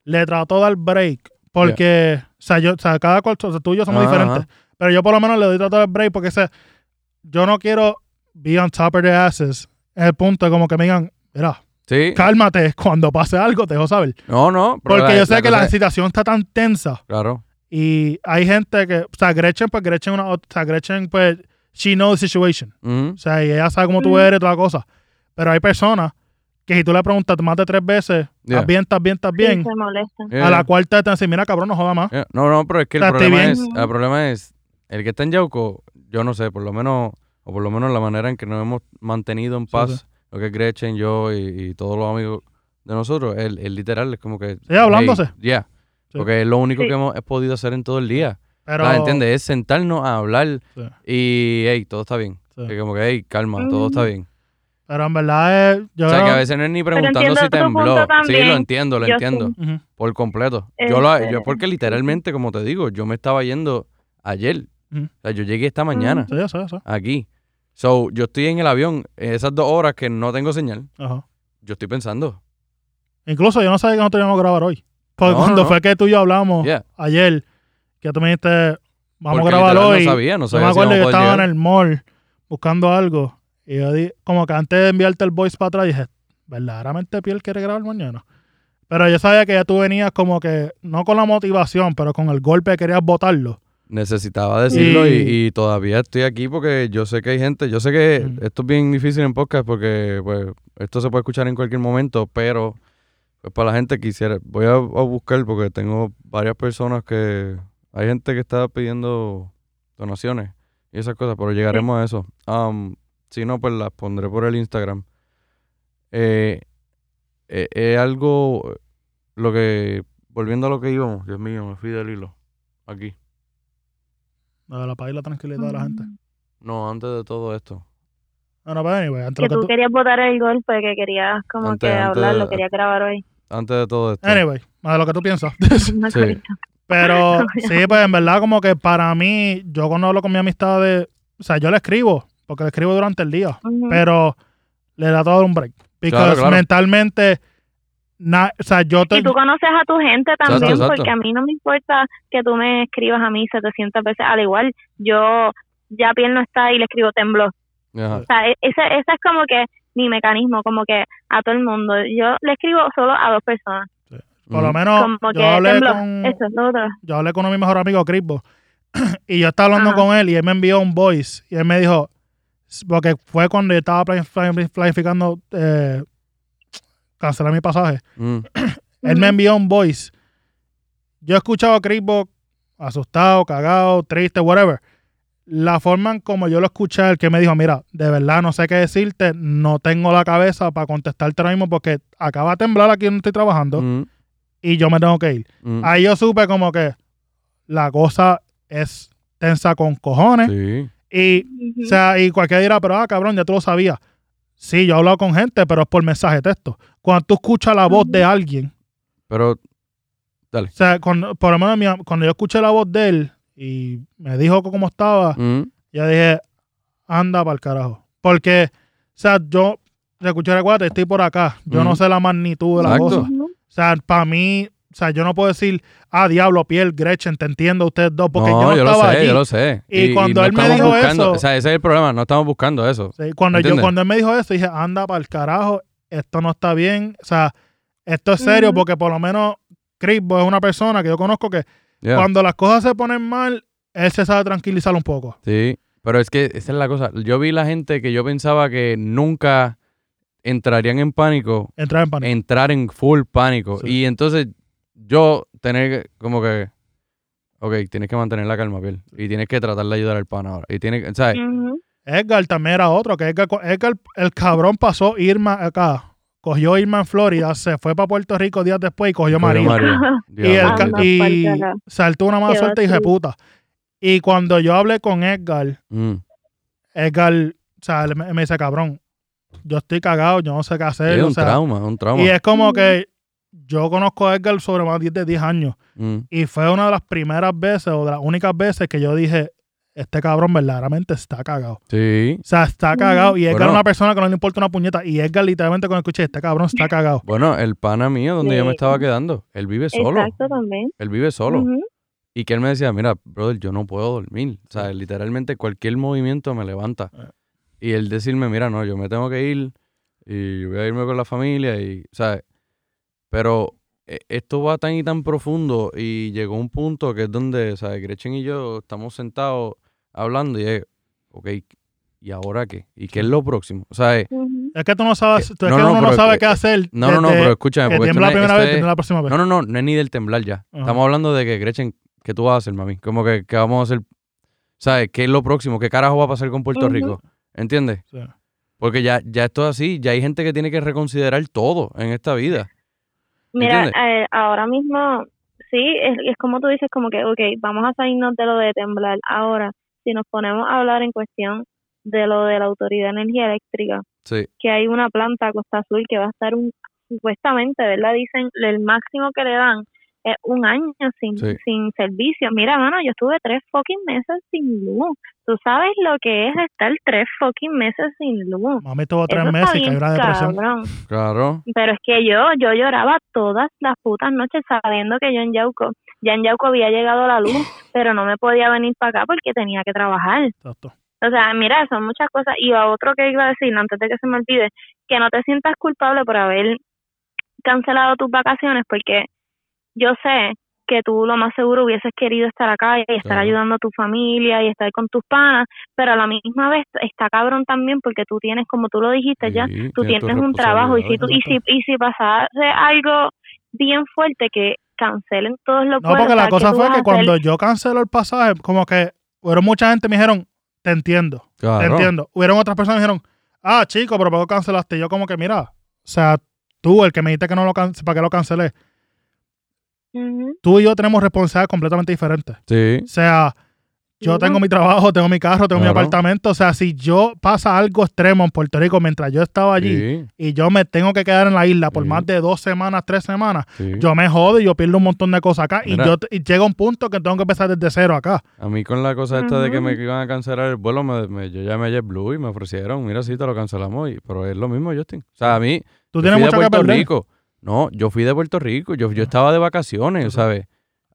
le trato de dar break. Porque, o sea, yo, o sea, cada cual, o sea, tú y yo somos diferentes. Pero yo por lo menos le doy trato de dar break porque o sea, yo no quiero be on top of the asses. En el punto de como que me digan, mira, Sí. cálmate, cuando pase algo te dejo saber. No, no. pero Porque la- yo sé que la es- situación está tan tensa Claro. y hay gente que, o sea, Gretchen, pues Gretchen, una, o sea, Gretchen, pues, she knows the situation. O sea, y ella sabe cómo tú eres y toda la cosa. Pero hay personas que si tú le preguntas más de tres veces, Yeah. ¿estás bien, estás bien, estás Sí, bien? se molesta. Yeah. A la cuarta te dicen, mira, cabrón, no joda más. Yeah. No, no, pero es que el problema bien. es, el problema es, el que está en Yauco, yo no sé, por lo menos, o por lo menos la manera en que nos hemos mantenido en paz, sí. lo que es Gretchen, yo y, y todos los amigos de nosotros, el, el literal es como que... Sí, hablándose. Ya. Sí. Porque es lo único Sí. que hemos he podido hacer en todo el día. Pero, Ah, ¿Entiendes? Es sentarnos a hablar Sí. y, hey, todo está bien. Sí. Que como que, hey, calma, todo está bien. pero en verdad es... Yo o sea, que a veces no es ni preguntando si tembló. Sí, lo entiendo, lo Yo entiendo. sí. Por completo. Yo, lo, Este- yo porque literalmente, como te digo, yo me estaba yendo ayer. O sea, yo llegué esta mañana Sí, eso, eso. aquí. So, yo estoy en el avión, esas dos horas que no tengo señal, Ajá. yo estoy pensando. Incluso yo no sabía que no teníamos que grabar hoy. Porque No, cuando no. fue que tú y yo hablamos Yeah. ayer, que tú me dijiste, vamos Porque a grabar hoy. No sabía, no yo sabía me si acuerdo que a poder estaba en el mall buscando algo. Y yo di, como que antes de enviarte el voice para atrás, dije, ¿verdaderamente Piel quiere grabar mañana? Pero yo sabía que ya tú venías como que, no con la motivación, pero con el golpe que querías botarlo. Necesitaba decirlo y, Y- y todavía estoy aquí porque yo sé que hay gente, yo sé que esto es bien difícil en podcast porque pues esto se puede escuchar en cualquier momento, pero pues para la gente quisiera, voy a, a buscar porque tengo varias personas que, hay gente que está pidiendo donaciones y esas cosas, pero llegaremos a eso. Am, si no, pues las pondré por el Instagram. Eh, eh, es algo, lo que, volviendo a lo que íbamos, Dios mío, me fui del hilo, aquí. De la paz y la tranquilidad de la gente. No, antes de todo esto. Bueno, pues anyway, antes Que lo que tú tú... querías votar el golpe, que querías como Antes- que hablar, lo querías grabar hoy. Antes de todo esto. Anyway, más de lo que tú piensas. Sí. Pero No, sí, pues en verdad como que para mí, yo cuando hablo con mi amistad de... O sea, yo le escribo, porque le escribo durante el día. Pero le da todo un break. Porque Claro, claro. mentalmente, na- o sea, yo te, Y tú conoces a tu gente también, exacto. porque a mí no me importa que tú me escribas a mí 700 veces. Al igual, yo ya piel no está y le escribo tembló. Ajá. O sea, e- ese, ese es como que mi mecanismo, como que a todo el mundo. Yo le escribo solo a dos personas. Por lo menos, yo hablé tembló. con, Eso yo hablé con uno de mis mejores amigos, Crisbo, y yo estaba hablando Ajá. con él y él me envió un voice y él me dijo, porque fue cuando yo estaba plan- plan- planificando eh, cancelar mi pasaje. Mm. Él me envió un voice. Yo he escuchado a Crisbo asustado, cagado, triste, whatever. La forma en como yo lo escuché, el que me dijo, mira, de verdad no sé qué decirte, no tengo la cabeza para contestarte ahora mismo porque acaba de temblar aquí donde estoy trabajando Mm. Y yo me tengo que ir. Mm. Ahí yo supe como que la cosa es tensa con cojones Sí. y, o sea, y cualquiera dirá, pero ah, cabrón, ya tú lo sabías. Sí, yo he hablado con gente, pero es por mensaje de texto. Cuando tú escuchas la voz de alguien, Pero, o sea, cuando, por lo menos mi- cuando yo escuché la voz de él y me dijo cómo estaba, mm, yo dije, anda para el carajo. Porque, o sea, yo, te escuché, recuerda, estoy por acá. Yo no Ujú. sé la magnitud de la Exacto. cosa. O sea, para mí, o sea, yo no puedo decir, ah, diablo, piel, Gretchen, te entiendo ustedes dos, porque no, yo yo, no lo estaba sé, allí. yo lo sé. Y cuando no él me dijo buscando- eso- O sea, ese es el problema, no estamos buscando eso. Sí, cuando, yo, cuando él me dijo eso, dije, anda para el carajo, esto no está bien. O sea, esto es serio porque por lo menos Crisbo es una persona que yo conozco que Yeah. cuando las cosas se ponen mal, él se sabe tranquilizar un poco. Sí, pero es que esa es la cosa. Yo vi la gente que yo pensaba que nunca entrarían en pánico, Entrar en pánico. entrar en full pánico. Sí. Y entonces yo tener que- como que, ok, tienes que mantener la calma, piel. Y tienes que tratar de ayudar al pan ahora. Y tienes que, ¿sabes? Edgar también era otro, que Edgar, Edgar, el cabrón pasó Irma acá. Cogió Irma en Florida, se fue para Puerto Rico días después y cogió Cogió María. María. Y, el y saltó una mala suerte, hija de puta. Y cuando yo hablé con Edgar, Mm. Edgar, o sea, me, me dice, cabrón, yo estoy cagado, yo no sé qué hacer. Es o un sea, trauma, un trauma. y es como que yo conozco a Edgar sobre más de 10 años. Mm. Y fue una de las primeras veces o de las únicas veces que yo dije, este cabrón verdaderamente está cagado. Sí. O sea, está cagado. Y Edgar Bueno. es una persona que no le importa una puñeta. Y Edgar literalmente cuando escuché, este cabrón está cagado. Bueno, el pana mío donde yo me estaba quedando, él vive solo. Exacto, también. Él vive solo. Y que él me decía, mira, brother, yo no puedo dormir. O sea, literalmente cualquier movimiento me levanta. Y él decirme, mira, no, yo me tengo que ir y voy a irme con la familia y, ¿sabes? Pero eh, esto va tan y tan profundo y llegó un punto que es donde, ¿sabes? Gretchen y yo estamos sentados hablando y es, ok, ¿y ahora qué? ¿Y qué es lo próximo? O sea. Es que tú no sabes, Eh, tú- es no, que no, uno no sabe qué hacer. no, no, no, pero escúchame, que porque tiembla no la es- primera esto vez, es- tiembla la próxima vez. no, no, no, no es ni del temblar ya. Ajá. Estamos hablando de que, Gretchen, ¿qué tú vas a hacer, mami? Como que, ¿qué vamos a hacer? ¿Sabes? ¿Qué es lo próximo? ¿Qué carajo va a pasar con Puerto. Rico? ¿Entiendes? Sí. Porque ya, ya esto es así, ya hay gente que tiene que reconsiderar todo en esta vida. Mira, eh, ahora mismo, sí, es, es como tú dices, como que, ok, vamos a salirnos de lo de temblar. Ahora, si nos ponemos a hablar en cuestión de lo de la Autoridad de Energía Eléctrica, Sí. que hay una planta Costa Azul que va a estar un, supuestamente, ¿verdad? Dicen, el máximo que le dan es un año sin, Sí. sin servicio. Mira, mano, yo estuve tres fucking meses sin luz. Tú sabes lo que es estar tres fucking meses sin luz. Mami tuvo tres Eso está meses y bien cayó una depresión. cabrón. Claro. Pero es que yo, yo lloraba todas las putas noches sabiendo que yo en Yauco, ya en Yauco había llegado la luz pero no me podía venir para acá porque tenía que trabajar. Exacto. O sea, mira, son muchas cosas. Y a otro que iba a decir, antes de que se me olvide, que no te sientas culpable por haber cancelado tus vacaciones, porque yo sé que tú lo más seguro hubieses querido estar acá y estar Claro. ayudando a tu familia y estar con tus panas, pero a la misma vez está cabrón también porque tú tienes, como tú lo dijiste ya, tú tienes un trabajo y si tú y si y si pasase algo bien fuerte que cancelen todos los No, vuelos, porque la sea, ¿qué cosa fue que hacer? cuando yo cancelé el pasaje, como que hubieron mucha gente que me dijeron, te entiendo, te entiendo. Hubieron otras personas que me dijeron, ah, chico, pero ¿por qué cancelaste? Y yo como que, mira, o sea, tú, el que me dijiste que no lo can- para qué lo cancelé, Tú y yo tenemos responsabilidades completamente diferentes. Sí. O sea, yo tengo mi trabajo, tengo mi carro, tengo mi apartamento. O sea, si yo pasa algo extremo en Puerto Rico mientras yo estaba allí Sí, y yo me tengo que quedar en la isla por Sí. más de dos semanas, tres semanas, sí. yo me jodo y yo pierdo un montón de cosas acá. Mira. Y yo y llega un punto que tengo que empezar desde cero acá. A mí con la cosa esta de que me iban a cancelar el vuelo, me, me- yo llamé a JetBlue y me ofrecieron, mira, sí, te lo cancelamos, y, pero es lo mismo, Justin. O sea, a mí, Tú yo tienes fui de mucho que Puerto perder. Rico. No, yo fui de Puerto Rico, yo, yo estaba de vacaciones, ¿sabes?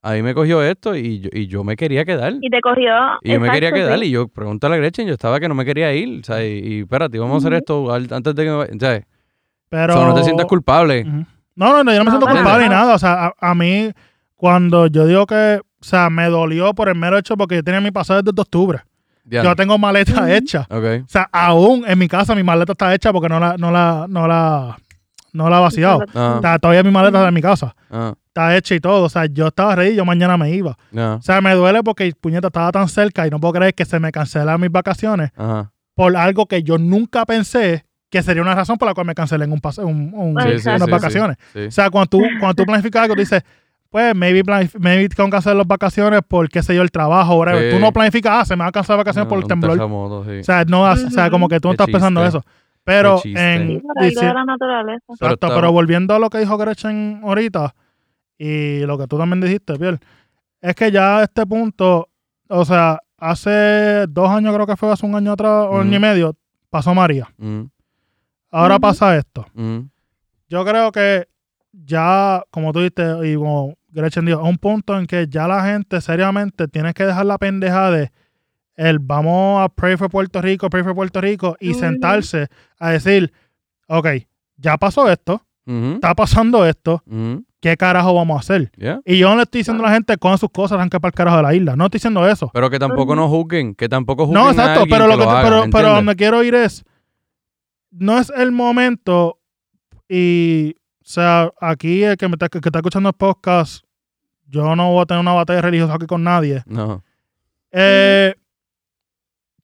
Ahí me cogió esto y yo, y yo me quería quedar. Y te cogió. Y yo me quería quedar sí. y yo pregúntale a Gretchen, yo estaba que no me quería ir, ¿sabes? Y, y espérate, vamos a hacer esto antes de que me vaya, ¿sabes? Pero... O sea, no te sientas culpable. No, no, no, yo no me No, siento culpable ni nada. O sea, a, a mí, cuando yo digo que, o sea, me dolió por el mero hecho porque yo tenía mi pasaje desde octubre. Ya. Yo tengo maleta Ujú. hecha. Ok. O sea, aún en mi casa mi maleta está hecha porque no la, no la, no la, no la he vaciado. Ah, O sea, todavía mi maleta está en mi casa. ah, Está hecha y todo. O sea, yo estaba ready, yo mañana me iba. ya, O sea, me duele porque puñeta estaba tan cerca y no puedo creer que se me cancelaran mis vacaciones por algo que yo nunca pensé que sería una razón por la cual me cancelen un pase, un, un- Sí, sí, unas sí, sí. vacaciones. Sí. O sea, cuando tú, cuando tú planificas algo, tú dices, pues, maybe, maybe tengo que cancelar las vacaciones por, qué sé yo, el trabajo, whatever. Sí. Tú no planificas, ah, se me van a cancelar vacaciones por el temblor. sí. O sea, no, o sea, como que tú no estás pensando eso. Pero en... Sí, de la naturaleza. Pero Exacto, pero volviendo a lo que dijo Gretchen ahorita y lo que tú también dijiste, Piel, es que ya a este punto, o sea, hace dos años creo que fue, hace un año atrás, o año y medio, pasó María. Mm, Ahora pasa esto. mm, Yo creo que ya, como tú dijiste, y como Gretchen dijo, es un punto en que ya la gente seriamente tiene que dejar la pendeja de el vamos a pray for Puerto Rico, pray for Puerto Rico y sentarse a decir, ok, ya pasó esto, está pasando esto, ¿qué carajo vamos a hacer? yeah. Y yo no le estoy diciendo a la gente con sus cosas arranque para el carajo de la isla. No estoy diciendo eso. Pero que tampoco nos juzguen, que tampoco juzguen No, exacto, pero lo que que lo te- haga, pero, ¿me pero donde quiero ir es no es el momento y o sea, aquí el que me está, que está escuchando el podcast, yo no voy a tener una batalla religiosa aquí con nadie. No, Eh,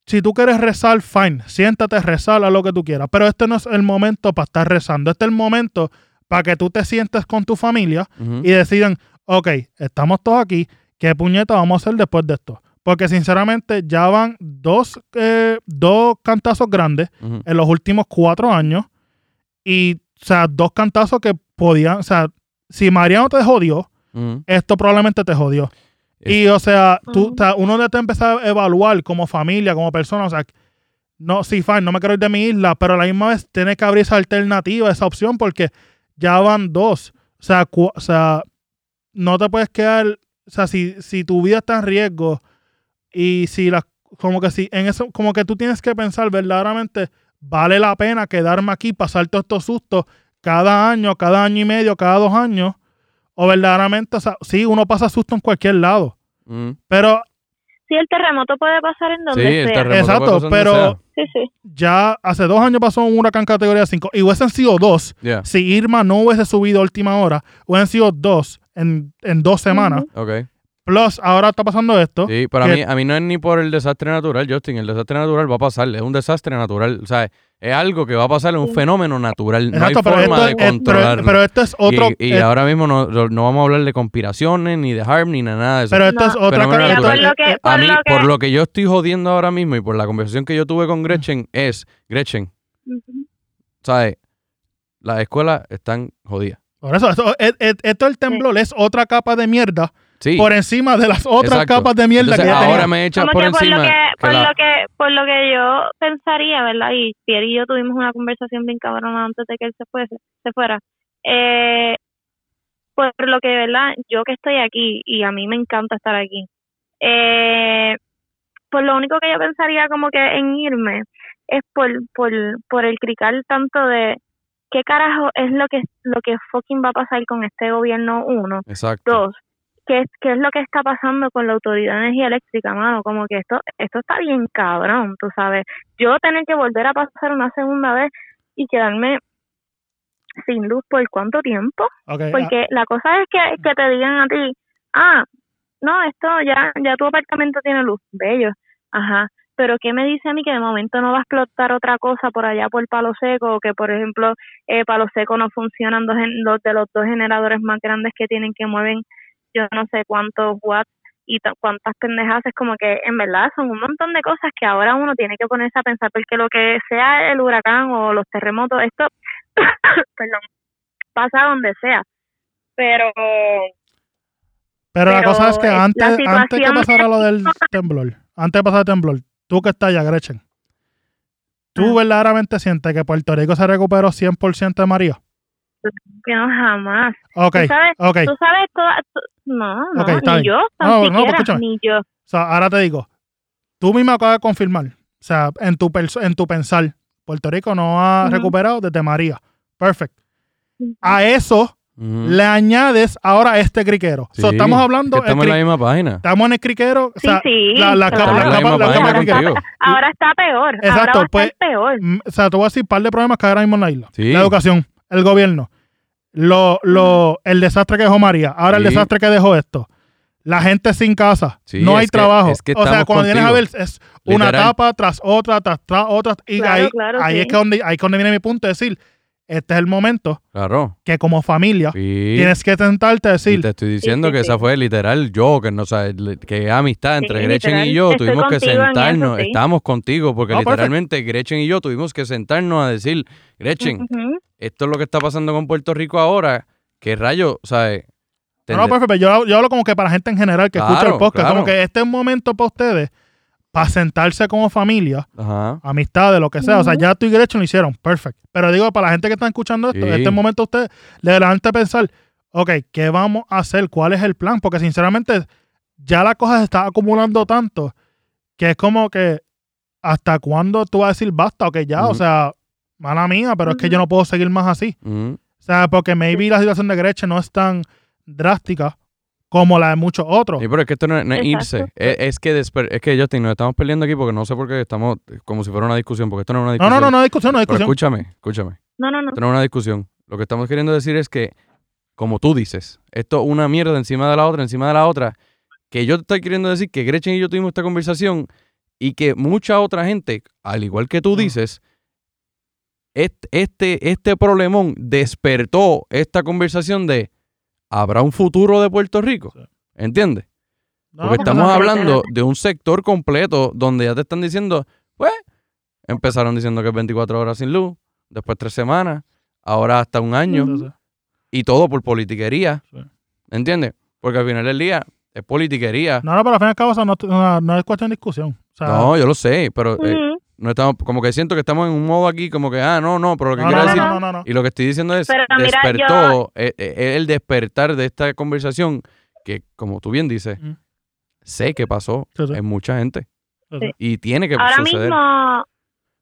si tú quieres rezar, fine, siéntate, rezar a lo que tú quieras, pero este no es el momento para estar rezando, este es el momento para que tú te sientes con tu familia y decidan, ok, estamos todos aquí, ¿qué puñeta vamos a hacer después de esto? Porque sinceramente ya van dos, eh, dos cantazos grandes en los últimos cuatro años y, o sea, dos cantazos que podían, o sea, si Mariano te jodió, esto probablemente te jodió. Y, o sea, tú, o sea, uno debe empezar a evaluar como familia, como persona, o sea, no, sí, fine, no me quiero ir de mi isla, pero a la misma vez tiene que abrir esa alternativa, esa opción, porque ya van dos. O sea, cu- o sea no te puedes quedar, o sea, si, si tu vida está en riesgo y si las, como que si en eso, como que tú tienes que pensar verdaderamente, vale la pena quedarme aquí, pasar todos estos sustos cada año, cada año y medio, cada dos años, o verdaderamente, o sea, sí, uno pasa susto en cualquier lado, Ujú. pero Sí, el terremoto puede pasar en donde Sí, el sea. terremoto Exacto, puede pasar donde pero- Sí, sí. ya hace dos años pasó un huracán categoría 5 y hubiesen sido dos. sea. Yeah, Si Irma no hubiese subido a última hora, hubiesen sido dos en, en dos semanas. Ujú. ok. Plus, ahora está pasando esto. Sí, para que- mí, a mí no es ni por el desastre natural, Justin. El desastre natural va a pasar, es un desastre natural. O sea, es algo que va a pasar, es un fenómeno natural. no hay pero forma esto, de es- pero, controlarlo. pero esto es otro. y y ahora mismo no, no vamos a hablar de conspiraciones, ni de harm, ni nada de eso. pero esto No. es otra. Esto- por lo que, por a mí, lo que, por lo que yo estoy jodiendo ahora mismo y por la conversación que yo tuve con Gretchen, es, Gretchen, Ujú. ¿sabes? Las escuelas están jodidas. por eso, esto, es- es- esto el temblor es otra capa de mierda Sí. por encima de las otras exacto. capas de mierda Entonces, que ya ahora tenía. me echas por que por encima. lo que, que por la- lo que, por lo que yo pensaría, ¿verdad? Y Pierre y yo tuvimos una conversación bien cabrona antes de que él se fuese, se fuera. Eh, por lo que, ¿verdad? Yo que estoy aquí y a mí me encanta estar aquí. Eh, pues lo único que yo pensaría como que en irme es por, por, por el crical tanto de qué carajo es lo que lo que fucking va a pasar con este gobierno uno Exacto. dos qué es qué es lo que está pasando con la autoridad de energía eléctrica mano como que esto esto está bien cabrón tú sabes. Yo tener que volver a pasar una segunda vez y quedarme sin luz por cuánto tiempo ah, porque la cosa es que, que te digan a ti, ah, no, esto ya, ya tu apartamento tiene luz, bello, ajá, pero ¿qué me dice a mí que de momento no va a explotar otra cosa por allá por Palo Seco o que por ejemplo eh, Palo Seco no funcionan dos, de los dos generadores más grandes que tienen que mueven yo no sé cuántos watts y ta- cuántas pendejas es como que en verdad son un montón de cosas que ahora uno tiene que ponerse a pensar porque lo que sea el huracán o los terremotos esto perdón pasa donde sea pero pero, la cosa es que antes, antes que pasara lo del temblor, antes de pasar el temblor, tú que estás allá, Gretchen, ¿tú Ah. verdaderamente sientes que Puerto Rico se recuperó 100% de María? Que no jamás Ok, tú sabes ok. tú sabes toda, tú- no no ni yo No, no, pues ni yo O sea, ahora te digo, tú mismo acabas de confirmar, o sea, en tu, en tu pensar, Puerto Rico no ha recuperado desde María. Perfecto. A eso le añades ahora este criquero. Sí, So, estamos hablando, estamos en la misma página. estamos en el criquero, o sí sea, sí la, la capa, capa- misma capa criquero. ahora está peor Exacto, ahora va a pues- peor Mm, O sea, te voy a decir un par de problemas que hay ahora mismo en la isla. Sí. La educación, el gobierno, lo, lo, el desastre que dejó María, ahora el desastre que dejó esto. La gente sin casa, Sí, no hay que- trabajo. es que o sea, cuando vienes a ver, es una Literal. etapa tras otra, tras, tras otra. Y Claro, ahí, claro, ahí sí. es que donde, ahí es donde viene mi punto, es decir, este es el momento Claro. que como familia Sí. tienes que tentarte a Y decir, te estoy diciendo sí, que sí. esa fue literal yo, que no sabes, le- que amistad entre Sí, Gretchen literal. y yo, tuvimos que eso, sentarnos, sí. estábamos contigo, porque No, perfecto. literalmente Gretchen y yo tuvimos que sentarnos a decir, Gretchen, esto es lo que está pasando con Puerto Rico ahora, ¿qué rayo? ¿Sabes? no, no, perfecto, yo, yo hablo como que para gente en general que escucha el Claro, podcast, como que este es un momento para ustedes, para sentarse como familia, Ajá. amistades, lo que sea. O sea, ya tú y Gretchen lo hicieron, perfecto. Pero digo, para la gente que está escuchando esto, Sí. este momento ustedes le adelante pensar, ok, ¿qué vamos a hacer? ¿Cuál es el plan? Porque sinceramente, ya la cosa se está acumulando tanto que es como que hasta cuándo tú vas a decir basta, ok, ya, o sea, mala mía, pero es que yo no puedo seguir más así. O sea, porque maybe la situación de Gretchen no es tan drástica como la de muchos otros. Sí, pero es que esto no, es- no es irse. Es, es que desper- es que Justin, nos estamos peleando aquí porque no sé por qué estamos como si fuera una discusión, porque esto no es una No, discusión. no, no, no, discusión, no Pero discusión. escúchame, escúchame. no no no Esto no es una discusión. Lo que estamos queriendo decir es que, como tú dices, esto es una mierda encima de la otra, encima de la otra, que yo te estoy queriendo decir que Gretchen y yo tuvimos esta conversación y que mucha otra gente, al igual que tú dices, este, este, este problemón despertó esta conversación de ¿habrá un futuro de Puerto Rico? ¿Entiendes? No, Porque porque estamos no- hablando de un sector completo donde ya te están diciendo, pues, empezaron diciendo que es 24 horas sin luz, después tres semanas, ahora hasta un año, Entonces, y todo por politiquería. Sí. ¿Entiendes? Porque al final del día es politiquería. No, no, pero al fin y al cabo, o sea, no, no- no es cuestión de discusión. O sea, No, yo lo sé, pero eh, Ujú. No estamos, como que siento que estamos en un modo aquí como que, ah, no, no, pero lo que no, quiero no, decir, no, no, no, no. y lo que estoy diciendo es, Pero mira, despertó, eh, eh, el despertar de esta conversación que, como tú bien dices, Mm. sé que pasó Sí, sí. en mucha gente Sí, y tiene que ahora suceder, mismo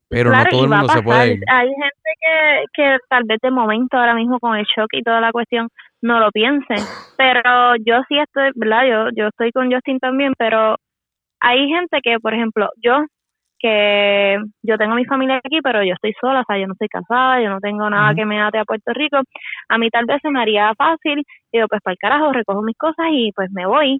pero claro, no todo el mundo se puede ir. Hay gente que, que tal vez de momento ahora mismo con el shock y toda la cuestión no lo piensen, pero yo sí estoy, ¿verdad? Yo, yo estoy con Justin también, pero hay gente que, por ejemplo, yo que yo tengo mi familia aquí, pero yo estoy sola, o sea, yo no estoy casada, yo no tengo nada que me ate a Puerto Rico. A mí tal vez se me haría fácil, digo, pues para el carajo, recojo mis cosas y pues me voy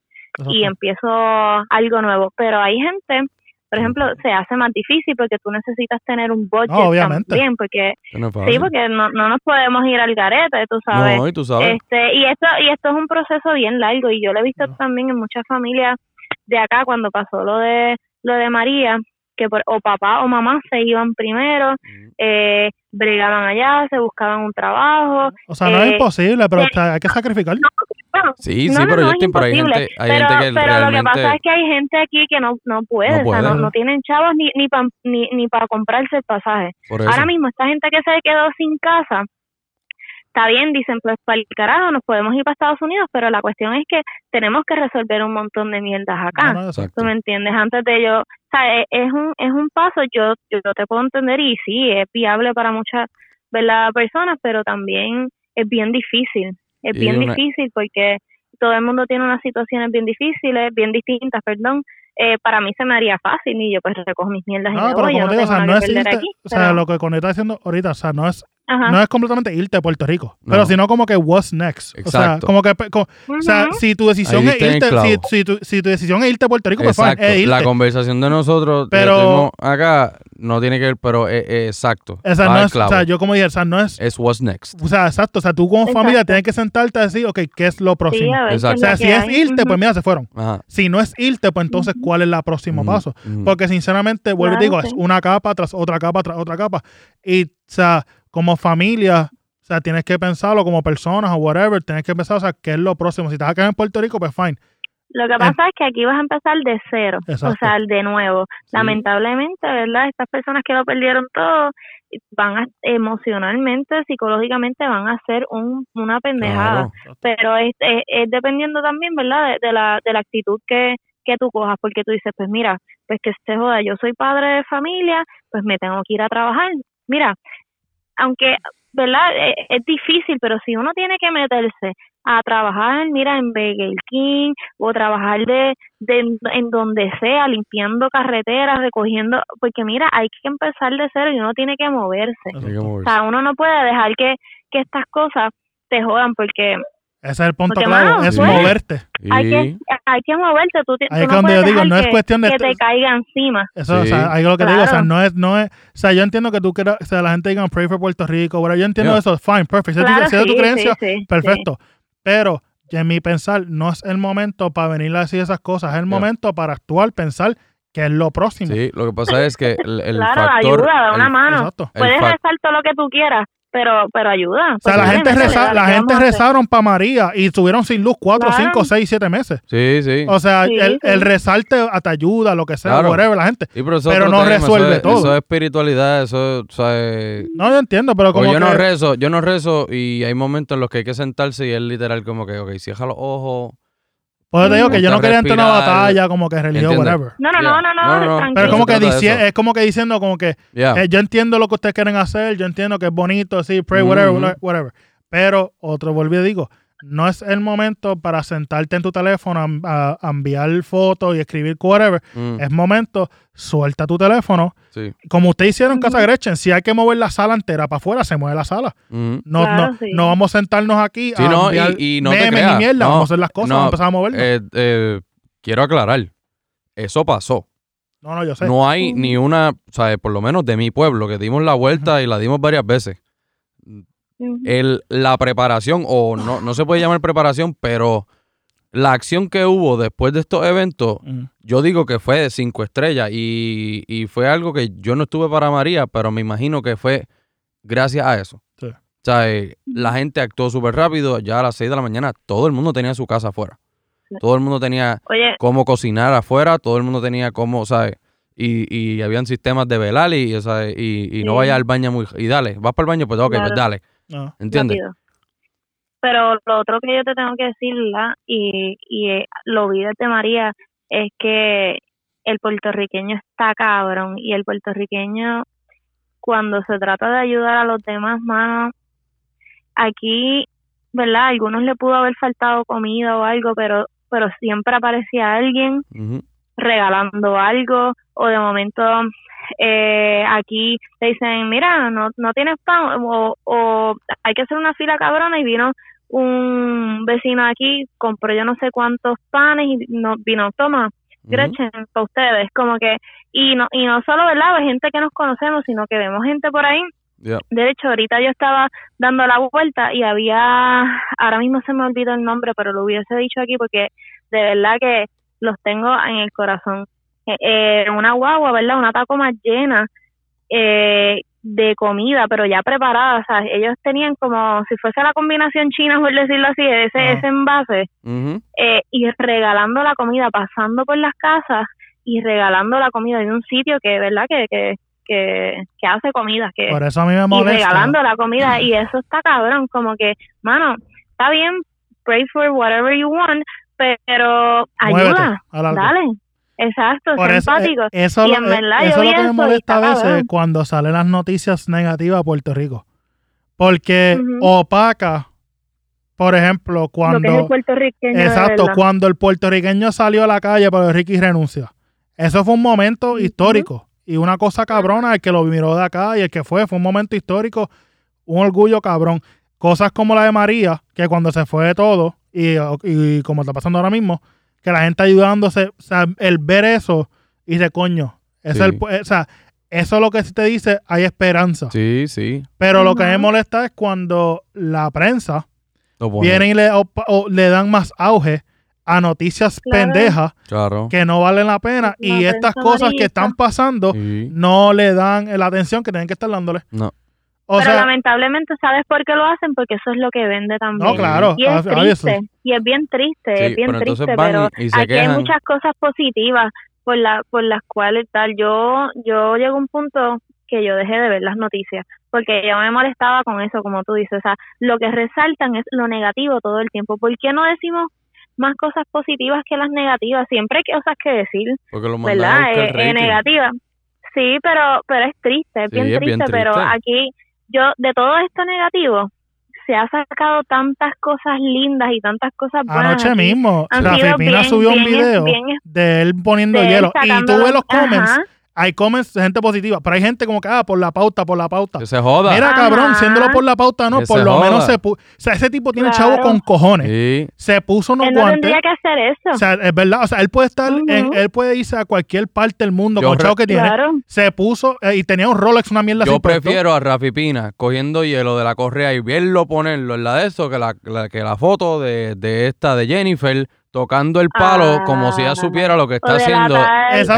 y empiezo algo nuevo. Pero hay gente, por ejemplo, se hace más difícil porque tú necesitas tener un budget No, obviamente. también, porque Que no sí, porque no, no nos podemos ir al garete, tú sabes. No, y tú sabes. Este, y esto y esto es un proceso bien largo y yo lo he visto No. también en muchas familias de acá cuando pasó lo de lo de María, que por, o papá o mamá se iban primero, Mm. eh, bregaban allá, se buscaban un trabajo. O sea, no es eh, imposible, pero eh, hay que sacrificar. Bueno, Sí, no, sí, no, pero no, es Justin, pero hay imposible. gente, hay pero, gente que pero realmente... lo que pasa es que hay gente aquí que no, no puede, No o sea, no, tienen chavos ni ni para ni, ni para comprarse el pasaje. Ahora mismo esta gente que se quedó sin casa, está bien, dicen, pues para el carajo, nos podemos ir para Estados Unidos, pero la cuestión es que tenemos que resolver un montón de mierdas acá. No, no. ¿Tú me entiendes? Antes de yo, o sea, e- es un, es un paso, yo, yo te puedo entender y sí, es viable para muchas ¿verdad? personas, pero también es bien difícil, es Y bien una- difícil porque todo el mundo tiene unas situaciones bien difíciles, bien distintas, perdón. Eh, para mí se me haría fácil y yo pues recojo mis mierdas y No, me pero voy, yo como no te digo, o sea, no irte, aquí. o sea, pero- lo que Connie está diciendo ahorita, o sea, no es, ajá. no es completamente irte a Puerto Rico, No. pero sino como que what's next. O sea, Exacto. como que, o sea, si tu decisión es el irte, si, tu, si tu decisión es irte a Puerto Rico, pues Exacto. es irte. La conversación de nosotros Pero- acá no tiene que ver, pero es, es exacto. O sea, Va no es, o sea, yo como dije, o sea, no es, Es what's next. o sea, exacto, o sea, tú como Exacto. familia tienes que sentarte a decir, ok, ¿qué es lo próximo? Exacto. o sea, si es irte, pues mira, se fueron. Ajá. Si no es irte, pues entonces, ¿cuál es la próximo paso? Porque sinceramente, vuelvo y digo, es una capa tras otra capa tras otra capa. Y, o sea, como familia, o sea, tienes que pensarlo como personas o whatever, tienes que pensar, o sea, qué es lo próximo. Si estás acá en Puerto Rico, pues fine. Lo que pasa es que aquí vas a empezar de cero, Exacto. o sea, de nuevo. Lamentablemente, ¿verdad? Estas personas que lo perdieron todo van a emocionalmente, psicológicamente van a hacer un, una pendejada. Claro. Pero es, es, es dependiendo también, ¿verdad? De, de la, de la actitud que, que tú cojas, porque tú dices, pues mira, pues que se joda, yo soy padre de familia, pues me tengo que ir a trabajar. Mira, aunque, ¿verdad? Eh, Es, difícil, pero si uno tiene que meterse a trabajar, mira, en Burger King o trabajar de, de en donde sea, limpiando carreteras, recogiendo, porque mira, hay que empezar de cero y uno tiene que moverse. Que O moverse. sea, uno no puede dejar que, que estas cosas te jodan porque Ese es el punto Porque, clave, mano, es pues, moverte. hay que hay que moverte, tú, Ahí es no cuando yo digo, no es que, cuestión de... que te caiga encima. Eso, o Sí. sea, ahí es lo que te digo, o sea, Claro. no es, no es, o sea, yo entiendo que tú quieras, o sea, la gente diga pray for Puerto Rico, whatever, yo entiendo Yeah. eso, fine, perfect, si es tu- Claro, si es de tu sí, creencia, sí, sí, perfecto, pero en mi pensar, no es el momento para venir a decir esas cosas, es el Yeah. momento para actuar, pensar que es lo próximo. Sí, lo que pasa es que el, el Claro, factor... ayuda, da una el- mano. Exacto. Puedes rezar todo lo que tú quieras, pero pero ayuda. O sea, Pues, la gente, reza, la ¿qué gente rezaron para María y estuvieron sin luz cuatro, Claro. cinco, seis, siete meses. Sí, sí. O sea, Sí, el, sí. el rezarte te ayuda, lo que sea, Claro. whatever, la gente. Sí, pero, es no eso resuelve es- todo. Eso es espiritualidad, eso o sea, eh, No, yo entiendo, pero o como yo no rezo, yo no rezo y hay momentos en los que hay que sentarse y es literal como que, ok, cierra los ojos. Pues te digo que yo no quería entrar en una batalla como que religión, whatever. No, no, Yeah. no, no, no, No, no, no. tranquilo. Pero es como, que eso. es como que diciendo como que eh, yo entiendo lo que ustedes quieren hacer, yo entiendo que es bonito, sí, pray, whatever, Ujú. whatever. Pero, otro y digo, no es el momento para sentarte en tu teléfono a, a- a enviar fotos y escribir whatever. Mm, Es momento, suelta tu teléfono. sí. Como usted hicieron en Casa. Gretchen, si hay que mover la sala entera para afuera, se mueve la sala. Mm. No, Claro, no, sí. no vamos a sentarnos aquí Sí, a no, enviar y, y no te memes creas. mierda, no, vamos a hacer las cosas, no, vamos a empezar a movernos. eh, eh, quiero aclarar, eso pasó. no, no, yo sé. No hay Ujú. ni una, ¿sabes? Por lo menos de mi pueblo, que dimos la vuelta y la dimos varias veces. El, la preparación, o no, no se puede llamar preparación, pero la acción que hubo después de estos eventos, yo digo que fue de cinco estrellas y, y fue algo que yo no estuve para María, pero me imagino que fue gracias a eso. Sí. O sea, eh, la gente actuó súper rápido, ya a las 6 de la mañana todo el mundo tenía su casa afuera. Todo el mundo tenía Oye, cómo cocinar afuera, todo el mundo tenía cómo, ¿sabes? Y, y habían sistemas de velar y, ¿sabes? y, y no vayas al baño muy... Y dale, vas para el baño, pues ok, pues dale, No. ¿entiendes? rápido. Pero lo otro que yo te tengo que decir, ¿verdad? y, y eh, lo vi desde María, es que el puertorriqueño está cabrón y el puertorriqueño cuando se trata de ayudar a los demás, mano, aquí, ¿verdad? A algunos le pudo haber faltado comida o algo, pero pero siempre aparecía alguien. Regalando algo o de momento eh, aquí te dicen, mira, no, no tienes pan o, o hay que hacer una fila cabrona y vino un vecino aquí, compró yo no sé cuántos panes y no, vino, toma. Gretchen, para ustedes, como que, y no, y no solo, ¿verdad? Hay gente que nos conocemos, sino que vemos gente por ahí de hecho, ahorita yo estaba dando la vuelta y había, ahora mismo se me olvidó el nombre, pero lo hubiese dicho aquí porque de verdad que los tengo en el corazón. Eh, eh, una guagua, ¿verdad? Una tacoma llena eh, de comida, pero ya preparada. O sea, ellos tenían como si fuese la combinación china, por decirlo así, ese, ese envase, eh, y regalando la comida, pasando por las casas y regalando la comida en un sitio que, ¿verdad? Que, que que, que hace comida, que Por eso a mí me y molesta. regalando la comida y eso está cabrón, como que, mano, está bien, pray for whatever you want, pero ayuda, dale, exacto, Por eso, eh, eso, Y en eh, verdad eso yo es lo que me molesta a veces cuando salen las noticias negativas a Puerto Rico. Porque opaca, por ejemplo, cuando... Exacto, cuando el puertorriqueño salió a la calle pero Ricky renuncia. Eso fue un momento histórico y una cosa cabrona, el que lo miró de acá y el que fue, fue un momento histórico, un orgullo cabrón. Cosas como la de María, que cuando se fue de todo y, y como está pasando ahora mismo, que la gente ayudándose, o sea, el ver eso y de coño, es Sí. el, o sea, eso es lo que sí te dice, hay esperanza. Sí, sí. Pero lo que me molesta es cuando la prensa vienen y le, o- o le dan más auge a noticias Claro. pendejas Claro. que no valen la pena La y estas cosas que están pasando Sí. no le dan la atención que tienen que estar dándole. No. O pero sea, lamentablemente, ¿sabes por qué lo hacen? Porque eso es lo que vende también. no, claro, Y es ob- obviously. triste, y es bien triste, Sí, es bien pero triste, pero aquí hay muchas cosas positivas por la por las cuales tal. Yo yo llego a un punto que yo dejé de ver las noticias porque yo me molestaba con eso, como tú dices, o sea, lo que resaltan es lo negativo todo el tiempo. ¿Por qué no decimos más cosas positivas que las negativas? Siempre hay cosas que decir, Porque lo ¿verdad? buscar Eh, eh, negativa. Sí, pero pero es triste, es Sí, bien, es triste, bien pero triste. aquí yo de todo esto negativo se ha sacado tantas cosas lindas y tantas cosas buenas. anoche aquí. mismo, han Rafi Pina bien- subió un bien- video bien- de él poniendo de él hielo y tú los comments, Ajá. Hay comments de gente positiva, pero hay gente como que, ah, por la pauta, por la pauta. Que se joda. Mira, Ajá. cabrón, siéndolo por la pauta, no, Que por lo menos se puso. O sea, ese tipo tiene Claro. chavo con cojones. Sí. Se puso unos Él no guantes. tendría que hacer eso. O sea, es verdad. O sea, él puede estar, en- él puede irse a cualquier parte del mundo Yo con chavo que tiene. claro. Se puso eh, y tenía un Rolex, una mierda Yo puesto. prefiero a Rafi Pina cogiendo hielo de la correa y verlo ponerlo en la de eso que la, la- que la foto de, de esta de Jennifer tocando el palo Ah. como si ella supiera lo que O está haciendo.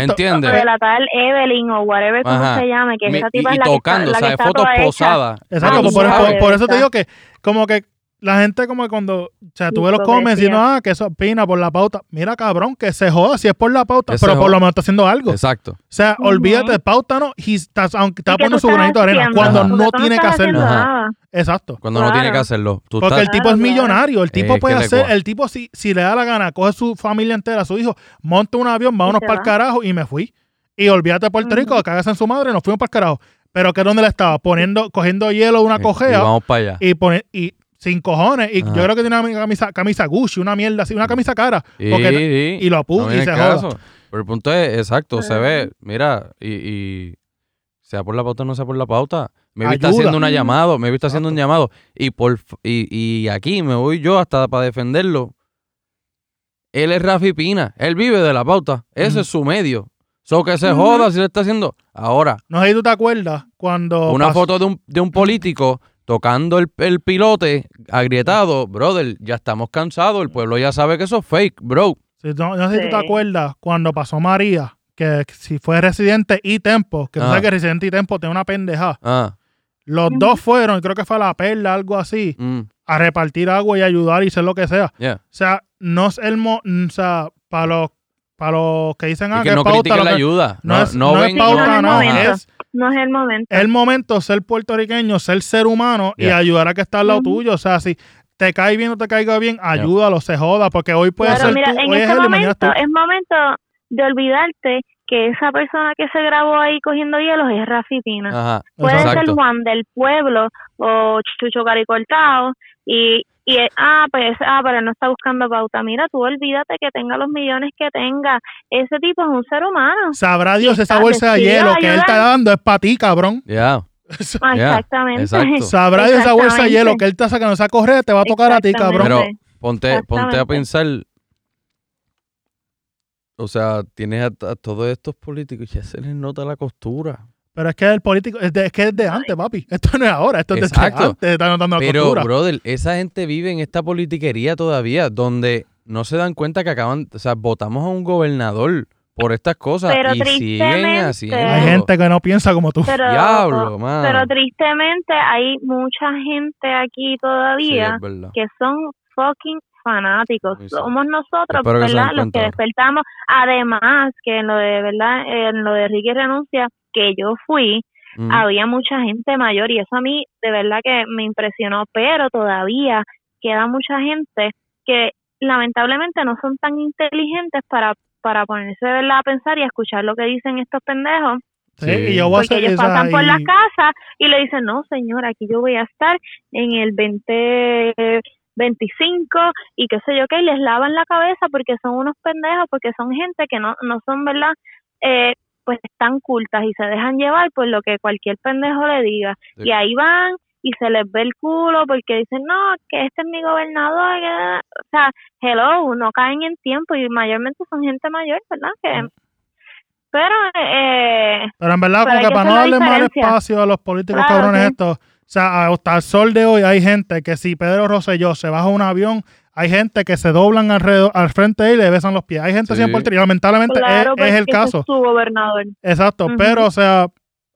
¿Entiendes? o de la tal Evelyn o whatever como se llame, que Mi- esa y, tipa y es la que está- tocando, o sea, que de está fotos toda hecha. posadas. Exacto, pues por, por- por eso te digo que, como que la gente, como que cuando, o sea, tú ves los comments y no, ah, que eso opina por la pauta. Mira, cabrón, que se joda si es por la pauta, Que pero por lo menos está haciendo algo. Exacto. O sea, olvídate de pauta, no, y estás, aunque está ¿Y qué poniendo su granito de arena, haciendo? cuando Ajá. no tiene que hacerlo. Ajá. nada. Exacto. Cuando no tiene que hacerlo. Tú Porque estás- el tipo es millonario, el tipo Es puede hacer, el tipo si, si le da la gana, coge su familia entera, su hijo, monta un avión, vámonos para el carajo y me fui. Y olvídate de Puerto. Rico, cagas en su madre, nos fuimos para el carajo. Pero que dónde le estaba poniendo, cogiendo hielo de una cojea y vamos para allá. y pone y sin cojones. Y Ajá. yo creo que tiene una camisa, camisa Gucci, una mierda así, una camisa cara. Porque- sí. y lo puso No y se joda. Pero el punto es, exacto, se ve, mira, y, y sea por la pauta o no sea por la pauta. Me está haciendo una llamado, me está haciendo un llamado. Y por y, y aquí me voy yo hasta para defenderlo. Él es Rafi Pina, él vive de la pauta. Ese es su medio. So que se joda si le está haciendo. Ahora, No sé si tú te acuerdas cuando una pasó- foto de un, de un político tocando el, el pilote agrietado, brother, ya estamos cansados, el pueblo ya sabe que eso es fake, bro. no, no sé si tú te acuerdas cuando pasó María, que si fue Residente y Tempo, que tú Ah. sabes que Residente y Tempo tiene una pendeja. Ah, Los dos fueron, creo que fue a la perla, algo así, mm, a repartir agua y ayudar y hacer lo que sea. yeah. O sea, no es el mo o sea, para los para los que dicen ah, Y que que no pauta, la que- ayuda. no, No, es, no no es ven- pauta, no es No es el momento. el momento ser puertorriqueño, ser ser humano y Yeah. ayudar a que está al lado Ujú. tuyo. O sea, si te cae bien o te caiga bien, ayúdalo, se joda, porque hoy puede Claro, ser mira, tú, en hoy es este y es tú. momento es momento de olvidarte que esa persona que se grabó ahí cogiendo hielos es Rafi Pina. Ajá. Puede ser. Juan del pueblo o Chucho Caricortado y, y ah, pues, ah, pero él no está buscando pauta. Mira, tú olvídate que tenga los millones que tenga. Ese tipo es un ser humano. Sabrá Dios esa bolsa de hielo que él está dando es para ti, cabrón. Ya. Ah, Yeah, exactamente. exacto. Sabrá Dios esa bolsa de hielo que él está sacando esa correa, te va a tocar a ti, cabrón. Pero ponte, ponte a pensar. O sea, tienes a, a todos estos políticos y ya se les nota la costura. Pero es que el político, es, de- es que es de antes, papi. Esto no es ahora, esto es de Exacto. antes, está notando la Pero, costura. brother, esa gente vive en esta politiquería todavía, donde no se dan cuenta que acaban, o sea, votamos a un gobernador por estas cosas Pero y siguen haciendo. Hay gente que no piensa como tú. Pero, Diablo, mano. pero tristemente hay mucha gente aquí todavía que son fucking fanáticos. Sí, sí. Somos nosotros, Espero ¿verdad? Los que despertamos. Además, que en lo de, ¿verdad? En lo de Ricky renuncia, que yo fui, Ujú. había mucha gente mayor y eso a mí de verdad que me impresionó, pero todavía queda mucha gente que lamentablemente no son tan inteligentes para para ponerse de verdad a pensar y a escuchar lo que dicen estos pendejos, Sí, Sí. y yo voy a porque ellos esa- pasan por y- las casas y le dicen, no señor, aquí yo voy a estar en el 2025 y qué sé yo qué, y les lavan la cabeza porque son unos pendejos, porque son gente que no, no son, ¿verdad? Eh, pues están cultas y se dejan llevar por lo que cualquier pendejo le diga. Sí. Y ahí van y se les ve el culo porque dicen, no, que este es mi gobernador. que-". O sea, hello, no caen en tiempo y mayormente son gente mayor, ¿verdad? Que, pero, eh, Pero en verdad, Pero como que para no darle más espacio a los políticos Claro, cabrones sí. estos, o sea, hasta el sol de hoy hay gente que si Pedro Rosselló se baja un avión, hay gente que se doblan alrededor, al frente de él y le besan los pies. Hay gente Sí. en Puerto Rico, lamentablemente claro, es, es el caso. Es su gobernador. Exacto, pero o sea,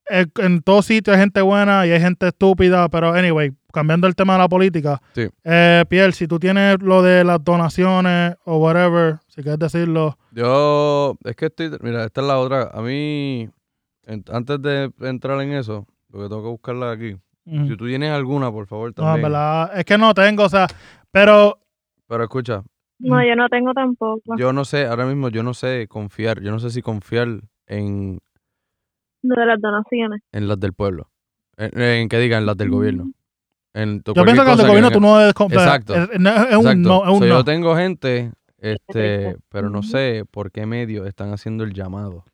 en todo sitio hay gente buena y hay gente estúpida, pero anyway, cambiando el tema de la política, Sí. eh, Pierre, si tú tienes lo de las donaciones o whatever, si quieres decirlo, Yo, es que estoy, mira, esta es la otra. A mí, en- antes de entrar en eso, porque tengo que buscarla aquí. Si tú tienes alguna, por favor, no, en también. verdad, es que no tengo, o sea, pero Pero escucha, No, Ujú. yo no tengo tampoco. yo no sé, ahora mismo yo no sé confiar, yo no sé si confiar en, de las donaciones. en las del pueblo. En, en que digan las del gobierno. En to- yo pienso que al cosa gobierno tú no debes comprar. Exacto. Es, es- es un Exacto. no, es un So, no. Yo tengo gente, este, pero no sé por qué medios están haciendo el llamado.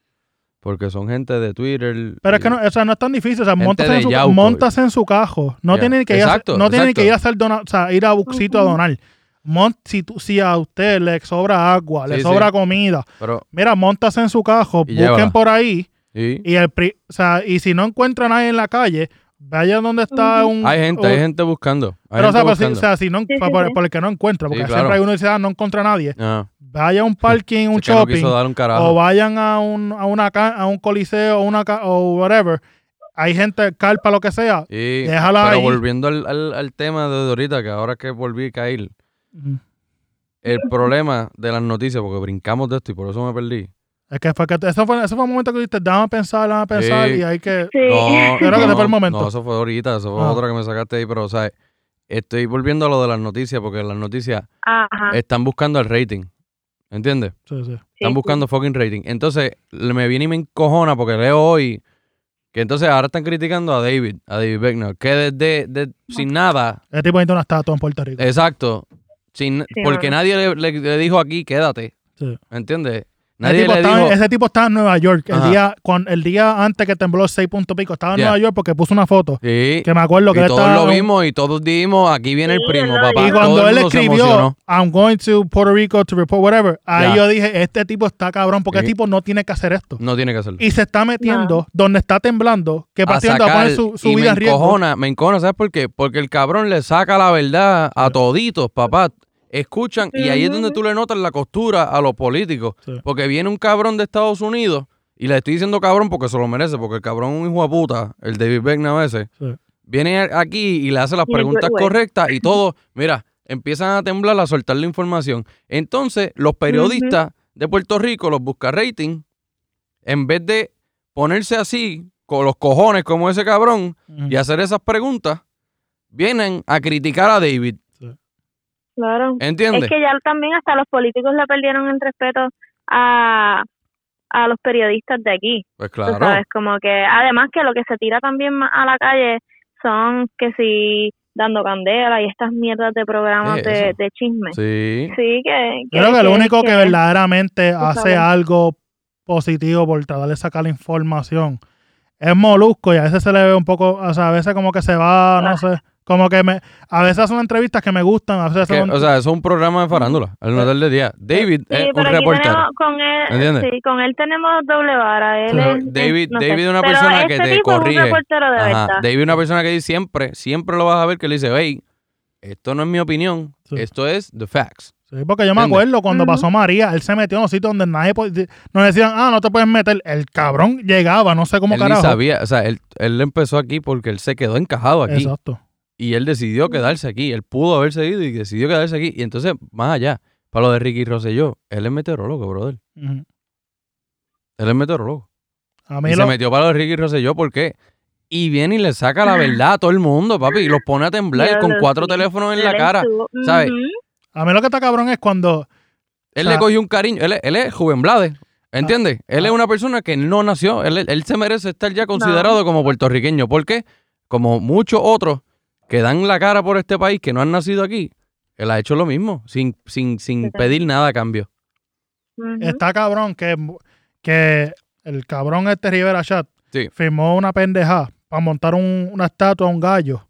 Porque son gente de Twitter. Pero es que no, o sea, no es tan difícil. O sea, montas en, su, Yauco. montas en su cajo. No Ya. tienen que ir, a, Exacto, no tienen que ir a hacer dona, o sea, ir a Buxito a donar. Mont- si, tú- si a usted le sobra agua, le Sí, sobra sí. comida, Pero, mira, montas en su cajo, busquen llévala. por ahí sí. y el pri- o sea, y si no encuentran a nadie en la calle, vayan donde está un Hay gente, un- hay gente buscando. Hay pero, o sea, gente si- o sea, si no, Sí, sí, por, sí. por el que no encuentra, porque Sí, siempre hay uno que dice, ah, no encuentra a nadie. Ah, Vaya a un parking, un no shopping, un o vayan a un, a una a un coliseo, una o whatever. Hay gente, carpa, lo que sea. Sí, déjala pero ahí. volviendo al, al- al tema de ahorita, que ahora que volví a caer, El problema de las noticias, porque brincamos de esto y por eso me perdí. Es que fue que eso fue, ese fue un momento que dijiste, déjame pensar, déjame pensar, Sí. y hay que. Sí. No, Creo no, fue el momento. No, eso fue ahorita, eso fue Ah. otra que me sacaste ahí, pero, o sea, estoy volviendo a lo de las noticias, porque las noticias Ajá. están buscando el rating, ¿entiendes? Sí, sí. Están sí. buscando fucking rating. Entonces, me viene y me encojona porque leo hoy que entonces ahora están criticando a David, a David Beckner, que desde, de, sin nada, Ese tipo necesita una estatua en Puerto Rico. exacto, sin, Sí, porque nadie le, le- le dijo aquí, quédate, Sí. ¿entiendes? Ese Nadie tipo, le estaba, dijo, ese tipo estaba en Nueva York. El día, el día antes que tembló 6 puntos pico, estaba en. Nueva York porque puso una foto. sí, Que me acuerdo que y él todos estaba. lo vimos y todos dijimos, aquí viene el primo, papá. Y. Todo cuando él escribió. I'm going to Puerto Rico to report whatever, ahí yo dije, este tipo está cabrón, porque Sí. este tipo no tiene que hacer esto. No tiene que hacerlo. Y se está metiendo donde está temblando, que a va a poner su, su y me vida en riesgo. encojona, me encojona, ¿sabes por qué? Porque el cabrón le saca la verdad a toditos, papá. Escuchan, y ahí es donde tú le notas la costura a los políticos. Sí. Porque viene un cabrón de Estados Unidos, y le estoy diciendo cabrón porque se lo merece, porque el cabrón es un hijo de puta, el David Beckner a veces, Sí. viene aquí y le hace las preguntas correctas y todo, mira, empiezan a temblar, a soltar la información. Entonces, los periodistas de Puerto Rico, los busca rating, en vez de ponerse así, con los cojones como ese cabrón, y hacer esas preguntas, vienen a criticar a David. Claro. ¿Entiendes? Es que ya también hasta los políticos le perdieron el respeto a, a los periodistas de aquí. Pues Tú claro. sabes, como que además que lo que se tira también a la calle son que si dando candela y estas mierdas de programas ¿Qué es de, de chisme. Sí. Sí, que, creo que lo único que, que- verdaderamente hace sabes. algo positivo por tratar de sacar la información es Molusco y a veces se le ve un poco, o sea, a veces como que se va, no Ah. sé, como que me, a veces son entrevistas que me gustan, a veces Que, son... o sea, eso es un programa de farándula, al notar del día. David Sí, es un reportero. tenemos con él, ¿Entiendes? sí, con él tenemos doble vara. Él es- David- no. David es una Pero persona que te es corrige. un reportero de Ajá. verdad. David es una persona que dice siempre, siempre lo vas a ver que le dice, hey, esto no es mi opinión, Sí. esto es the facts. Sí, porque yo me acuerdo cuando pasó María, él se metió en un sitio donde nadie podía, nos decían, ah, no te puedes meter. El cabrón llegaba, no sé cómo él carajo. sabía, o sea, él, él empezó aquí porque él se quedó encajado aquí. Exacto. Y él decidió quedarse aquí. Él pudo haberse ido y decidió quedarse aquí. Y entonces, más allá, para lo de Ricky Rosselló, él es meteorólogo, brother. Él es meteorólogo. A mí Y lo- se metió para lo de Ricky Rosselló, ¿por qué? Y viene y le saca la verdad a todo el mundo, papi. Y los pone a temblar Yo con cuatro sí. teléfonos en la cara. ¿sabes? A mí lo que está cabrón es cuando Él O sea- le cogió un cariño. Él, es- él es Juven Blades. ¿Entiendes? él es ah. una persona que no nació. Él, él se merece estar ya considerado como puertorriqueño. ¿Por qué? Como muchos otros que dan la cara por este país que no han nacido aquí, él ha hecho lo mismo, sin, sin, sin pedir nada a cambio. Está cabrón que, que el cabrón este Rivera Chat Sí. firmó una pendeja para montar un- una estatua a un gallo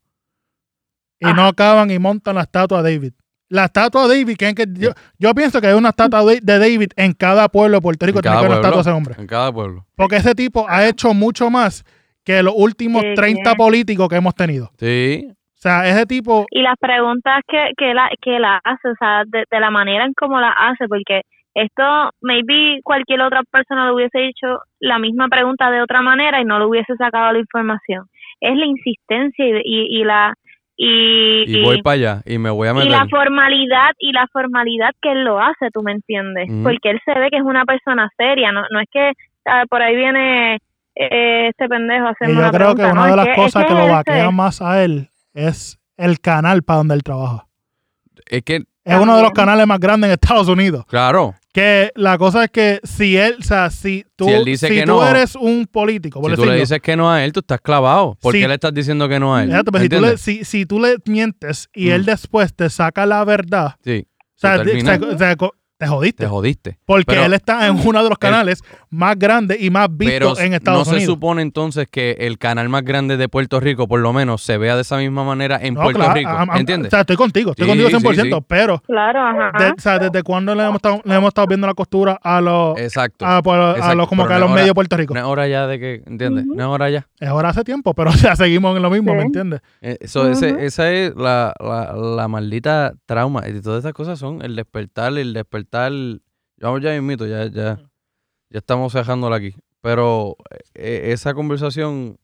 y no acaban y montan la estatua de David. La estatua de David, que, que yo, yo pienso que hay una estatua de, David en cada pueblo de Puerto Rico, En tiene cada que haber una pueblo. estatua de ese hombre. En cada pueblo. Porque ese tipo ha hecho mucho más que los últimos Sí, 30 sí. políticos que hemos tenido. Sí. O sea, ese tipo, y las preguntas que, que, la, que la hace, o sea, de, de la manera en cómo la hace, porque esto, maybe cualquier otra persona le hubiese dicho la misma pregunta de otra manera y no le hubiese sacado la información. Es la insistencia y, y, y la y, Y voy para allá y me voy a y meter. la formalidad y la formalidad que él lo hace, tú me entiendes, porque él se ve que es una persona seria, no, no es que ah, por ahí viene eh, este pendejo a hacerme y yo una creo que una ¿no? de las es cosas que lo vaquean más a él es el canal para donde él trabaja. Es que, Es uno de los canales más grandes en Estados Unidos. claro, Que la cosa es que si él, o sea, si tú, Si él dice si que tú no, eres un político, por si tú le dices que no a él, tú estás clavado. ¿Por qué le estás diciendo que no a él? pues, si, tú le, ¿Entiendes? si, si tú le mientes y Mm. él después te saca la verdad, Sí, o sea, te- te- te jodiste. te jodiste. porque Pero él está en uno de los canales más grandes y más vistos en no Estados se Unidos. supone entonces que el canal más grande de Puerto Rico, por lo menos, se vea de esa misma manera en No, Puerto claro, Rico. am- am- ¿Entiendes? O sea, estoy contigo, estoy Sí, contigo 100%, sí, sí. pero Claro, ajá. de- o sea, ¿desde cuándo le hemos, estado, le hemos estado viendo la costura a los, Exacto. a, pues, los como que a no los medios de Puerto Rico? No es hora ya de que, ¿entiendes? Ujú. No es hora ya. Es hora hace tiempo, pero o sea, seguimos en lo mismo, Sí. ¿me entiendes? Eh, Eso, ese- esa es la, la, la maldita trauma. Y todas esas cosas son el despertar, el despertar. Vamos ya mismito, ya, ya, ya estamos dejándola aquí. Pero eh, esa conversación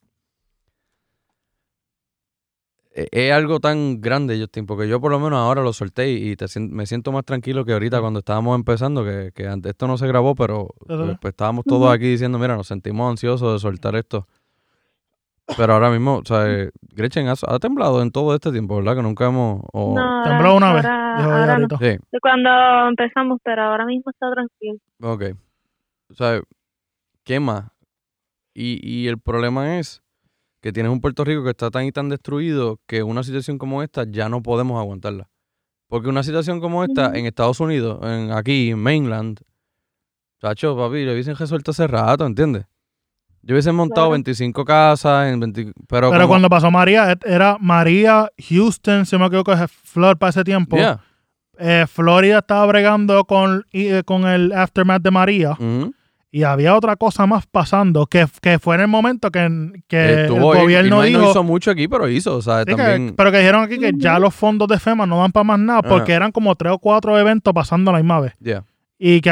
eh, es algo tan grande, Justin, porque yo por lo menos ahora lo solté y te me siento más tranquilo que ahorita cuando estábamos empezando, que, que antes esto no se grabó, pero pues, pues, estábamos todos aquí diciendo, mira, nos sentimos ansiosos de soltar esto. Pero ahora mismo, o sea, eh, Gretchen ha, ha temblado en todo este tiempo, ¿verdad? Que nunca hemos... o- No, Tembló ahora- una vez, ahora- ahora no. Sí, cuando empezamos, pero ahora mismo está tranquilo. ok. O sea, ¿qué más? Y, y el problema es que tienes un Puerto Rico que está tan y tan destruido que una situación como esta ya no podemos aguantarla. Porque una situación como esta en Estados Unidos, en, aquí, en Mainland, chacho, papi, le hubiesen resuelto hace rato, ¿entiendes? Yo hubiesen montado Claro. 25 casas, en 20 pero, Pero como- cuando pasó María, et- era María, Houston, si me equivoco, es Flor para ese tiempo. Yeah. Eh, Florida estaba bregando con, y, eh, con el aftermath de María. Y había otra cosa más pasando, que, que fue en el momento que, que el Estuvo gobierno Irma no dijo... hizo mucho aquí, pero hizo, o sea, que- también... pero que dijeron aquí que ya los fondos de FEMA no dan para más nada, porque eran como tres o cuatro eventos pasando a la misma vez. yeah. Y que,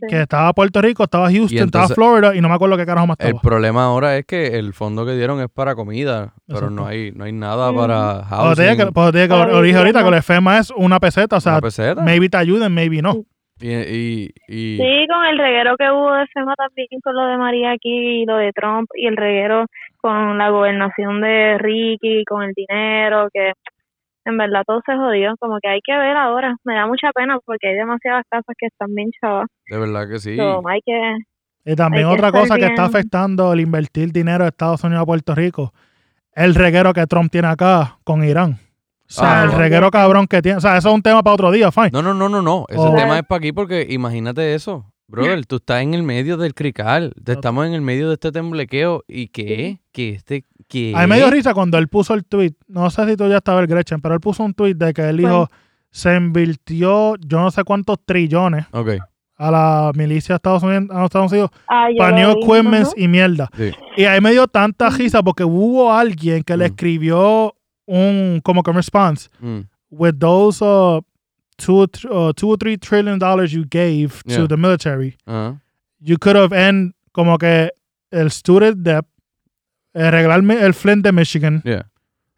Sí. que estaba Puerto Rico, estaba Houston, entonces- estaba Florida, y no me acuerdo qué carajo más El estaba. problema ahora es que el fondo que dieron es para comida, pero Exacto. no hay, no hay nada para Pues te dije housing, que, pues te dije que dije ahorita que el FEMA es una peseta, o sea, una peseta. maybe te ayuden, maybe no. Y, y, y- Sí, con el reguero que hubo de FEMA también, con lo de María aquí y lo de Trump y el reguero con la gobernación de Ricky, con el dinero, que en verdad todo se jodió. Como que hay que ver ahora. Me da mucha pena porque hay demasiadas casas que están bien chavas. de verdad que sí. So, hay que. Y también Hay otra cosa que está afectando el invertir dinero de Estados Unidos a Puerto Rico, el reguero que Trump tiene acá con Irán. O sea, Ah, el no. reguero cabrón que tiene. O sea, eso es un tema para otro día, fine. No, no, no, no, no. Ese Oh. tema es para aquí porque imagínate eso. Brother, tú estás en el medio del crical. te- Estamos en el medio de este temblequeo. ¿Y qué? ¿Qué este? ¿Qué? A mí me dio risa cuando él puso el tweet. No sé si tú ya estabas el Gretchen, pero él puso un tweet de que él dijo se invirtió yo no sé cuántos trillones a la milicia de Estados Unidos, a Estados Unidos Ah, equipments ujú. y mierda. sí. Y ahí me dio tanta risa porque hubo alguien que le Mm. escribió un como que un response Mm, with those uh, two, or th- uh, two or three trillion dollars you gave Yeah. to the military, ajá. you could have end como que el student debt, arreglar mi- el Flint de Michigan, Yeah.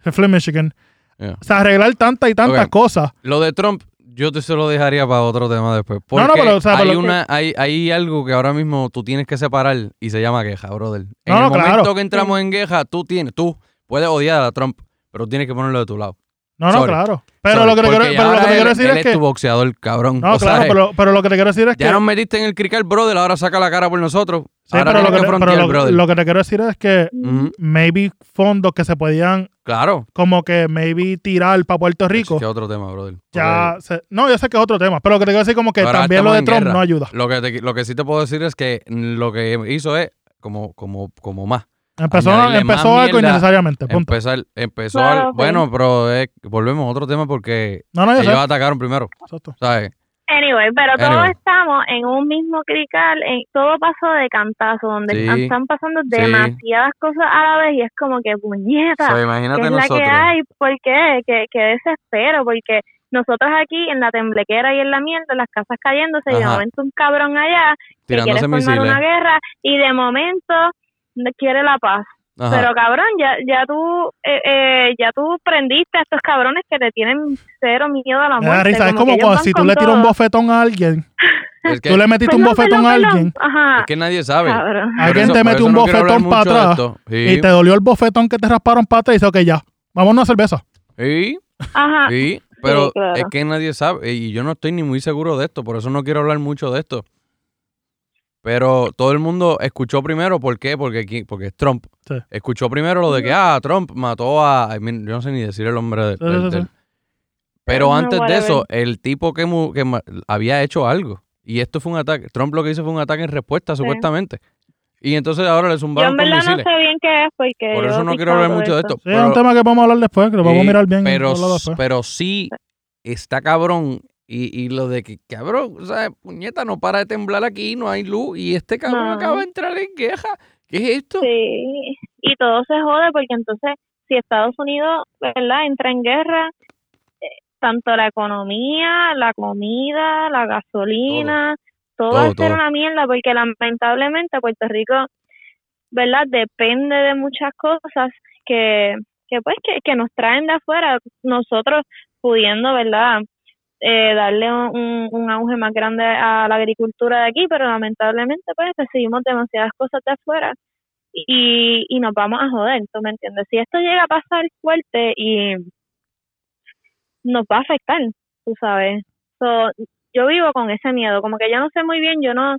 el Flint, Michigan, Yeah. O sea, arreglar tantas y tantas Ok. cosas. Lo de Trump, yo te se lo dejaría para otro tema después. Porque No, no, pero, o sea, hay, pero lo que- una, hay, hay algo que ahora mismo tú tienes que separar y se llama queja, brother. En No, el momento claro. que entramos en queja, tú tienes, tú puedes odiar a Trump, pero tienes que ponerlo de tu lado. No, no, Sorry. claro. Pero Sorry, lo que te quiero, porque pero lo ahora que te quiero él- decir él es que. tu boxeador, cabrón. No, O sea, claro, pero, pero lo que te quiero decir es que. Ya nos metiste en el crical, brother, ahora saca la cara por nosotros. Sí, ahora pero, lo tienes que, que te- frontear, pero lo- brother. lo que te quiero decir es que Ujú, maybe fondos que se podían Claro. como que maybe tirar para Puerto Rico. Es que otro tema, brother. Ya se- no, yo sé que es otro tema, pero lo que te quiero decir como que Ahora también estamos lo de en Trump guerra. no ayuda. Lo que, te- lo que sí te puedo decir es que lo que hizo es como, como, como más. Empezó, empezó algo innecesariamente, punto. Empezar, empezó Claro, al- sí. Bueno, pero es- volvemos a otro tema porque No, ellos sé. atacaron primero, Exacto. ¿sabes? Anyway, pero todos estamos en un mismo crical, en, todo pasó de cantazo, donde Sí. están, están pasando Sí. demasiadas cosas a la vez y es como que puñeta, So, que imagínate es la nosotros. que hay, ¿por qué? Que, que desespero, porque nosotros aquí en la temblequera y en la mierda, las casas cayéndose y de Ajá. momento un cabrón allá que quiere tirándose formar misiles. una guerra y de momento quiere la paz. Ajá. Pero cabrón, ya ya tú eh, eh, ya tú prendiste a estos cabrones que te tienen cero miedo a la da muerte. risa. Es como cuando van si tú le tiras un bofetón a alguien, es, que, tú le metiste un Perdón, bofetón a alguien, Ajá. es que nadie sabe. Alguien eso- te eso un no bofetón para atrás. Sí, y te dolió el bofetón que te rasparon para atrás y dice, ok, ya, vamos a cerveza. sí, Ajá. sí, pero claro. es que nadie sabe y yo no estoy ni muy seguro de esto, por eso no quiero hablar mucho de esto. Pero todo el mundo escuchó primero, ¿por qué? Porque, porque es Trump. Sí. Escuchó primero lo de que, ah, Trump mató a... I mean, yo no sé ni decir el nombre de, Sí, sí, sí. Pero No, antes de eso, el tipo que, mu- que ma- había hecho algo. Y esto fue un ataque. Trump lo que hizo fue un ataque en respuesta, supuestamente. Y entonces ahora le Yo zumbaron en con verdad no sé bien qué es porque Por yo eso no quiero hablar mucho de esto. Sí, es un tema que podemos hablar después, que lo vamos a mirar bien. Pero, pero sí está cabrón. Y, y lo de que, cabrón, o sea, puñeta, no para de temblar aquí, no hay luz. Y este cabrón No. acaba de entrar en queja. ¿Qué es esto? Sí, y todo se jode porque entonces si Estados Unidos, ¿verdad?, entra en guerra, eh, tanto la economía, la comida, la gasolina, todo, va Todo, a ser todo. una mierda porque lamentablemente Puerto Rico, ¿verdad?, depende de muchas cosas que, que pues que, que nos traen de afuera, nosotros pudiendo, ¿verdad?, eh, darle un, un- auge más grande a la agricultura de aquí, pero lamentablemente pues recibimos demasiadas cosas de afuera y, y nos vamos a joder, ¿tú me entiendes? Si esto llega a pasar fuerte y nos va a afectar, tú sabes. So, yo vivo con ese miedo, como que yo no sé muy bien, yo no,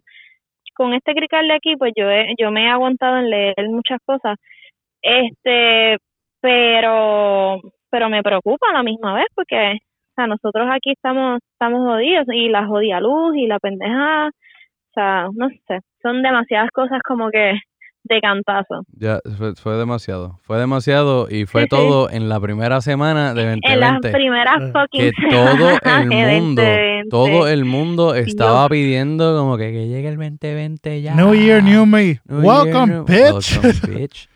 con este crical de aquí, pues yo he, yo me he aguantado en leer muchas cosas, este, pero, pero me preocupa a la misma vez porque, o sea, nosotros aquí estamos, estamos jodidos y la jodida luz y la pendejada, o sea, no sé, son demasiadas cosas como que de cantazo. Ya, fue, fue demasiado. Fue demasiado y fue Sí, sí. todo en la primera semana de En las 2020. primeras Eh, que fucking todo el de mundo, 2020. todo el mundo estaba pidiendo como que, que llegue el 2020 ya. New Year, New Me. New Welcome, Year, new- bitch. Welcome, bitch.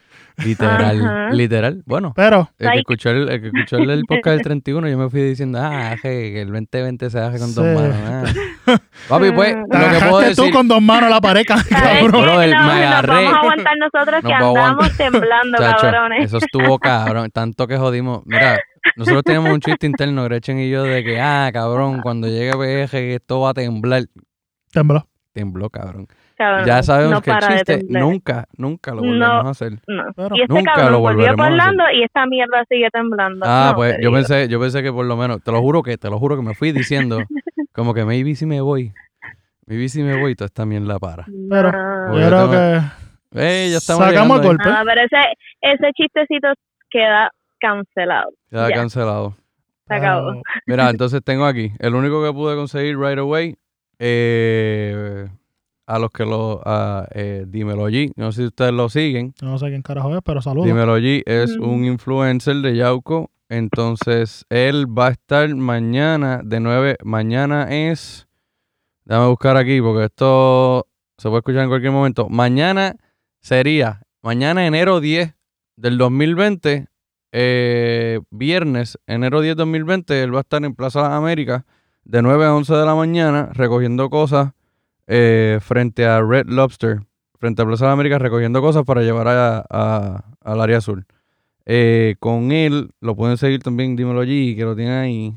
Literal, Ajá. literal. Bueno, Pero, el que escuchó el, el que escuchó el, el podcast del 31, yo me fui diciendo, ah, que el 2020 se hace con dos Sí. manos. ah. Papi, pues, Mm. lo que puedo agarraste tú decir, con dos manos la pareja, ¿Sabes cabrón. qué? Brother, no, me nos agarré. vamos a aguantar nosotros que Nos andamos temblando, chacho, cabrones. eso estuvo cabrón, tanto que jodimos. Mira, nosotros tenemos un chiste interno, Gretchen y yo, de que, ah, cabrón, cuando llegue PG, que esto va a temblar. Tembló. Tembló, cabrón. Cabrón, Ya sabemos no que temblar. nunca, nunca lo No. volvemos a hacer. No. Y este Nunca lo cabrón volvió volveremos a por hacer. Lando y esta mierda sigue temblando. Ah, No, pues te yo digo. pensé, yo pensé que por lo menos, te lo juro que, te lo juro que me fui diciendo, como que maybe si me voy, maybe si me voy, toda esta mierda para. Pero, yo creo que Eh, ya estamos sacamos el golpe. Ah, pero ese, ese chistecito queda cancelado. Ya Ya. cancelado. Se acabó. Mira, entonces tengo aquí, el único que pude conseguir right away, eh, a los que lo, a, eh, Dímelo G, no sé si ustedes lo siguen, no sé quién carajo es, pero saludos. Dímelo G es Mm. un influencer de Yauco. Entonces, él va a estar mañana de 9. Mañana es. Déjame buscar aquí porque esto se puede escuchar en cualquier momento. Mañana sería, mañana enero 10 del 2020, eh, viernes, enero 10 2020, él va a estar en Plaza Las Américas de 9 a 11 de la mañana recogiendo cosas eh, frente a Red Lobster frente a Plaza de América recogiendo cosas para llevar a- a- al área azul. Eh, con él, lo pueden seguir también, dímelo allí, que lo tienen ahí.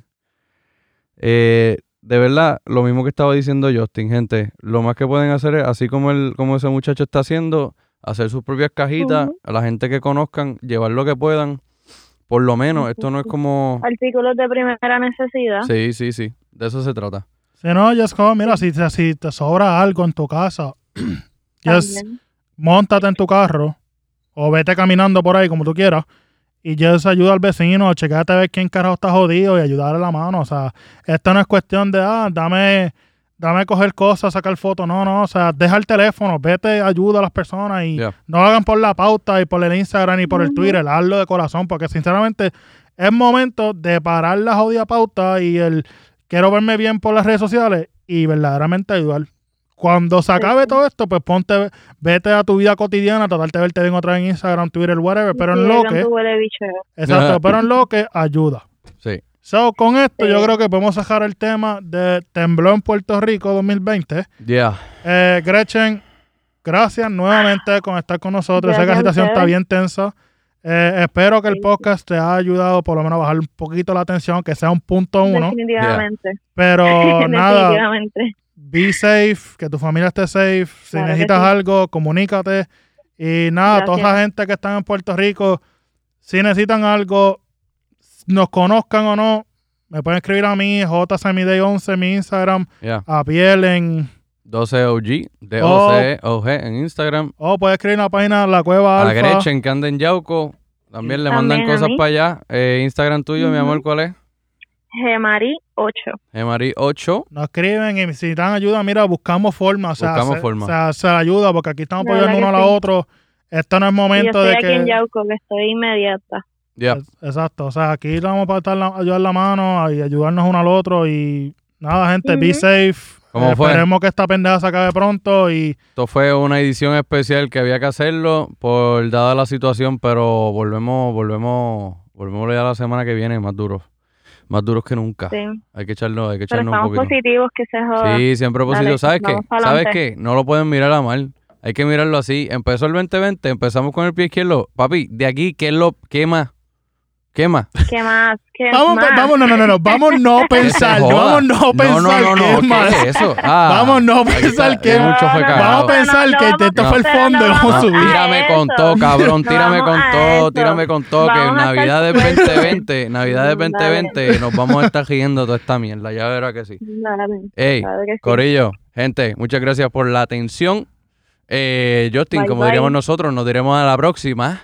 Eh, de verdad, lo mismo que estaba diciendo Justin, gente, lo más que pueden hacer es, así como, el, como ese muchacho está haciendo, hacer sus propias cajitas, a la gente que conozcan, llevar lo que puedan. Por lo menos, esto no es como... Artículos de primera necesidad. Sí, sí, sí, de eso se trata. Si no, just go, mira, si, te- si te sobra algo en tu casa, just también. montate en tu carro o vete caminando por ahí como tú quieras y just ayuda al vecino, checate a ver quién carajo está jodido y ayudarle la mano. O sea, esto no es cuestión de, ah, dame, dame coger cosas, sacar fotos. No, no, o sea, deja el teléfono, vete, ayuda a las personas y Ya. no hagan por la pauta y por el Instagram y por el. Twitter, hazlo de corazón porque sinceramente es momento de parar la jodida pauta y el quiero verme bien por las redes sociales y verdaderamente ayudar. Cuando se acabe todo esto, pues ponte, vete a tu vida cotidiana, tratarte de verte bien otra vez en Instagram, Twitter, whatever, pero en lo que, exacto, pero en lo que ayuda. Sí. So, con esto Sí. yo creo que podemos sacar el tema de Tembló en Puerto Rico 2020. Yeah. Eh, Gretchen, gracias nuevamente con estar con nosotros. sé que la situación está bien tensa. Eh, espero que el podcast te haya ayudado por lo menos a bajar un poquito la tensión, que sea un punto uno. Definitivamente. Pero nada, Definitivamente. be safe, que tu familia esté safe. Si Claro necesitas sí. algo, comunícate. Y nada, toda la gente que está en Puerto Rico, si necesitan algo, nos conozcan o no, me pueden escribir a mí, JSemiday11, mi Instagram, Yeah. a piel en 12OG, de Oh. OG en Instagram. O puedes escribir en la página La Cueva A Alfa. Gretchen, que anda en Yauco. También le mandan También a cosas mí. para allá. Eh, Instagram tuyo, mi amor, ¿cuál es? Gemari 8. Gemari8. Nos escriben y si necesitan ayuda, mira, buscamos forma. O sea, Buscamos se, forma. O sea, se ayuda porque aquí estamos De apoyando uno a que la sí. otro. Esto no es Y yo momento estoy de aquí que... en Yauco, que estoy inmediata. Ya. Es- Exacto. O sea, aquí vamos para estar la- ayudar la mano y ayudarnos uno al otro. Y nada, gente, be Ujú. safe. ¿Cómo Eh, fue? Esperemos que esta pendeja se acabe pronto y Esto fue una edición especial que había que hacerlo por dada la situación, pero volvemos, volvemos, volvemos ya la semana que viene más duros. Más duros que nunca. Sí. Hay que echarlo, hay que Pero echarnos un estamos poquito. positivos, que se joda. Sí, siempre positivo. Dale, ¿Sabes qué? ¿Sabes qué? No lo pueden mirar a mal. Hay que mirarlo así. Empezó el 2020, empezamos con el pie izquierdo. Papi, de aquí, ¿qué es lo, qué más? ¿Qué más? ¿Qué más? ¿Qué vamos, más? vamos, no, no, no, no, vamos no pensar, joda. vamos no pensar no, no, no, que es ¿qué es eso? Ah, Vamos no pensar que mucho fue No, no. Vamos a pensar no que esto fue el fondo y no vamos a subir. Tírame con todo, cabrón. No Tírame con todo, tírame con todo. Que Navidad sueltos. 2020, Navidad del Dale. 2020, nos vamos a estar riendo toda esta mierda. Ya verá que sí. Ey. Corillo, gente, muchas gracias por la atención. Eh, Justin, Bye, como bye. diríamos nosotros, nos diremos a la próxima.